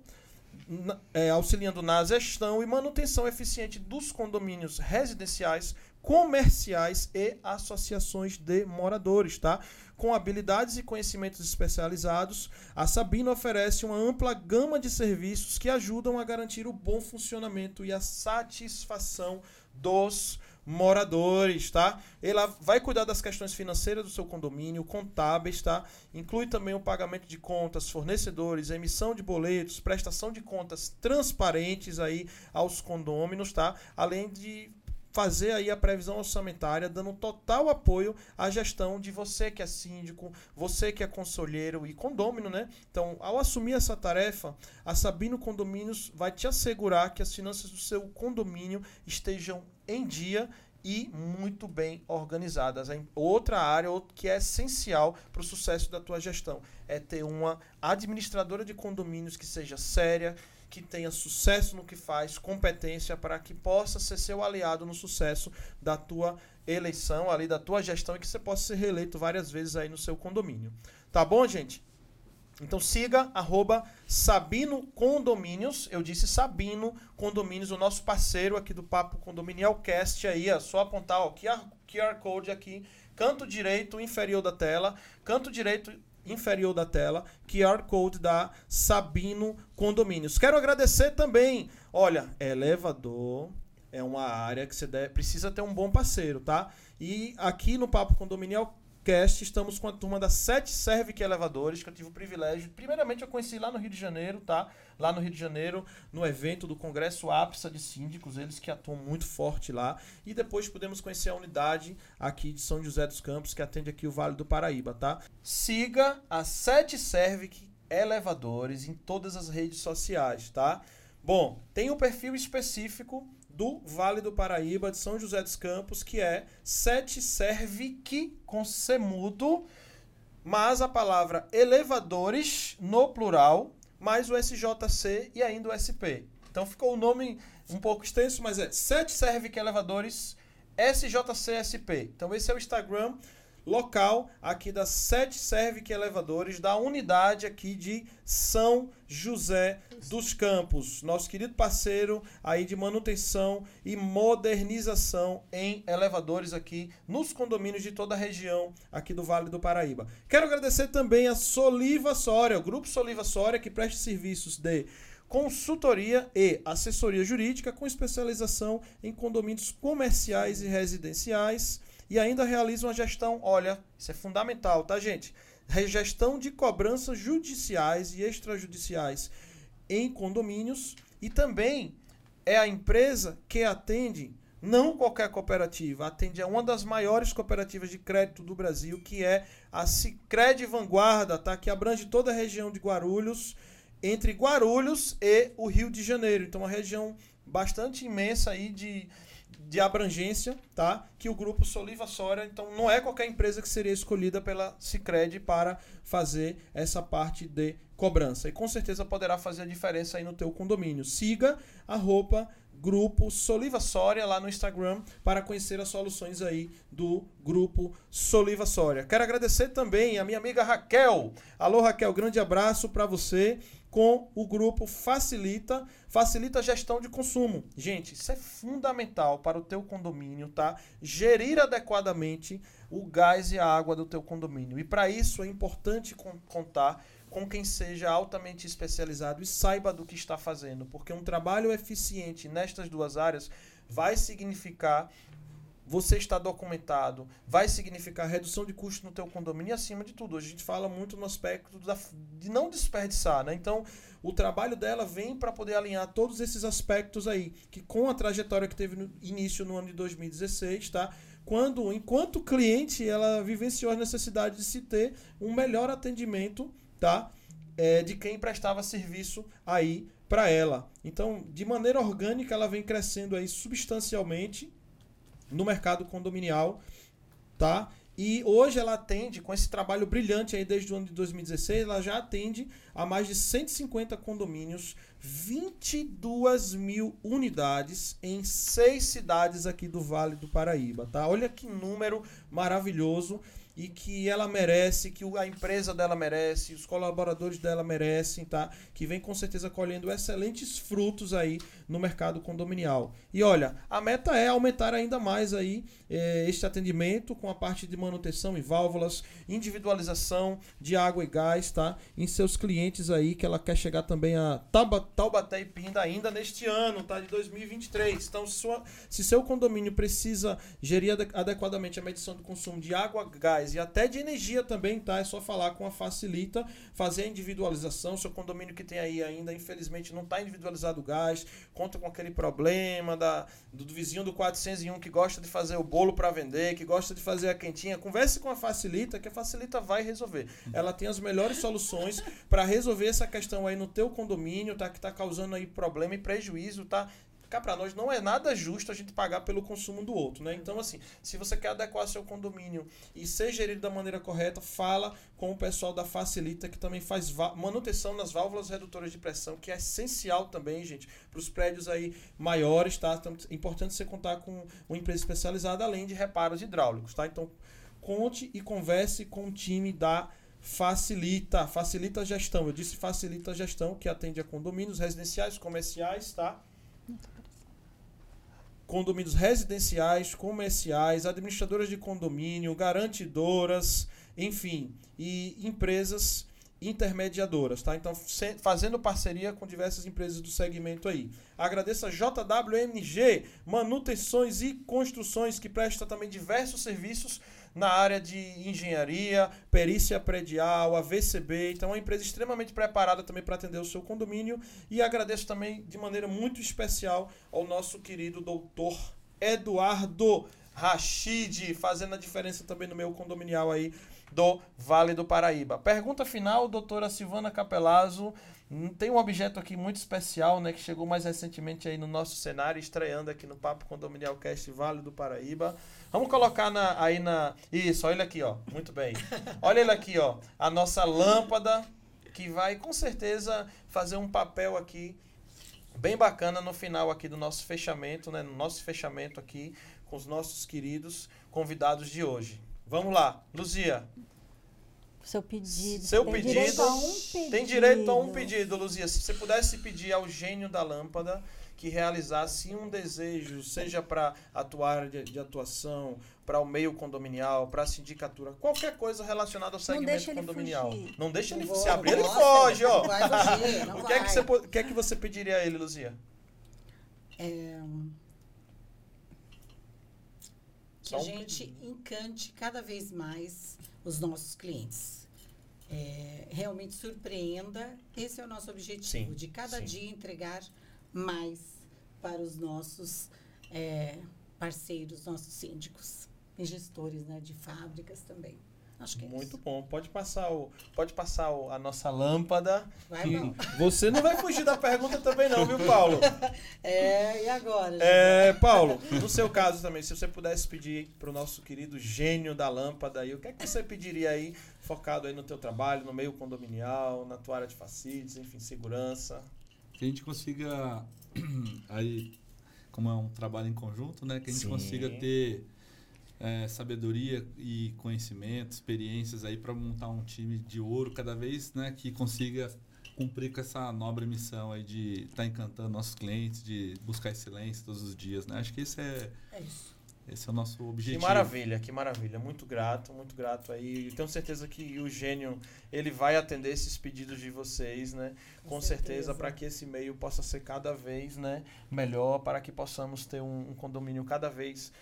é, auxiliando na gestão e manutenção eficiente dos condomínios residenciais, comerciais e associações de moradores, tá? Com habilidades e conhecimentos especializados, a Sabino oferece uma ampla gama de serviços que ajudam a garantir o bom funcionamento e a satisfação dos moradores, tá? Ela vai cuidar das questões financeiras do seu condomínio, contábeis, tá? Inclui também o pagamento de contas, fornecedores, emissão de boletos, prestação de contas transparentes aí aos condôminos, tá? Além de fazer aí a previsão orçamentária, dando total apoio à gestão de você que é síndico, você que é conselheiro e condômino, né? Então, ao assumir essa tarefa, a Sabino Condomínios vai te assegurar que as finanças do seu condomínio estejam em dia e muito bem organizadas. Outra área que é essencial para o sucesso da tua gestão é ter uma administradora de condomínios que seja séria, que tenha sucesso no que faz, competência para que possa ser seu aliado no sucesso da tua eleição, ali da tua gestão e que você possa ser reeleito várias vezes aí no seu condomínio. Tá bom, gente? Então siga arroba Sabino Condomínios. Eu disse Sabino Condomínios, o nosso parceiro aqui do Papo Condominial Cast aí, ó, só apontar o QR, QR Code aqui, canto direito inferior da tela, canto direito inferior da tela, QR Code da Sabino Condomínios. Quero agradecer também, olha, elevador é uma área que você deve- precisa ter um bom parceiro, tá? E aqui no Papo Condominial Cast, estamos com a turma da Sete Servic Elevadores, que eu tive o privilégio. Primeiramente, eu conheci lá no Rio de Janeiro, tá? Lá no Rio de Janeiro, no evento do Congresso APSA de Síndicos, eles que atuam muito forte lá. E depois pudemos conhecer a unidade aqui de São José dos Campos, que atende aqui o Vale do Paraíba, tá? Siga a Sete Servic Elevadores em todas as redes sociais, tá? Bom, tem um perfil específico do Vale do Paraíba, de São José dos Campos, que é Sete Servic com semudo, mas a palavra elevadores no plural, mais o SJC e ainda o SP. Então ficou o nome um pouco extenso, mas é Sete Servic Elevadores SJCSP. Então esse é o Instagram local aqui da Sete Servic Elevadores, da unidade aqui de São José dos Campos. Nosso querido parceiro aí de manutenção e modernização em elevadores aqui nos condomínios de toda a região aqui do Vale do Paraíba. Quero agradecer também a Soliva Soria, o Grupo Soliva Soria, que presta serviços de consultoria e assessoria jurídica com especialização em condomínios comerciais e residenciais e ainda realiza uma gestão, olha, isso é fundamental, tá, gente? Gestão de cobranças judiciais e extrajudiciais em condomínios e também é a empresa que atende não qualquer cooperativa, atende a uma das maiores cooperativas de crédito do Brasil, que é a Sicredi Vanguarda, tá? Que abrange toda a região de Guarulhos, entre Guarulhos e o Rio de Janeiro. Então, uma região bastante imensa aí de, de abrangência, tá? Que o grupo Soliva Soria, então não é qualquer empresa que seria escolhida pela Sicredi para fazer essa parte de cobrança. E com certeza poderá fazer a diferença aí no teu condomínio. Siga a roupa grupo Soliva Soria lá no Instagram para conhecer as soluções aí do grupo Soliva Soria. Quero agradecer também a minha amiga Raquel. Alô Raquel, grande abraço para você com o grupo Facilita, facilita a gestão de consumo. Gente, isso é fundamental para o teu condomínio, tá? Gerir adequadamente o gás e a água do teu condomínio. E para isso é importante contar com quem seja altamente especializado e saiba do que está fazendo, porque um trabalho eficiente nestas duas áreas vai significar você está documentado, vai significar redução de custo no teu condomínio e acima de tudo. A gente fala muito no aspecto da, de não desperdiçar, né? Então, o trabalho dela vem para poder alinhar todos esses aspectos aí, que com a trajetória que teve no início no ano de 2016, tá? Quando, enquanto cliente, ela vivenciou a necessidade de se ter um melhor atendimento, tá? É, de quem prestava serviço aí para ela. Então, de maneira orgânica, ela vem crescendo aí substancialmente no mercado condominial, tá? E hoje ela atende, com esse trabalho brilhante aí desde o ano de 2016, ela já atende a mais de 150 condomínios, 22 mil unidades em seis cidades aqui do Vale do Paraíba, tá? Olha que número maravilhoso e que ela merece, que a empresa dela merece, os colaboradores dela merecem, tá? Que vem com certeza colhendo excelentes frutos aí no mercado condominial. E olha, a meta é aumentar ainda mais aí eh, este atendimento com a parte de manutenção e válvulas, individualização de água e gás, tá? Em seus clientes aí, que ela quer chegar também a Taubaté e Pinda ainda neste ano, tá? De 2023. Então, sua, se seu condomínio precisa gerir adequadamente a medição do consumo de água, gás e até de energia também, tá? É só falar com a Facilita, fazer a individualização. Seu condomínio que tem aí ainda, infelizmente, não está individualizado o gás, conta com aquele problema da, do, do vizinho do 401 que gosta de fazer o bolo para vender, que gosta de fazer a quentinha. Converse com a Facilita, que a Facilita vai resolver. Ela tem as melhores soluções para resolver essa questão aí no teu condomínio, tá? Que está causando aí problema e prejuízo, tá? Cá para nós não é nada justo a gente pagar pelo consumo do outro, né? Então, assim, se você quer adequar seu condomínio e ser gerido da maneira correta, fala com o pessoal da Facilita, que também faz manutenção nas válvulas redutoras de pressão, que é essencial também, gente, para os prédios aí maiores, tá? Então, é importante você contar com uma empresa especializada, além de reparos hidráulicos, tá? Então, conte e converse com o time da Facilita, facilita a gestão. Eu disse facilita a gestão, que atende a condomínios residenciais, comerciais, tá? Condomínios residenciais, comerciais, administradoras de condomínio, garantidoras, enfim, e empresas intermediadoras, tá? Então, fazendo parceria com diversas empresas do segmento aí. Agradeço a JWMG, manutenções e construções, que presta também diversos serviços na área de engenharia, perícia predial, AVCB. Então, é uma empresa extremamente preparada também para atender o seu condomínio. E agradeço também de maneira muito especial ao nosso querido doutor Eduardo Rachid, fazendo a diferença também no meu condominial aí do Vale do Paraíba. Pergunta final, doutora Silvana Capelazzo. Hum, tem um objeto aqui muito especial, né, que chegou mais recentemente aí no nosso cenário, estreando aqui no Papo Condominial Cast Vale do Paraíba. Vamos colocar na, aí na. Isso, olha aqui, ó. Muito bem. Olha ele aqui, ó. A nossa lâmpada, que vai com certeza fazer um papel aqui bem bacana no final aqui do nosso fechamento, né? No nosso fechamento aqui com os nossos queridos convidados de hoje. Vamos lá, Luzia. Seu pedido. Seu tem pedido, Direito a um pedido. Tem direito a um pedido, Luzia. Se você pudesse pedir ao gênio da lâmpada que realizasse um desejo, seja para a tua área de, de atuação, para o meio condominial, para a sindicatura, qualquer coisa relacionada ao segmento deixa ele condominial. fugir. Não deixa Não ele vou, se abrir, não ele foge, ó. não fugir, [LAUGHS] não o que é que você o que é que você pediria a ele, Luzia? É, que a gente encante cada vez mais os nossos clientes. É, realmente surpreenda. Esse é o nosso objetivo, Sim, de cada sim. dia entregar mais para os nossos é, parceiros, nossos síndicos e gestores né, de fábricas também. Acho que é Muito isso. bom. Pode passar o, pode passar o- a nossa lâmpada. Vai, que Paulo. você não vai fugir da pergunta também não, viu, Paulo? [LAUGHS] É, e agora? gente? É, Paulo, no seu caso também, se você pudesse pedir para o nosso querido gênio da lâmpada aí, o que é que você pediria aí, focado aí no teu trabalho, no meio condominial, na tua área de facilities, enfim, segurança? Que a gente consiga, [CLEARS THROAT] aí, como é um trabalho em conjunto, né? Que a gente Sim. consiga ter é, sabedoria e conhecimento, experiências aí para montar um time de ouro cada vez, né? Que consiga cumprir com essa nobre missão aí de estar encantando nossos clientes, de buscar excelência todos os dias, né? Acho que esse é, É isso. Esse é o nosso Que objetivo. maravilha, que maravilha. Muito grato, muito grato aí. E tenho certeza que o gênio, ele vai atender esses pedidos de vocês, né? Com, Com certeza, certeza. para que esse meio possa ser cada vez né, melhor, para que possamos ter um, um condomínio cada vez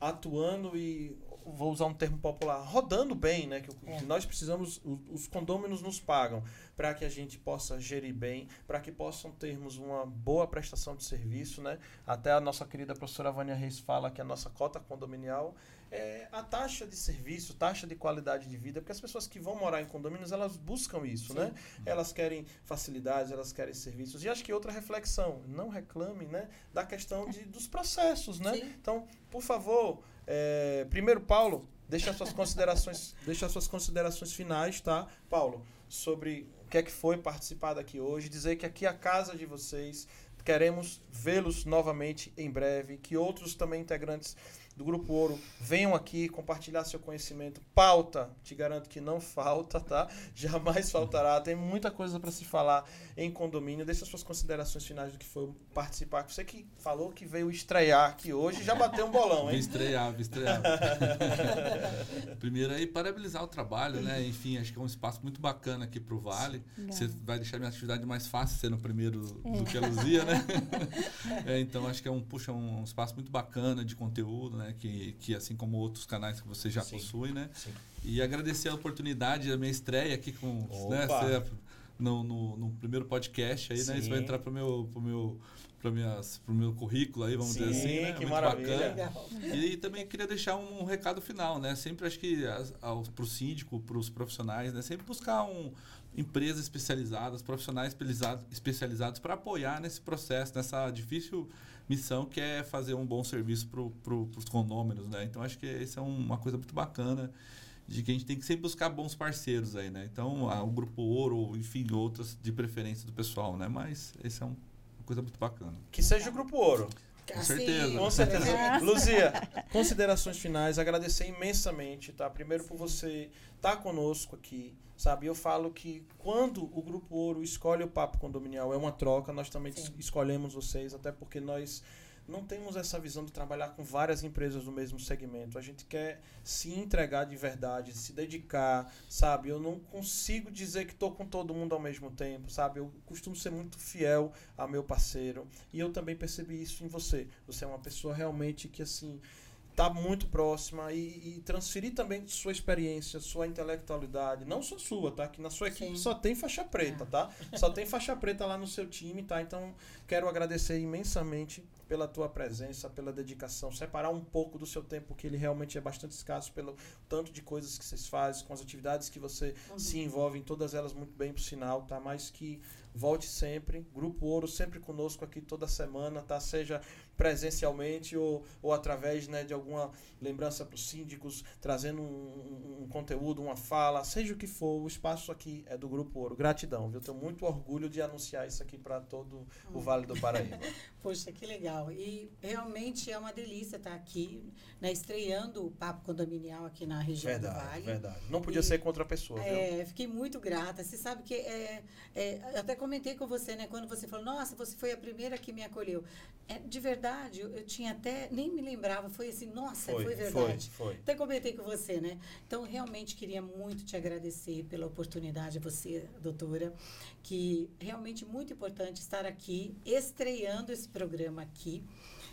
atuando e vou usar um termo popular, rodando bem, né? Que, É. nós precisamos, os condôminos nos pagam para que a gente possa gerir bem, para que possam termos uma boa prestação de serviço, né? Até a nossa querida professora Vânia Reis fala que a nossa cota condominial é a taxa de serviço, taxa de qualidade de vida, porque as pessoas que vão morar em condomínios, elas buscam isso, né? Elas querem facilidades, elas querem serviços. E acho que outra reflexão, não reclame, né, da questão de, dos processos, né? Sim. Então, por favor, é, primeiro, Paulo, deixa as suas considerações, [LAUGHS] deixa as suas considerações finais, tá, Paulo, sobre o que é que foi participar daqui hoje, dizer que aqui é a casa de vocês, queremos vê-los novamente em breve, que outros também integrantes do Grupo Ouro venham aqui compartilhar seu conhecimento. Pauta, te garanto que não [LAUGHS] falta, tá? Jamais faltará. Tem muita coisa para se falar em condomínio. Deixa suas considerações finais do que foi participar. Você que falou que veio estrear aqui hoje, já bateu um bolão, Vim hein? estrear, vim estrear. [LAUGHS] Primeiro aí, parabenizar o trabalho, né? Enfim, acho que é um espaço muito bacana aqui pro Vale. Você vai deixar minha atividade mais fácil sendo o primeiro do que a Luzia, né? [LAUGHS] É, então, acho que é um, puxa, um espaço muito bacana de conteúdo, né? Que, que assim como outros canais que você já Sim. possui, né? Sim. E agradecer a oportunidade, a minha estreia aqui com né, você, no, no, no primeiro podcast aí, né? Isso vai Sim. entrar pro meu, pro meu, pro minhas, pro meu currículo aí, vamos dizer Sim, assim, né? que Muito maravilha. bacana. Legal. E também queria deixar um, recado final, né? Sempre acho que para o síndico, para os profissionais, né? Sempre buscar um, empresas especializadas, profissionais especializados para apoiar nesse processo, nessa difícil missão que é fazer um bom serviço para pro, os condôminos, né? Então acho que isso é uma coisa muito bacana de que a gente tem que sempre buscar bons parceiros aí, né? Então a- o grupo Ouro, enfim, outras de preferência do pessoal, né? Mas esse é um- uma coisa muito bacana. Que seja o Grupo Ouro. Com certeza. Com certeza. [LAUGHS] Luzia, considerações finais, agradecer imensamente, tá? Primeiro por você estar conosco aqui, sabe? Eu falo que quando o Grupo Ouro escolhe o Papo Condominial, é uma troca, nós também Sim. escolhemos vocês, até porque nós não temos essa visão de trabalhar com várias empresas do mesmo segmento. A gente quer se entregar de verdade, se dedicar, sabe? Eu não consigo dizer que estou com todo mundo ao mesmo tempo, sabe? Eu costumo ser muito fiel a meu parceiro e eu também percebi isso em você. Você é uma pessoa realmente que assim tá muito próxima e, e transferir também sua experiência, sua intelectualidade, não só sua, tá? Que na sua equipe Sim. só tem faixa preta, tá? Só tem faixa preta lá no seu time, tá? Então quero agradecer imensamente pela tua presença, pela dedicação, separar um pouco do seu tempo, que ele realmente é bastante escasso pelo tanto de coisas que vocês fazem, com as atividades que você Uhum. se envolve, em todas elas muito bem por sinal, tá? Mas que Volte sempre. Grupo Ouro sempre conosco aqui toda semana, tá? Seja presencialmente ou, ou através né, de alguma lembrança para os síndicos, trazendo um, um, um, conteúdo, uma fala, seja o que for, o espaço aqui é do Grupo Ouro. Gratidão, viu? Tenho muito orgulho de anunciar isso aqui para todo o Vale do Paraíba. [LAUGHS] Poxa, que legal. E realmente é uma delícia estar aqui, né, estreando o Papo Condominial aqui na região verdade, do Vale. Verdade, Não podia e, ser contra a pessoa, viu? É, fiquei muito grata. Você sabe que é, é, eu até comentei com você, né, quando você falou, nossa, você foi a primeira que me acolheu. É, de verdade, eu, eu tinha até, nem me lembrava, foi assim, nossa, foi, foi verdade. Foi, foi. Até comentei com você, né? Então, realmente queria muito te agradecer pela oportunidade, você, doutora, que realmente muito importante estar aqui, estreando esse programa aqui.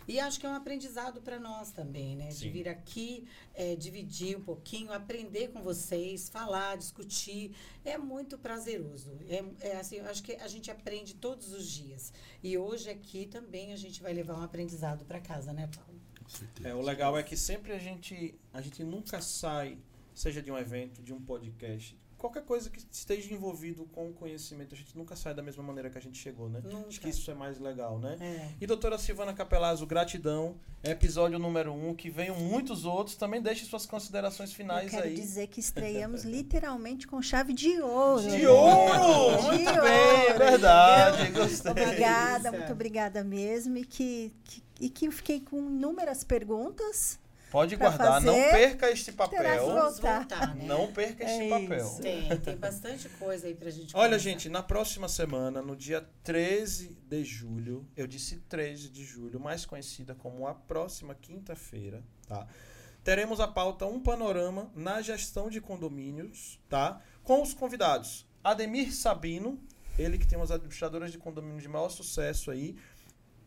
E acho que é um aprendizado para nós também, né? Sim. De vir aqui, é, dividir um pouquinho, aprender com vocês, falar, discutir. É muito prazeroso. É, é assim, eu acho que a gente aprende todos os dias. E hoje aqui também a gente vai levar um aprendizado para casa, né, Paulo? Com certeza. É, o legal é que sempre a gente, a gente nunca sai, seja de um evento, de um podcast, qualquer coisa que esteja envolvido com o conhecimento, a gente nunca sai da mesma maneira que a gente chegou, né? Nunca. Acho que isso é mais legal, né? É. E doutora Silvana Capelazzo, gratidão. Episódio número um, que venham muitos outros. Também deixe suas considerações Eu finais quero aí. dizer que estreamos [LAUGHS] literalmente com chave de ouro. De ouro! De Muito ouro, bem, é verdade. Gostei. Obrigada, muito obrigada mesmo. E que, que, e que eu fiquei com inúmeras perguntas. Pode guardar, não fazer, perca este papel. Voltar. voltar, né? Não perca este É papel. isso. Tem, tem bastante coisa aí pra gente Olha, conversar. gente, na próxima semana, no dia 13 de julho, eu disse 13 de julho, mais conhecida como a próxima quinta-feira, tá? Teremos a pauta Um Panorama na Gestão de Condomínios, tá? Com os convidados Ademir Sabino, ele que tem umas administradoras de condomínio de maior sucesso aí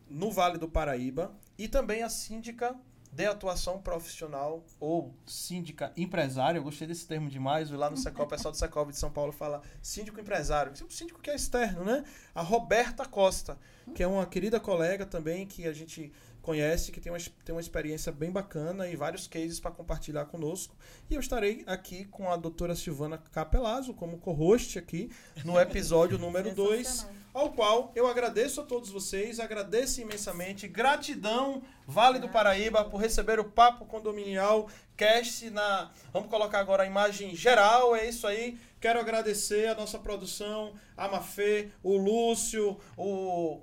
no Vale do Paraíba, e também a síndica de atuação profissional ou síndica empresária. Eu gostei desse termo demais. Lá no Secov, o pessoal do Secov de São Paulo fala síndico empresário. O síndico que é externo, né? A Roberta Costa, que é uma querida colega também que a gente conhece, que tem uma, tem uma experiência bem bacana e vários cases para compartilhar conosco. E eu estarei aqui com a doutora Silvana Capelazzo como co-host aqui no episódio [LAUGHS] número 2 Sensacional. ao qual eu agradeço a todos vocês, agradeço imensamente, gratidão Vale do Paraíba por receber o Papo Condominial Cast na, vamos colocar agora a imagem geral, é isso aí. Quero agradecer a nossa produção, a Mafê, o Lúcio, o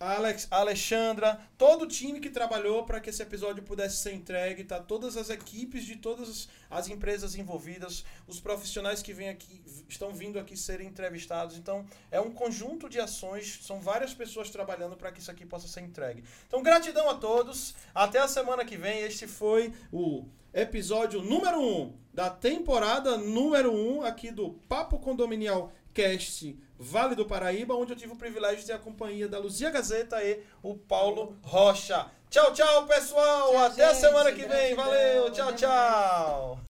Alex, Alexandra, todo o time que trabalhou para que esse episódio pudesse ser entregue, tá? Todas as equipes de todas as- as empresas envolvidas, os profissionais que vêm aqui, estão vindo aqui serem entrevistados. Então, é um conjunto de ações, são várias pessoas trabalhando para que isso aqui possa ser entregue. Então, gratidão a todos. Até a semana que vem. Este foi o episódio número 1 um da temporada número 1 um aqui do Papo Condominial Cast Vale do Paraíba, onde eu tive o privilégio de ter a companhia da Luzia Gazeta e o Paulo Rocha. Tchau, tchau, pessoal. Tchau, Até a gente. semana que vem. Valeu. Tchau, tchau.